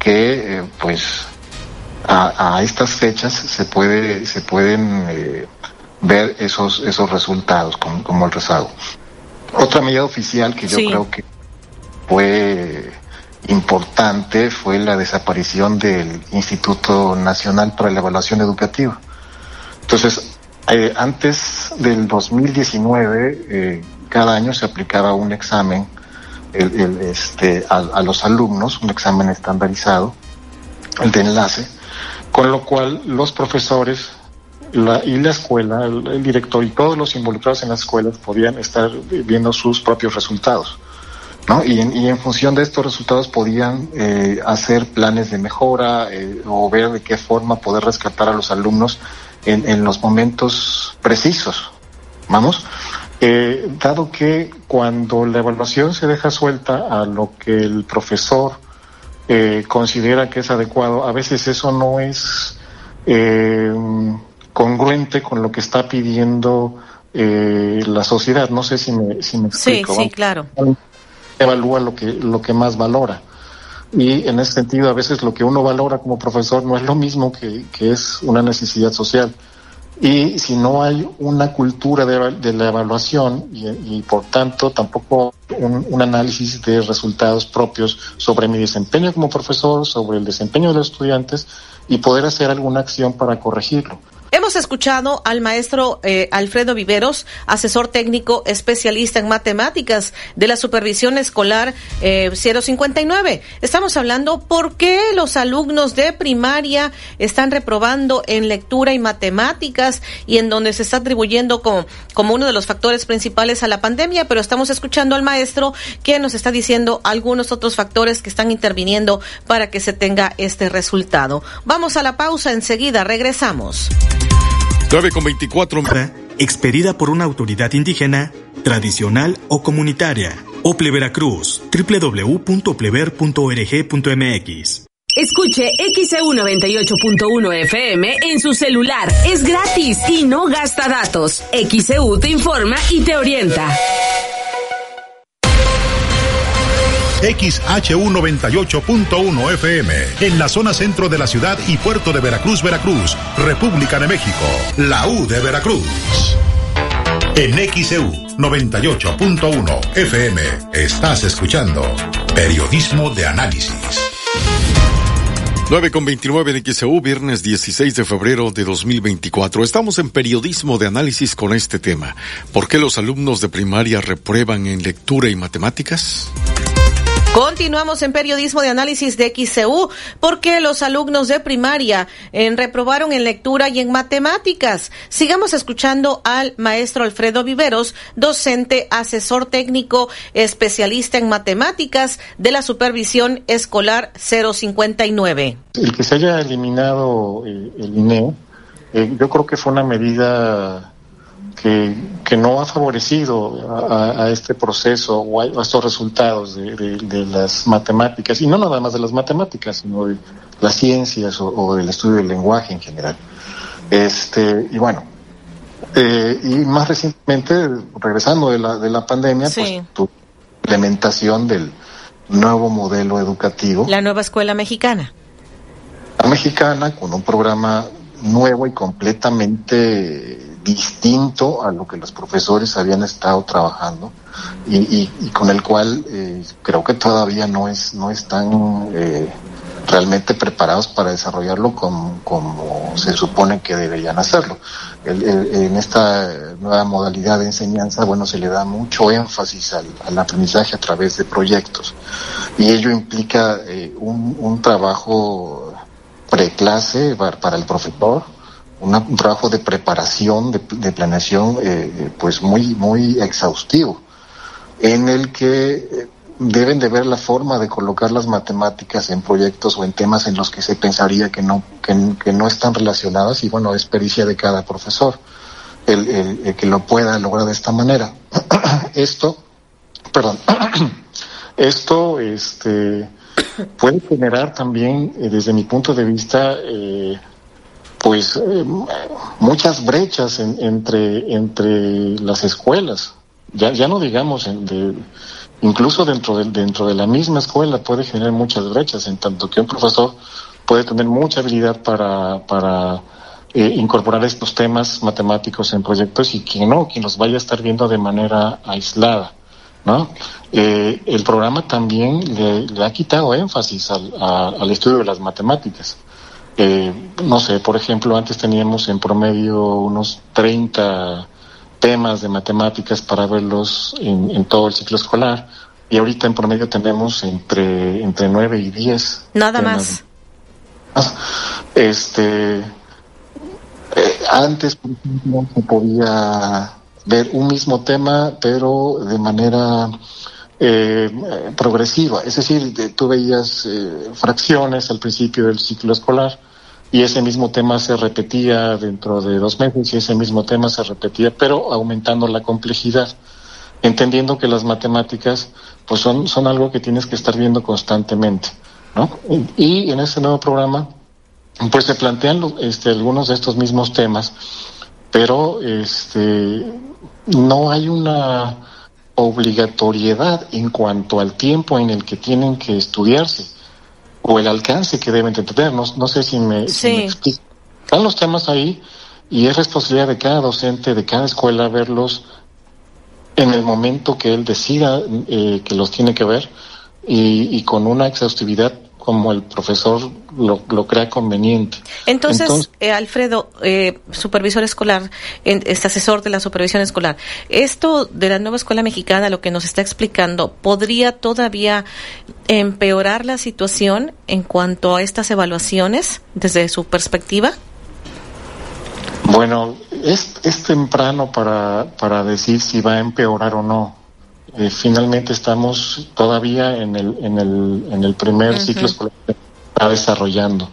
que, eh, pues, a, a estas fechas se puede, se pueden eh, ver esos, esos resultados, como, como el rezago. Otra medida oficial que yo Sí. creo que fue importante fue la desaparición del Instituto Nacional para la Evaluación Educativa. Entonces, Eh, antes del 2019, eh, cada año se aplicaba un examen el, el, este, a, a, los alumnos, un examen estandarizado, el de enlace, con lo cual los profesores y la escuela, el, director y todos los involucrados en las escuelas podían estar viendo sus propios resultados. ¿no? Y, en, función de estos resultados podían eh, hacer planes de mejora eh, o ver de qué forma poder rescatar a los alumnos en, en los momentos precisos. Vamos, eh, dado que cuando la evaluación se deja suelta a lo que el profesor eh, considera que es adecuado, a veces eso no es eh, congruente con lo que está pidiendo eh, la sociedad. No sé si me, si me explico. Sí, sí, claro. Evalúa lo que, lo que más valora. Y en ese sentido, a veces lo que uno valora como profesor no es lo mismo que, que es una necesidad social. Y si no hay una cultura de, la evaluación y, por tanto tampoco un, análisis de resultados propios sobre mi desempeño como profesor, sobre el desempeño de los estudiantes y poder hacer alguna acción para corregirlo. Hemos escuchado al maestro eh, Alfredo Viveros, asesor técnico especialista en matemáticas de la supervisión escolar eh, 059. Estamos hablando por qué los alumnos de primaria están reprobando en lectura y matemáticas y en donde se está atribuyendo como uno de los factores principales a la pandemia, pero estamos escuchando al maestro que nos está diciendo algunos otros factores que están interviniendo para que se tenga este resultado. Vamos a la pausa, enseguida regresamos. 9 con 24. Expedida por una autoridad indígena, tradicional o comunitaria. Ople Veracruz, www.oplever.org.mx. Escuche XEU 98.1 FM en su celular. Es gratis y no gasta datos. XEU te informa y te orienta. XHU 98.1 FM, en la zona centro de la ciudad y puerto de Veracruz, Veracruz, República de México, la U de Veracruz. En XEU 98.1 FM estás escuchando Periodismo de Análisis. 9 con 29 en XEU, viernes 16 de febrero de 2024. Estamos en periodismo de análisis con este tema. ¿Por qué los alumnos de primaria reprueban en lectura y matemáticas? Continuamos en periodismo de análisis de XCU porque los alumnos de primaria eh, reprobaron en lectura y en matemáticas. Sigamos escuchando al maestro Alfredo Viveros, docente, asesor técnico, especialista en matemáticas de la supervisión escolar 059. El que se haya eliminado el, el INE, eh, yo creo que fue una medida que, que no ha favorecido a, a este proceso o a, estos resultados de, de, de, las matemáticas, y no nada más de las matemáticas, sino de las ciencias o, o del estudio del lenguaje en general. Este, y bueno, eh, y más recientemente, regresando de la, de la pandemia, sí. pues tu implementación del nuevo modelo educativo. La nueva escuela mexicana. La mexicana, con un programa nuevo y completamente distinto a lo que los profesores habían estado trabajando y, con el cual eh, creo que todavía no es no están eh, realmente preparados para desarrollarlo como, se supone que deberían hacerlo. En esta nueva modalidad de enseñanza, bueno, se le da mucho énfasis al, aprendizaje a través de proyectos y ello implica eh, un, un trabajo preclase para el profesor, un trabajo de preparación, de, de planeación, eh, pues muy, muy exhaustivo, en el que eh, deben de ver la forma de colocar las matemáticas en proyectos o en temas en los que se pensaría que no, que, no están relacionadas y bueno, es pericia de cada profesor el, el, el que lo pueda lograr de esta manera. [COUGHS] esto, [COUGHS] perdón, [COUGHS] esto, este, puede generar también, eh, desde mi punto de vista, eh, pues eh, muchas brechas en, entre entre las escuelas ya ya no digamos incluso dentro de dentro de la misma escuela puede generar muchas brechas en tanto que un profesor puede tener mucha habilidad para para eh, incorporar estos temas matemáticos en proyectos y quien no quien los vaya a estar viendo de manera aislada ¿no? Eh, el programa también le, ha quitado énfasis al estudio de las matemáticas. Eh, no sé, por ejemplo, antes teníamos en promedio unos 30 temas de matemáticas para verlos en, en todo el ciclo escolar y ahorita en promedio tenemos entre, entre 9 y 10. Nada más. Este, eh, antes, por ejemplo, se podía ver un mismo tema, pero de manera eh, progresiva. Es decir, de- tú veías eh, fracciones al principio del ciclo escolar y ese mismo tema se repetía dentro de dos meses y ese mismo tema se repetía, pero aumentando la complejidad, entendiendo que las matemáticas pues son, son algo que tienes que estar viendo constantemente. ¿no? Y, en este nuevo programa pues se plantean este, algunos de estos mismos temas, pero este, no hay una obligatoriedad en cuanto al tiempo en el que tienen que estudiarse o el alcance que deben de tener. No, no sé si me, si me explico. Están los temas ahí y es responsabilidad de cada docente, de cada escuela verlos en el momento que él decida eh, que los tiene que ver y, y con una exhaustividad como el profesor lo, lo crea conveniente. Entonces, Entonces- eh, Alfredo, eh, supervisor escolar, en- este asesor de la supervisión escolar, esto de la nueva escuela mexicana, lo que nos está explicando, ¿podría todavía empeorar la situación en cuanto a estas evaluaciones desde su perspectiva? Bueno, es, es temprano para, para decir si va a empeorar o no. Eh, finalmente estamos todavía en el, en el, en el primer ciclo escolar que está desarrollando.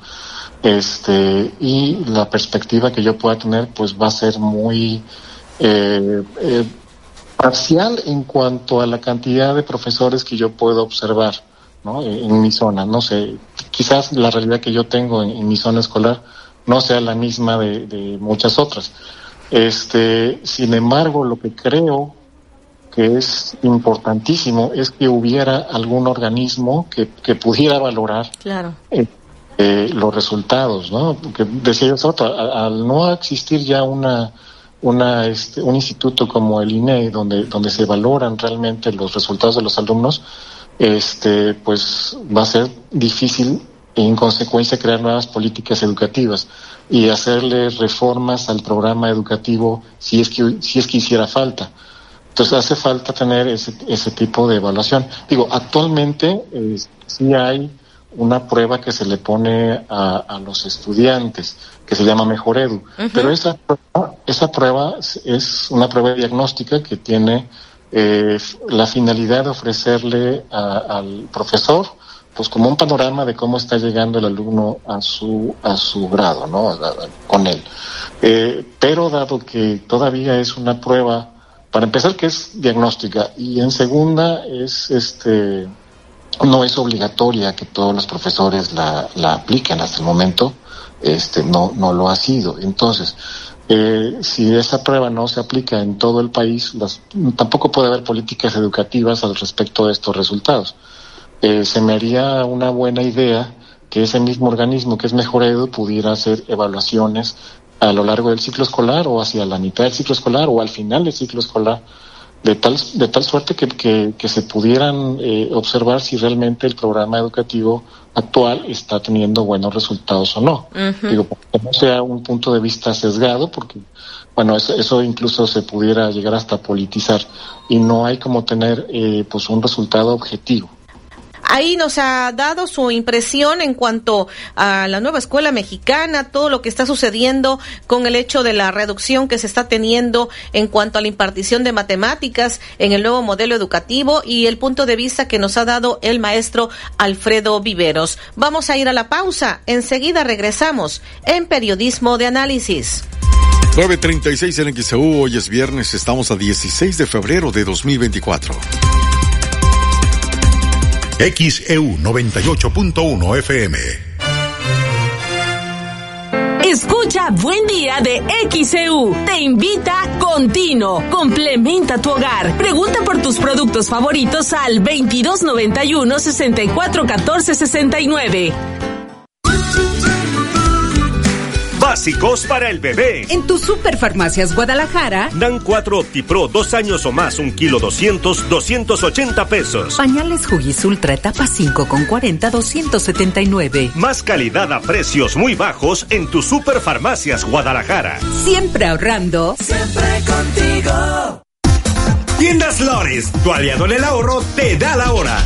Este, y la perspectiva que yo pueda tener, pues va a ser muy eh, eh, parcial en cuanto a la cantidad de profesores que yo puedo observar ¿no? en, en mi zona. No sé, quizás la realidad que yo tengo en, en mi zona escolar no sea la misma de, de muchas otras. Este, sin embargo, lo que creo que es importantísimo es que hubiera algún organismo que, que pudiera valorar Claro. eh, eh, los resultados, ¿no? Porque decía yo a- al no existir ya una, una, este, un instituto como el INE donde, donde se valoran realmente los resultados de los alumnos, este, pues va a ser difícil en consecuencia crear nuevas políticas educativas y hacerle reformas al programa educativo si es que, si es que hiciera falta. Entonces hace falta tener ese, ese tipo de evaluación. Digo, actualmente eh, sí hay una prueba que se le pone a, a los estudiantes, que se llama Mejor Edu, pero esa, prueba- esa prueba es- es una prueba diagnóstica que tiene eh, la finalidad de ofrecerle a- al profesor pues como un panorama de cómo está llegando el alumno a su a su grado, ¿no? A- a- con él. Eh, pero dado que todavía es una prueba, para empezar que es diagnóstica y en segunda es este no es obligatoria que todos los profesores la, la apliquen hasta el momento, este no no lo ha sido. Entonces, eh, si esa prueba no se aplica en todo el país, las- tampoco puede haber políticas educativas al respecto de estos resultados. Eh, se me haría una buena idea que ese mismo organismo que es Mejor Edu pudiera hacer evaluaciones a lo largo del ciclo escolar o hacia la mitad del ciclo escolar o al final del ciclo escolar, de tal, de tal suerte que, que, que se pudieran eh, observar si realmente el programa educativo actual está teniendo buenos resultados o no. Digo, que no sea un punto de vista sesgado, porque, bueno, eso, eso incluso se pudiera llegar hasta politizar y no hay como tener, eh, pues, un resultado objetivo. Ahí nos ha dado su impresión en cuanto a la nueva escuela mexicana, todo lo que está sucediendo con el hecho de la reducción que se está teniendo en cuanto a la impartición de matemáticas en el nuevo modelo educativo y el punto de vista que nos ha dado el maestro Alfredo Viveros. Vamos a ir a la pausa. Enseguida regresamos en Periodismo de Análisis. 9.36 en XEU, hoy es viernes, estamos a 16 de febrero de 2024. XEU 98.1 FM. Escucha Buen Día de XEU. Te invita Contino. Complementa tu hogar. Pregunta por tus productos favoritos al 2291 6414 69. Básicos para el bebé. En tu Superfarmacias Guadalajara. Dan 4 OptiPro, dos años o más, un kilo 200, 280 pesos. Pañales Huggies Ultra etapa 5 con 40, 279. Más calidad a precios muy bajos en tu Superfarmacias Guadalajara. Siempre ahorrando. Siempre contigo. Tiendas Lores, tu aliado en el ahorro, te da la hora.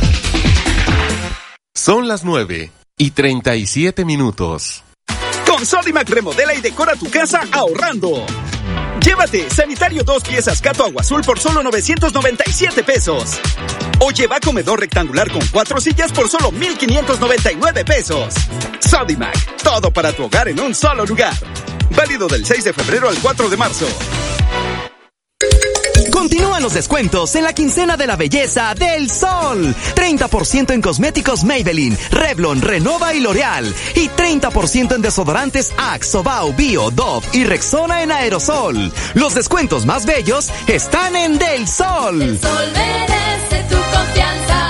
Son las 9 y 37 minutos. Sodimac remodela y decora tu casa ahorrando. Llévate sanitario dos piezas Cato Agua Azul por solo 997 pesos. O lleva comedor rectangular con cuatro sillas por solo 1599 pesos. Sodimac, todo para tu hogar en un solo lugar. Válido del 6 de febrero al 4 de marzo. Continúan los descuentos en la quincena de la belleza del sol. 30% en cosméticos Maybelline, Revlon, Renova y L'Oreal. Y 30% en desodorantes Axe, Sobao, Bio, Dove y Rexona en aerosol. Los descuentos más bellos están en Del Sol. Sol merece tu confianza.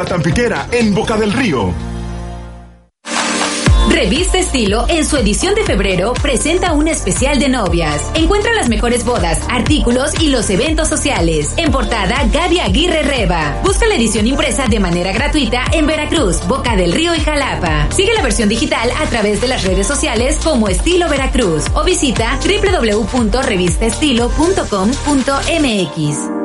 La Tampiquera en Boca del Río. Revista Estilo, en su edición de febrero, presenta un especial de novias. Encuentra las mejores bodas, artículos y los eventos sociales. En portada, Gaby Aguirre Reba. Busca la edición impresa de manera gratuita en Veracruz, Boca del Río y Jalapa. Sigue la versión digital a través de las redes sociales como Estilo Veracruz o visita www.revistaestilo.com.mx.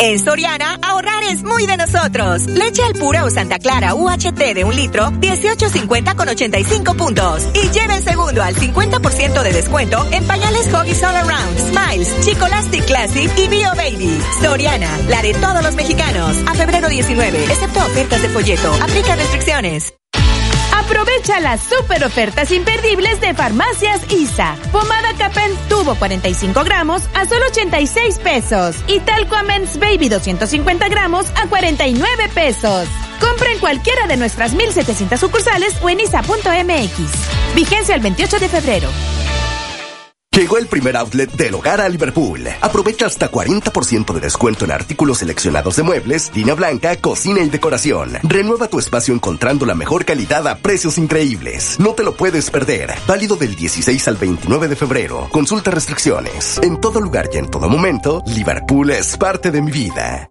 En Soriana, ahorrar es muy de nosotros. Leche al pura o Santa Clara UHT de un litro, 18.50 con 85 puntos. Y lleve el segundo al 50% de descuento en pañales Huggies All Around, Smiles, Chicolastic Classic y Bio Baby. Soriana, la de todos los mexicanos. A febrero 19, excepto ofertas de folleto. Aplica restricciones. Aprovecha las super ofertas imperdibles de Farmacias ISA. Pomada Capen Tubo 45 gramos a solo 86 pesos. Y Talco Amens Baby 250 gramos a 49 pesos. Compra en cualquiera de nuestras 1700 sucursales o en isa.mx. Vigencia el 28 de febrero. Llegó el primer outlet del hogar a Liverpool. Aprovecha hasta 40% de descuento en artículos seleccionados de muebles, línea blanca, cocina y decoración. Renueva tu espacio encontrando la mejor calidad a precios increíbles. No te lo puedes perder. Válido del 16 al 29 de febrero. Consulta restricciones. En todo lugar y en todo momento, Liverpool es parte de mi vida.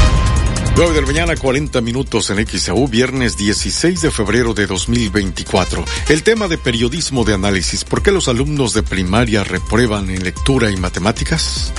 9 de la mañana, 40 minutos en XAU, viernes 16 de febrero de 2024. El tema de periodismo de análisis, ¿por qué los alumnos de primaria reprueban en lectura y matemáticas?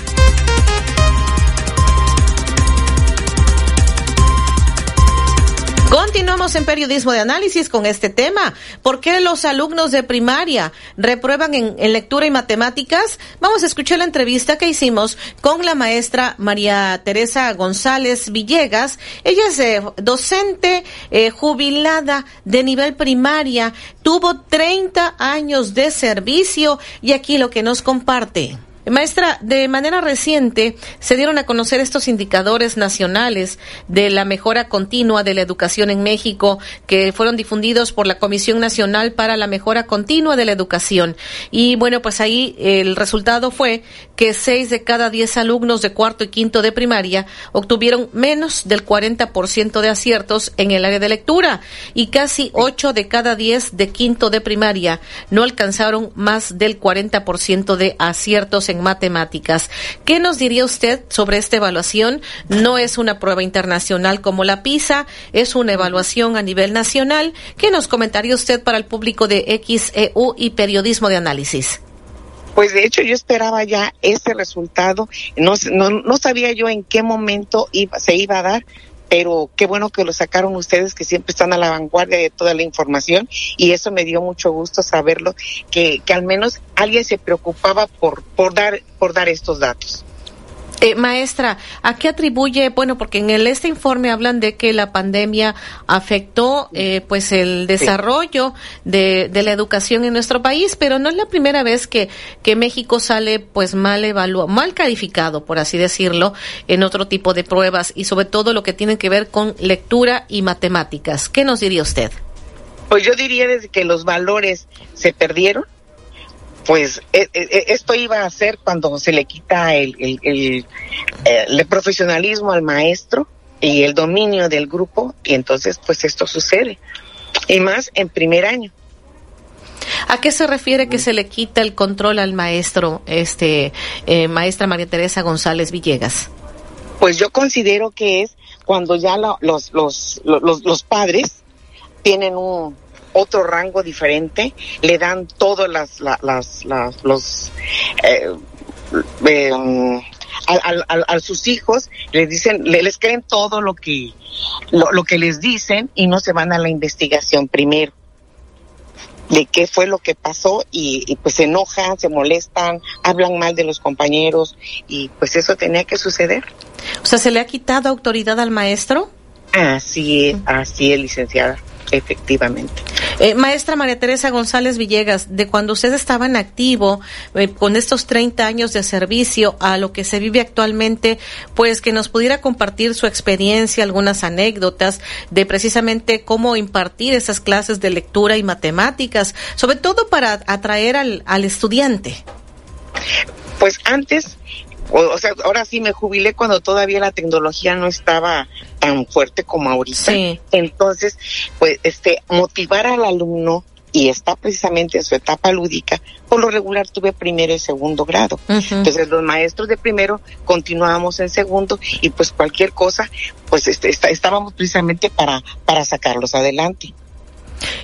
Continuamos en periodismo de análisis con este tema. ¿Por qué los alumnos de primaria reprueban en, lectura y matemáticas? Vamos a escuchar la entrevista que hicimos con la maestra María Teresa González Villegas. Ella es eh, docente eh, jubilada de nivel primaria, tuvo 30 años de servicio y aquí lo que nos comparte. Maestra, de manera reciente se dieron a conocer estos indicadores nacionales de la mejora continua de la educación en México que fueron difundidos por la Comisión Nacional para la Mejora Continua de la Educación. Y bueno, pues ahí el resultado fue que seis de cada diez alumnos de cuarto y quinto de primaria obtuvieron menos del 40% de aciertos en el área de lectura y casi ocho de cada diez de quinto de primaria no alcanzaron más del 40% de aciertos en matemáticas. ¿Qué nos diría usted sobre esta evaluación? No es una prueba internacional como la PISA, es una evaluación a nivel nacional. ¿Qué nos comentaría usted para el público de XEU y periodismo de análisis? Pues de hecho yo esperaba ya ese resultado, no, no, no sabía yo en qué momento iba, se iba a dar, pero qué bueno que lo sacaron ustedes que siempre están a la vanguardia de toda la información y eso me dio mucho gusto saberlo que, que al menos alguien se preocupaba por por dar por dar estos datos. Eh, maestra, ¿a qué atribuye? Bueno, porque en el, este informe hablan de que la pandemia afectó eh, pues el desarrollo de, de, la educación en nuestro país, pero no es la primera vez que, que México sale pues mal evaluado, mal calificado, por así decirlo, en otro tipo de pruebas y sobre todo lo que tiene que ver con lectura y matemáticas. ¿Qué nos diría usted? Pues yo diría desde que los valores se perdieron, pues e, e, e, esto iba a ser cuando se le quita el, el, el, el, profesionalismo al maestro y el dominio del grupo y entonces pues esto sucede y más en primer año. ¿A qué se refiere que se le quita el control al maestro, este eh, maestra María Teresa González Villegas? Pues yo considero que es cuando ya la, los, los, los, los padres tienen un, otro rango diferente, le dan todas las, las, las, las los eh, eh, a, a, a, sus hijos, les dicen, les creen todo lo que, lo, lo que les dicen y no se van a la investigación primero de qué fue lo que pasó y, y, pues se enojan, se molestan, hablan mal de los compañeros y pues eso tenía que suceder. O sea, ¿se le ha quitado autoridad al maestro? Así es, así es, licenciada efectivamente. Eh, maestra María Teresa González Villegas, de cuando usted estaba en activo, eh, con estos 30 años de servicio a lo que se vive actualmente, pues que nos pudiera compartir su experiencia, algunas anécdotas de precisamente cómo impartir esas clases de lectura y matemáticas, sobre todo para atraer al, al estudiante. Pues antes o, o, sea, ahora sí me jubilé cuando todavía la tecnología no estaba tan fuerte como ahorita. Sí. Entonces, pues, este, motivar al alumno y está precisamente en su etapa lúdica, por lo regular tuve primero y segundo grado. Uh -huh. Entonces los maestros de primero continuábamos en segundo y pues cualquier cosa, pues este, está, estábamos precisamente para, para sacarlos adelante.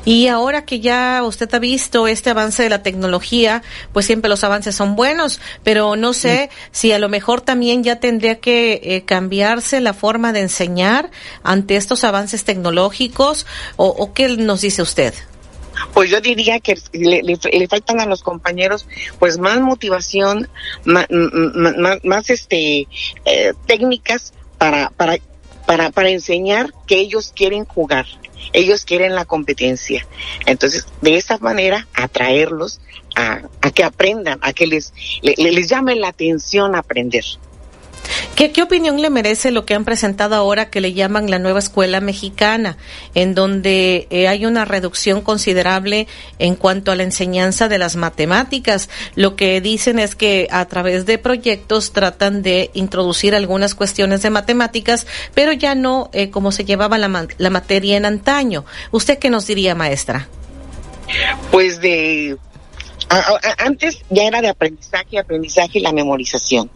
Y ahora que ya usted ha visto este avance de la tecnología, pues siempre los avances son buenos, pero no sé sí. si a lo mejor también ya tendría que eh, cambiarse la forma de enseñar ante estos avances tecnológicos o, o qué nos dice usted. Pues yo diría que le, le, le, faltan a los compañeros pues más motivación, más, más, más este eh, técnicas para, para, para, para enseñar que ellos quieren jugar ellos quieren la competencia. Entonces, de esa manera, atraerlos a, que aprendan, a que les, les, les llame la atención aprender. ¿Qué, ¿Qué opinión le merece lo que han presentado ahora que le llaman la nueva escuela mexicana, en donde eh, hay una reducción considerable en cuanto a la enseñanza de las matemáticas? Lo que dicen es que a través de proyectos tratan de introducir algunas cuestiones de matemáticas, pero ya no eh, como se llevaba la, la materia en antaño. ¿Usted qué nos diría, maestra? Pues de... A, antes ya era de aprendizaje, aprendizaje y la memorización.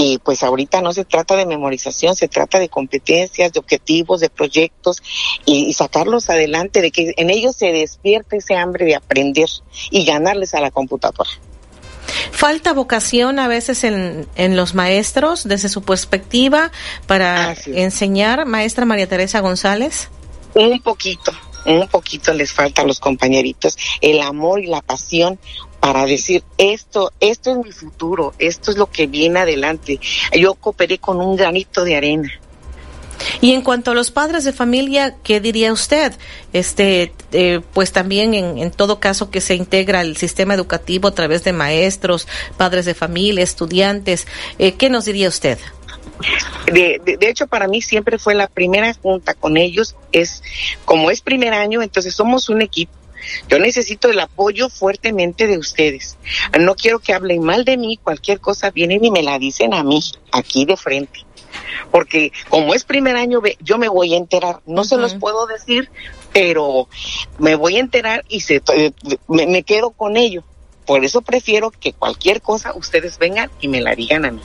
Y pues ahorita no se trata de memorización, se trata de competencias, de objetivos, de proyectos y, y, sacarlos adelante, de que en ellos se despierte ese hambre de aprender y ganarles a la computadora. Falta vocación a veces en, en los maestros desde su perspectiva para enseñar, maestra María Teresa González. Un poquito, un poquito les falta a los compañeritos el amor y la pasión para decir esto, esto es mi futuro, esto es lo que viene adelante. Yo cooperé con un granito de arena. Y en cuanto a los padres de familia, ¿qué diría usted? Este, eh, pues también en, en, todo caso que se integra el sistema educativo a través de maestros, padres de familia, estudiantes, eh, ¿qué nos diría usted? De, de, de, hecho, para mí siempre fue la primera junta con ellos. Es como es primer año, entonces somos un equipo. Yo necesito el apoyo fuertemente de ustedes. No quiero que hablen mal de mí, cualquier cosa vienen y me la dicen a mí, aquí de frente. Porque como es primer año, yo me voy a enterar. No uh -huh. se los puedo decir, pero me voy a enterar y se, me, me quedo con ello. Por eso prefiero que cualquier cosa ustedes vengan y me la digan a mí.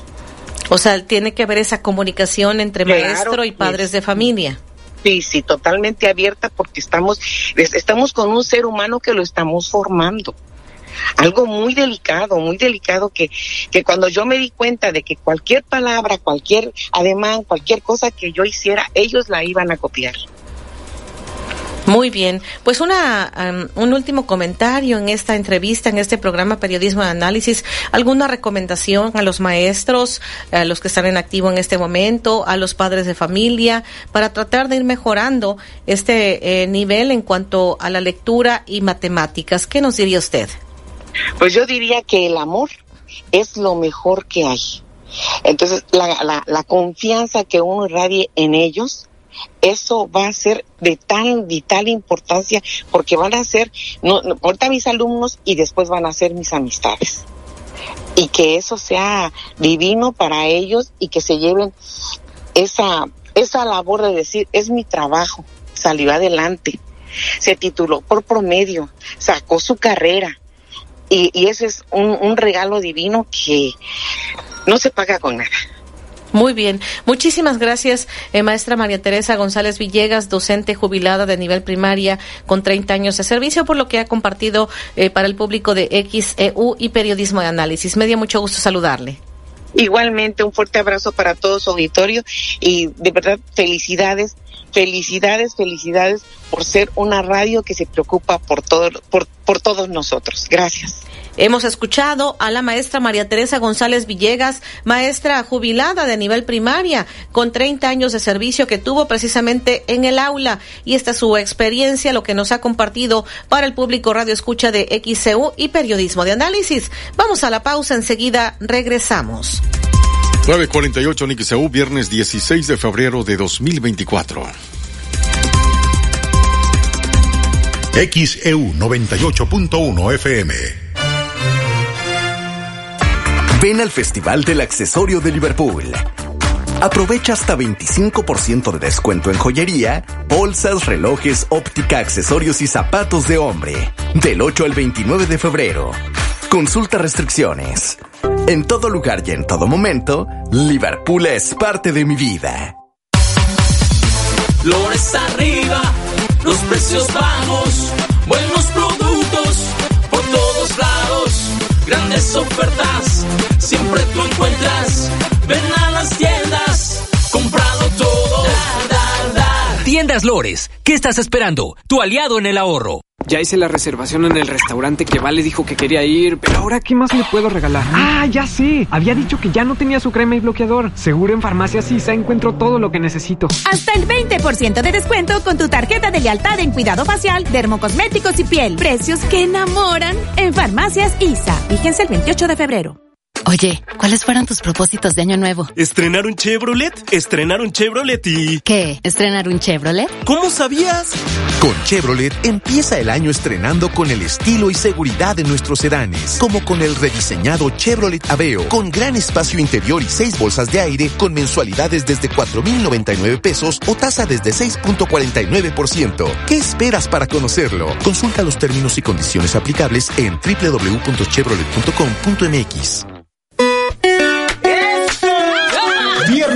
O sea, tiene que haber esa comunicación entre claro, maestro y padres de familia. Sí, sí, totalmente abierta porque estamos, estamos con un ser humano que lo estamos formando. algo muy delicado, muy delicado que, que cuando yo me di cuenta de que cualquier palabra, cualquier ademán, cualquier cosa que yo hiciera, ellos la iban a copiar. Muy bien, pues una un último comentario en esta entrevista, en este programa Periodismo de Análisis, alguna recomendación a los maestros, a los que están en activo en este momento, a los padres de familia, para tratar de ir mejorando este eh, nivel en cuanto a la lectura y matemáticas. ¿Qué nos diría usted? Pues yo diría que el amor es lo mejor que hay. Entonces, la, la, la confianza que uno irradie en ellos, eso va a ser de tan vital importancia porque van a ser, no, ahorita mis alumnos y después van a ser mis amistades. Y que eso sea divino para ellos y que se lleven esa, esa labor de decir, es mi trabajo, salió adelante, se tituló por promedio, sacó su carrera. Y, y ese es un, un regalo divino que no se paga con nada. Muy bien. Muchísimas gracias, eh, maestra María Teresa González Villegas, docente jubilada de nivel primaria con 30 años de servicio, por lo que ha compartido eh, para el público de XEU y periodismo de análisis. Me dio mucho gusto saludarle. Igualmente, un fuerte abrazo para todo su auditorio y de verdad felicidades, felicidades, felicidades por ser una radio que se preocupa por, todo, por, por todos nosotros. Gracias. Hemos escuchado a la maestra María Teresa González Villegas, maestra jubilada de nivel primaria, con 30 años de servicio que tuvo precisamente en el aula. Y esta es su experiencia, lo que nos ha compartido para el público Radio Escucha de XCU y Periodismo de Análisis. Vamos a la pausa, enseguida regresamos. 948 Nixau, viernes 16 de febrero de 2024. XEU 98.1 FM. Ven al Festival del Accesorio de Liverpool. Aprovecha hasta 25% de descuento en joyería, bolsas, relojes, óptica, accesorios y zapatos de hombre. Del 8 al 29 de febrero. Consulta restricciones. En todo lugar y en todo momento, Liverpool es parte de mi vida. Flores arriba, los precios bajos, buenos productos grandes ofertas, siempre tú encuentras. Ven a las tiendas, comprado todo. Da, da, da. Tiendas Lores, ¿qué estás esperando? Tu aliado en el ahorro. Ya hice la reservación en el restaurante que Vale dijo que quería ir, pero ahora ¿qué más le puedo regalar? Ah, ya sé. Había dicho que ya no tenía su crema y bloqueador. Seguro en Farmacias Isa encuentro todo lo que necesito. Hasta el 20% de descuento con tu tarjeta de lealtad en cuidado facial, dermocosméticos y piel. Precios que enamoran en Farmacias Isa. Fíjense el 28 de febrero. Oye, ¿cuáles fueron tus propósitos de año nuevo? ¿Estrenar un Chevrolet? ¿Estrenar un Chevrolet y...? ¿Qué? ¿Estrenar un Chevrolet? ¿Cómo sabías? Con Chevrolet empieza el año estrenando con el estilo y seguridad de nuestros sedanes, como con el rediseñado Chevrolet Aveo, con gran espacio interior y seis bolsas de aire, con mensualidades desde 4.099 pesos o tasa desde 6.49%. ¿Qué esperas para conocerlo? Consulta los términos y condiciones aplicables en www.chevrolet.com.mx.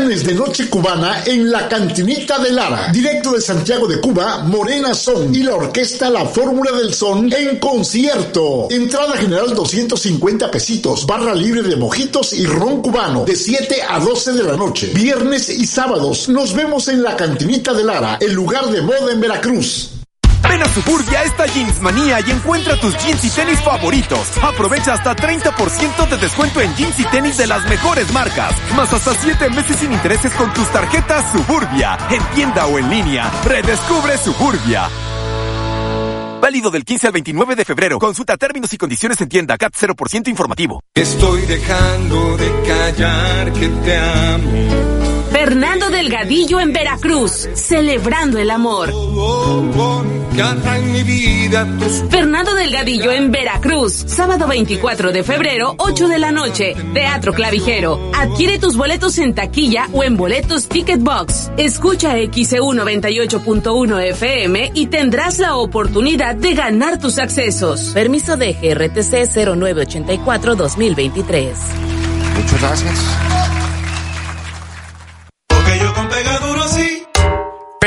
De Noche Cubana en la Cantinita de Lara. Directo de Santiago de Cuba, Morena Son y la orquesta La Fórmula del Son en concierto. Entrada general 250 pesitos. Barra libre de mojitos y ron cubano de 7 a 12 de la noche. Viernes y sábados. Nos vemos en la Cantinita de Lara, el lugar de moda en Veracruz. Ven a Suburbia esta Jeans Manía y encuentra tus jeans y tenis favoritos. Aprovecha hasta 30% de descuento en jeans y tenis de las mejores marcas. Más hasta 7 meses sin intereses con tus tarjetas Suburbia. En tienda o en línea. Redescubre Suburbia. Válido del 15 al 29 de febrero. Consulta términos y condiciones en tienda CAT 0% informativo. Estoy dejando de callar que te amo. Fernando Delgadillo en Veracruz, celebrando el amor. Fernando Delgadillo en Veracruz, sábado 24 de febrero, 8 de la noche, Teatro Clavijero. Adquiere tus boletos en taquilla o en boletos Ticket Box. Escucha XEU 98.1 FM y tendrás la oportunidad de ganar tus accesos. Permiso de GRTC 0984-2023. Muchas gracias.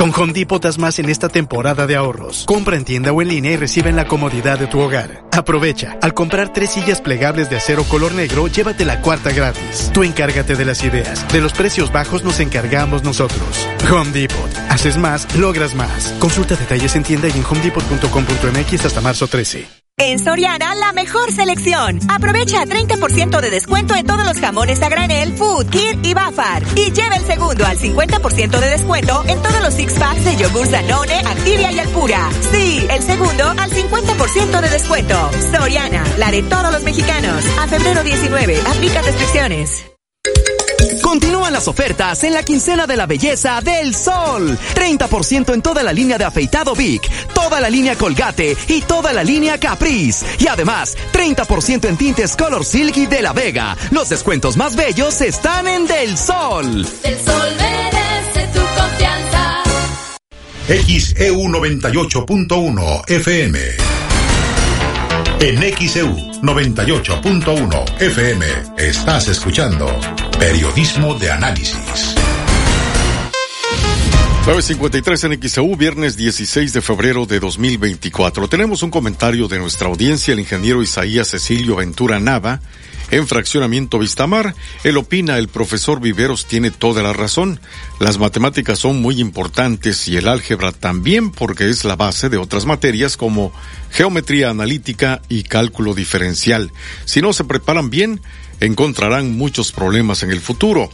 Con Home Depot das más en esta temporada de ahorros. Compra en tienda o en línea y recibe en la comodidad de tu hogar. Aprovecha. Al comprar tres sillas plegables de acero color negro, llévate la cuarta gratis. Tú encárgate de las ideas. De los precios bajos nos encargamos nosotros. Home Depot. Haces más, logras más. Consulta detalles en tienda y en homedepot.com.mx hasta marzo 13. En Soriana, la mejor selección. Aprovecha 30% de descuento en todos los jamones a granel, Food, Kir y Bafar. Y lleva el segundo al 50% de descuento en todos los six packs de yogur Danone, Activia y Alpura. Sí, el segundo al 50% de descuento. Soriana, la de todos los mexicanos. A febrero 19, aplica restricciones. Continúan las ofertas en la quincena de la belleza del sol. 30% en toda la línea de afeitado Vic, toda la línea Colgate y toda la línea Caprice. Y además, 30% en tintes Color Silky de la Vega. Los descuentos más bellos están en Del Sol. Del sol merece tu confianza. XEU 98.1 FM. En XEU 98.1 FM estás escuchando Periodismo de Análisis. 953 en XEU, viernes 16 de febrero de 2024. Tenemos un comentario de nuestra audiencia, el ingeniero Isaías Cecilio Ventura Nava, en Fraccionamiento Vistamar, él opina, el profesor Viveros tiene toda la razón. Las matemáticas son muy importantes y el álgebra también porque es la base de otras materias como geometría analítica y cálculo diferencial. Si no se preparan bien, encontrarán muchos problemas en el futuro.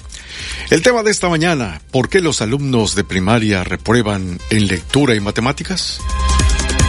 El tema de esta mañana, ¿por qué los alumnos de primaria reprueban en lectura y matemáticas?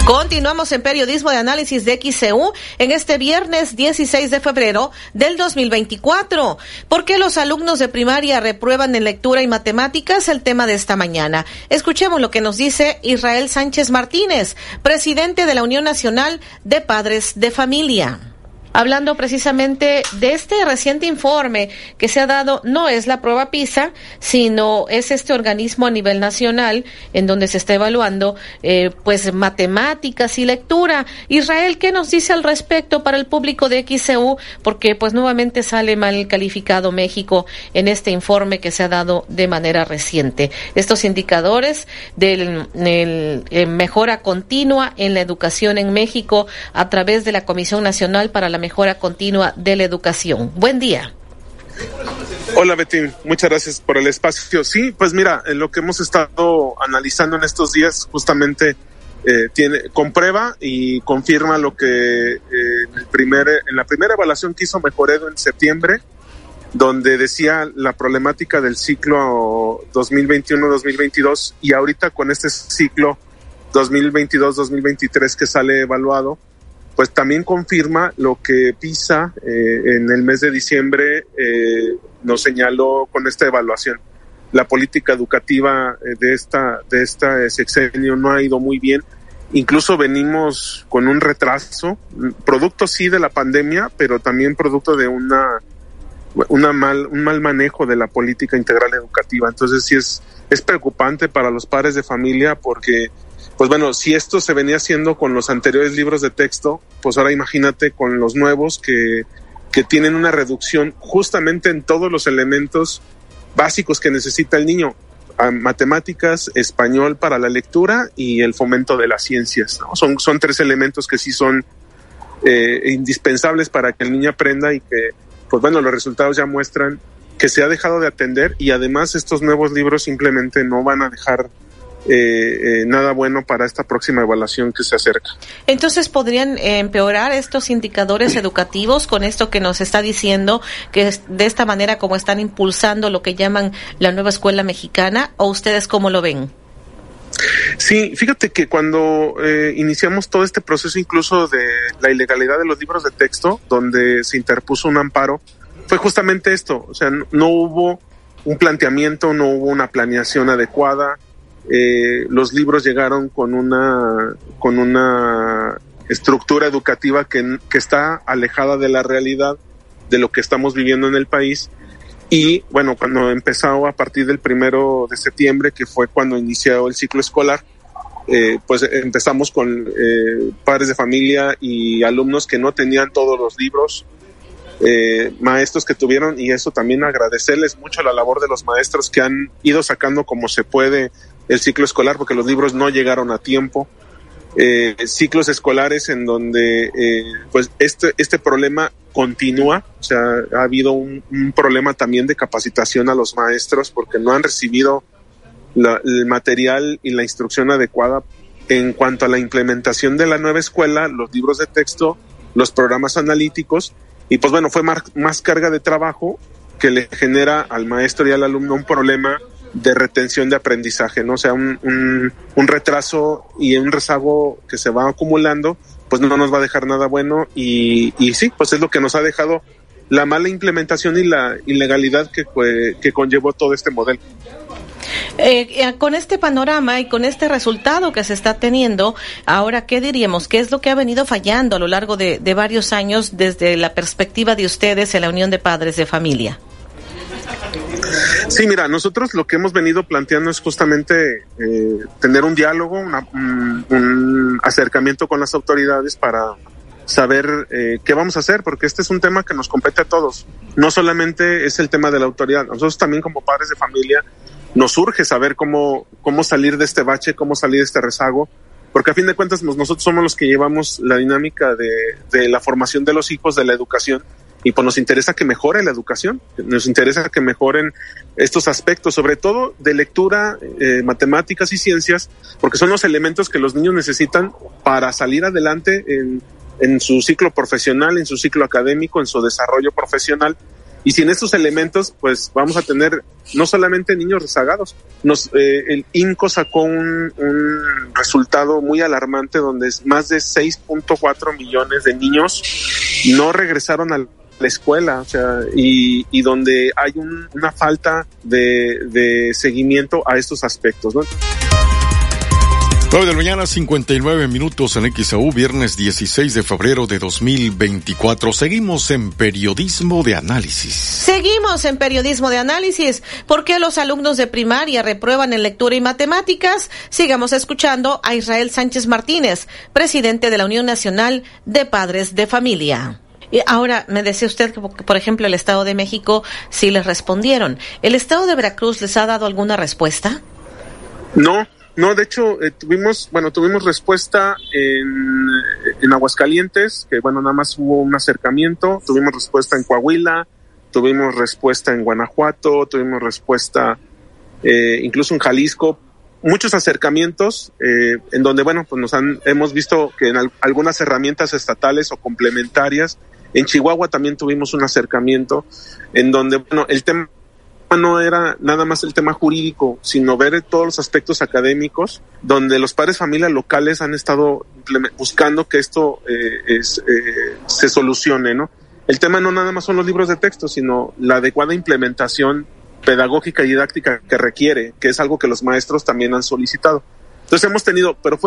Continuamos en periodismo de análisis de XCU en este viernes 16 de febrero del 2024. ¿Por qué los alumnos de primaria reprueban en lectura y matemáticas? El tema de esta mañana. Escuchemos lo que nos dice Israel Sánchez Martínez, presidente de la Unión Nacional de Padres de Familia hablando precisamente de este reciente informe que se ha dado, no es la prueba PISA, sino es este organismo a nivel nacional en donde se está evaluando eh, pues matemáticas y lectura. Israel, ¿qué nos dice al respecto para el público de XCU? Porque pues nuevamente sale mal calificado México en este informe que se ha dado de manera reciente. Estos indicadores de eh, mejora continua en la educación en México a través de la Comisión Nacional para la mejora continua de la educación. Buen día. Hola Betty, muchas gracias por el espacio. Sí, pues mira, en lo que hemos estado analizando en estos días justamente eh, tiene comprueba y confirma lo que eh, en, el primer, en la primera evaluación que hizo Mejoredo en septiembre, donde decía la problemática del ciclo 2021-2022 y ahorita con este ciclo 2022-2023 que sale evaluado, pues también confirma lo que PISA eh, en el mes de diciembre eh, nos señaló con esta evaluación. La política educativa eh, de esta de esta sexenio no ha ido muy bien. Incluso venimos con un retraso, producto sí de la pandemia, pero también producto de una una mal un mal manejo de la política integral educativa. Entonces sí es es preocupante para los padres de familia porque pues bueno, si esto se venía haciendo con los anteriores libros de texto, pues ahora imagínate con los nuevos que, que tienen una reducción justamente en todos los elementos básicos que necesita el niño. Matemáticas, español para la lectura y el fomento de las ciencias. ¿no? Son, son tres elementos que sí son eh, indispensables para que el niño aprenda y que, pues bueno, los resultados ya muestran que se ha dejado de atender y además estos nuevos libros simplemente no van a dejar eh, eh, nada bueno para esta próxima evaluación que se acerca. Entonces, ¿podrían empeorar estos indicadores educativos con esto que nos está diciendo, que de esta manera como están impulsando lo que llaman la nueva escuela mexicana, o ustedes cómo lo ven? Sí, fíjate que cuando eh, iniciamos todo este proceso incluso de la ilegalidad de los libros de texto, donde se interpuso un amparo, fue justamente esto, o sea, no, no hubo un planteamiento, no hubo una planeación adecuada, eh, los libros llegaron con una, con una estructura educativa que, que está alejada de la realidad de lo que estamos viviendo en el país. Y bueno, cuando empezó a partir del primero de septiembre, que fue cuando inició el ciclo escolar, eh, pues empezamos con eh, padres de familia y alumnos que no tenían todos los libros, eh, maestros que tuvieron, y eso también agradecerles mucho la labor de los maestros que han ido sacando como se puede el ciclo escolar, porque los libros no llegaron a tiempo. Eh, ciclos escolares en donde eh, pues este, este problema continúa, o sea, ha habido un, problema también de capacitación a los maestros porque no han recibido el material y la instrucción adecuada en cuanto a la implementación de la nueva escuela, los libros de texto, los programas analíticos, y pues bueno, fue más, más carga de trabajo que le genera al maestro y al alumno un problema de retención de aprendizaje, ¿no? O sea, un, un, retraso y un rezago que se va acumulando, pues no nos va a dejar nada bueno y, y sí, pues es lo que nos ha dejado la mala implementación y la ilegalidad que, que conllevó todo este modelo. Eh, eh, con este panorama y con este resultado que se está teniendo, ahora, ¿qué diríamos? ¿Qué es lo que ha venido fallando a lo largo de, de varios años desde la perspectiva de ustedes en la Unión de Padres de Familia? Sí, mira, nosotros lo que hemos venido planteando es justamente eh, tener un diálogo, una, un, un, acercamiento con las autoridades para saber eh, qué vamos a hacer, porque este es un tema que nos compete a todos. No solamente es el tema de la autoridad, nosotros también como padres de familia nos urge saber cómo, cómo salir de este bache, cómo salir de este rezago, porque a fin de cuentas pues, nosotros somos los que llevamos la dinámica de la formación de los hijos, de la educación, y pues nos interesa que mejore la educación, nos interesa que mejoren estos aspectos, sobre todo de lectura, eh, matemáticas y ciencias, porque son los elementos que los niños necesitan para salir adelante en, en su ciclo profesional, en su ciclo académico, en su desarrollo profesional. Y sin estos elementos, pues vamos a tener no solamente niños rezagados. Nos, eh, el INCO sacó un, un, resultado muy alarmante donde más de 6.4 millones de niños no regresaron al la escuela, o sea, y, y donde hay un, una falta de, de, seguimiento a estos aspectos, ¿no? 9 de la mañana, 59 minutos en XAU, viernes 16 de febrero de 2024. Seguimos en periodismo de análisis. Seguimos en periodismo de análisis. ¿Por qué los alumnos de primaria reprueban en lectura y matemáticas? Sigamos escuchando a Israel Sánchez Martínez, presidente de la Unión Nacional de Padres de Familia. Y ahora, me decía usted que, por ejemplo, el Estado de México sí les respondieron. ¿El Estado de Veracruz les ha dado alguna respuesta? No, no, de hecho, eh, tuvimos, bueno, tuvimos respuesta en, en Aguascalientes, que bueno, nada más hubo un acercamiento, tuvimos respuesta en Coahuila, tuvimos respuesta en Guanajuato, tuvimos respuesta eh, incluso en Jalisco, muchos acercamientos eh, en donde, bueno, pues nos han, hemos visto que en al, algunas herramientas estatales o complementarias en Chihuahua también tuvimos un acercamiento en donde, bueno, el tema no era nada más el tema jurídico, sino ver todos los aspectos académicos, donde los padres familias locales han estado buscando que esto eh, eh, se solucione, ¿no? El tema no nada más son los libros de texto, sino la adecuada implementación pedagógica y didáctica que requiere, que es algo que los maestros también han solicitado. Entonces hemos tenido, pero fuera